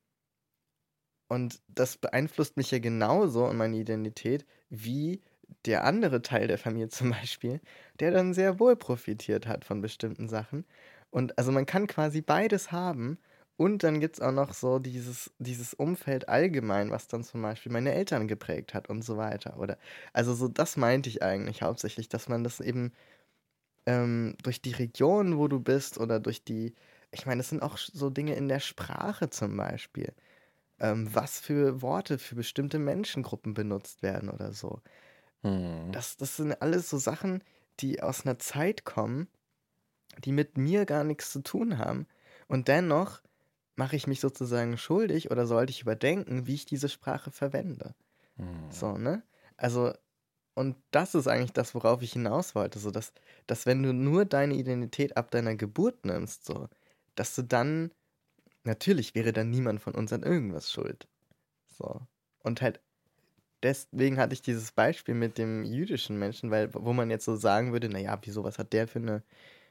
und das beeinflusst mich ja genauso und meine Identität wie der andere Teil der Familie zum Beispiel, der dann sehr wohl profitiert hat von bestimmten Sachen. Und also man kann quasi beides haben. Und dann gibt es auch noch so dieses, dieses Umfeld allgemein, was dann zum Beispiel meine Eltern geprägt hat und so weiter. Oder also so das meinte ich eigentlich hauptsächlich, dass man das eben ähm, durch die Region, wo du bist, oder durch die, ich meine, das sind auch so Dinge in der Sprache zum Beispiel. Ähm, was für Worte für bestimmte Menschengruppen benutzt werden oder so. Mhm. Das, das sind alles so Sachen, die aus einer Zeit kommen, die mit mir gar nichts zu tun haben. Und dennoch mache ich mich sozusagen schuldig oder sollte ich überdenken, wie ich diese Sprache verwende. Mhm. So, ne? Also, und das ist eigentlich das, worauf ich hinaus wollte. So, dass, dass wenn du nur deine Identität ab deiner Geburt nimmst, so, dass du dann, natürlich wäre dann niemand von uns an irgendwas schuld. So. Und halt, deswegen hatte ich dieses Beispiel mit dem jüdischen Menschen, weil, wo man jetzt so sagen würde, naja, wieso, was hat der für eine,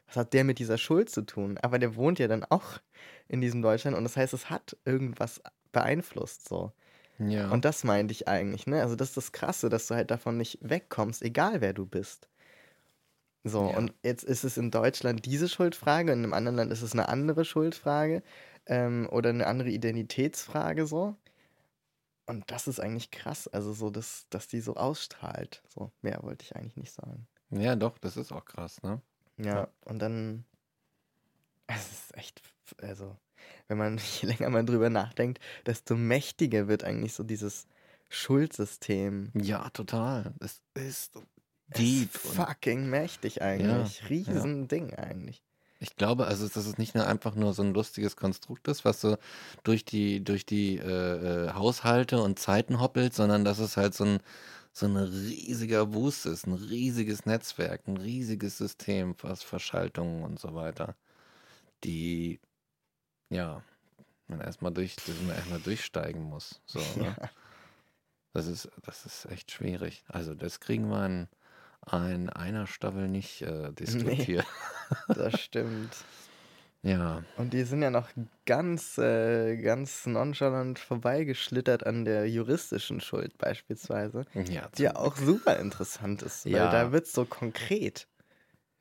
was hat der mit dieser Schuld zu tun? Aber der wohnt ja dann auch in diesem Deutschland und das heißt, es hat irgendwas beeinflusst, so. Ja. Und das meinte ich eigentlich, ne? Also das ist das Krasse, dass du halt davon nicht wegkommst, egal wer du bist. So, Ja. und jetzt ist es in Deutschland diese Schuldfrage, in einem anderen Land ist es eine andere Schuldfrage ähm, oder eine andere Identitätsfrage so. Und das ist eigentlich krass, also so, dass, dass die so ausstrahlt. So, mehr wollte ich eigentlich nicht sagen. ja, doch, das ist auch krass, ne? Ja, Ja. und dann, es ist echt, also, wenn man je länger man drüber nachdenkt, desto mächtiger wird eigentlich so dieses Schuldsystem. Ja, total. Es ist deep. fucking mächtig eigentlich. ja. Riesen Ding eigentlich. Ich glaube, also, dass es nicht nur einfach nur so ein lustiges Konstrukt ist, was so durch die, durch die äh, äh, Haushalte und Zeiten hoppelt, sondern dass es halt so ein, so ein riesiger Wust ist, ein riesiges Netzwerk, ein riesiges System, was Verschaltungen und so weiter, die, ja, man erstmal durch, man erstmal durchsteigen muss. So, ne? Ja. Das ist, das ist echt schwierig. Also, das kriegen wir in, in einer Staffel nicht äh, diskutiert. Das stimmt. Ja. Und die sind ja noch ganz, äh, ganz nonchalant vorbeigeschlittert an der juristischen Schuld beispielsweise. Ja, Die ja auch super interessant ist, weil Ja. da wird es so konkret.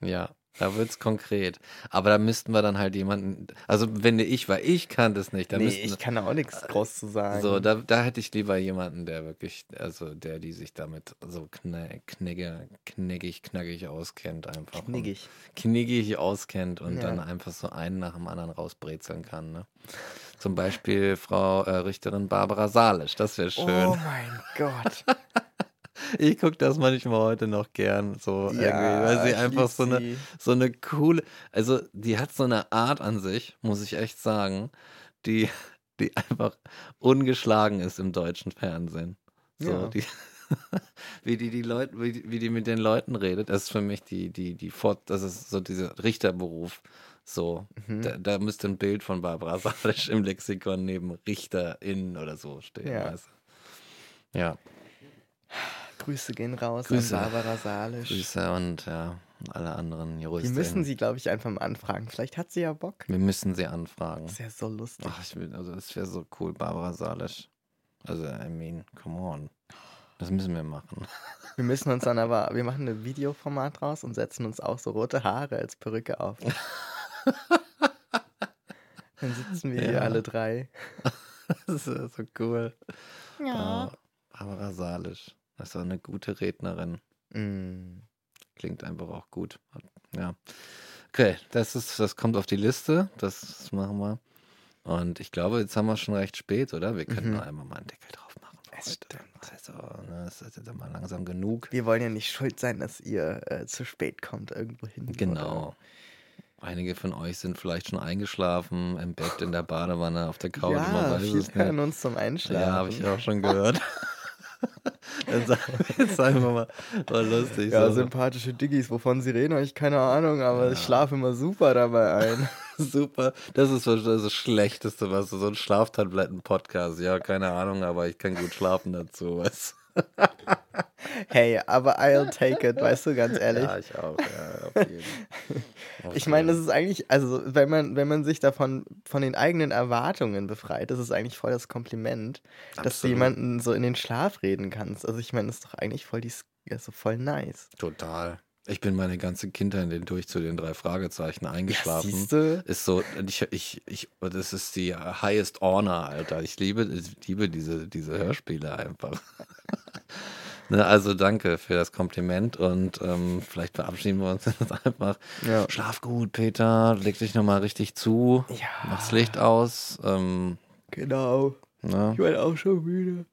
Ja, da wird's konkret. Aber da müssten wir dann halt jemanden, also wenn ich, weil ich kann das nicht, da nee, müssten ich kann da auch nichts groß zu sagen. so, da, da hätte ich lieber jemanden, der wirklich, also der, die sich damit so kne, knegge, kneggig, knackig auskennt einfach. und Kniggig. Kniggig auskennt und Ja. dann einfach so einen nach dem anderen rausbrezeln kann, ne? Zum Beispiel Frau äh, Richterin Barbara Salisch, das wäre schön. Oh mein Gott. Ich gucke das manchmal heute noch gern, so irgendwie, Ja, weil sie einfach so eine, sie. so eine coole, also die hat so eine Art an sich, muss ich echt sagen, die, die einfach ungeschlagen ist im deutschen Fernsehen. So, Ja. die, wie die die Leute, wie, wie die mit den Leuten redet, das ist für mich die, die, die Fort, das ist so dieser Richterberuf, So, Mhm. da, da müsste ein Bild von Barbara Salisch im Lexikon neben RichterInnen oder so stehen. Ja. Weißt du? Ja, Grüße gehen raus Grüße. an Barbara Salisch. Grüße und ja, alle anderen Die Juristinnen. müssen sie, glaube ich, einfach mal anfragen. Vielleicht hat sie ja Bock. Wir müssen sie anfragen. Das ja so lustig. Ach, ich will, also das wäre so cool, Barbara Salisch. Also, I mean, come on. Das müssen wir machen. Wir müssen uns dann aber, wir machen ein Videoformat draus und setzen uns auch so rote Haare als Perücke auf. Dann sitzen wir hier Ja. alle drei. Das ist so cool. Ja. Bar- Barbara Salisch. Das ist auch eine gute Rednerin. Mm. Klingt einfach auch gut. Ja. Okay, das ist, das kommt auf die Liste. Das machen wir. Und ich glaube, jetzt haben wir schon recht spät, oder? Wir können Mhm. einmal mal einen Deckel drauf machen. Es stimmt. Also, ne, es ist jetzt mal langsam genug. Wir wollen ja nicht schuld sein, dass ihr äh, zu spät kommt irgendwo hin. Genau. Einige von euch sind vielleicht schon eingeschlafen, im Bett, in der Badewanne, auf der Couch. man Ja, weiß viele es hören uns zum Einschlafen. Ja, habe ich auch schon gehört. Dann sagen wir mal, war lustig. Ja, so. sympathische Diggis, wovon sie reden, habe ich keine Ahnung, aber ich schlafe immer super dabei ein. Super. Das ist das, das Schlechteste, was du so ein Schlaftabletten-Podcast. Ja, keine Ahnung, aber ich kann gut schlafen dazu. Weißt? Hey, aber I'll take it, weißt du, ganz ehrlich. Ja, ich auch. Ja, auf jeden. Auf Ich meine, das ist eigentlich, also wenn man, wenn man sich davon von den eigenen Erwartungen befreit, das ist eigentlich voll das Kompliment, dass du Absolut. jemanden so in den Schlaf reden kannst. Also ich meine, das ist doch eigentlich voll die, also voll nice. Total. Ich bin meine ganze Kindheit durch zu den drei Fragezeichen eingeschlafen. siehste? ist so, ich, ich, ich, das ist die highest honor, Alter. Ich liebe, ich liebe diese, diese Hörspiele einfach. ne, also danke für das Kompliment und ähm, vielleicht verabschieden wir uns jetzt einfach. Ja. Schlaf gut, Peter. Leg dich nochmal richtig zu. Ja. Mach's Licht aus. Ähm, Genau. ne? Ich bin auch schon müde.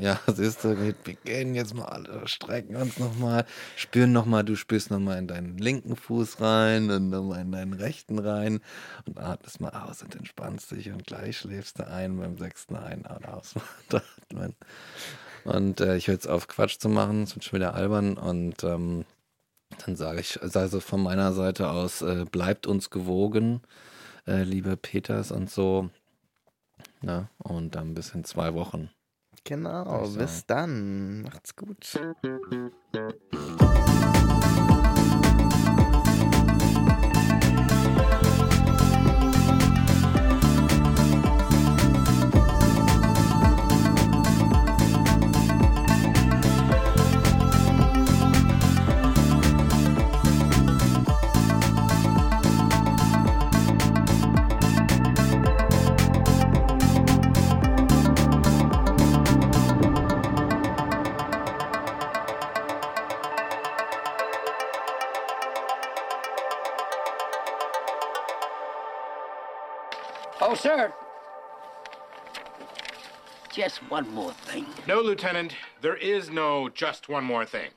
Ja, siehst du, wir gehen jetzt mal alle, strecken uns nochmal, spüren nochmal, du spürst nochmal in deinen linken Fuß rein und nochmal in deinen rechten rein und atmest mal aus und entspannst dich und gleich schläfst du ein beim sechsten Ein- und Ausatmen. Und äh, ich höre jetzt auf, Quatsch zu machen, es wird schon wieder albern und ähm, dann sage ich, also von meiner Seite aus, äh, bleibt uns gewogen, äh, liebe Peters und so. Ne? Und dann bis in zwei Wochen. Genau, bis dann. Macht's gut. Sir. Just one more thing. No, Lieutenant, there is no just one more thing.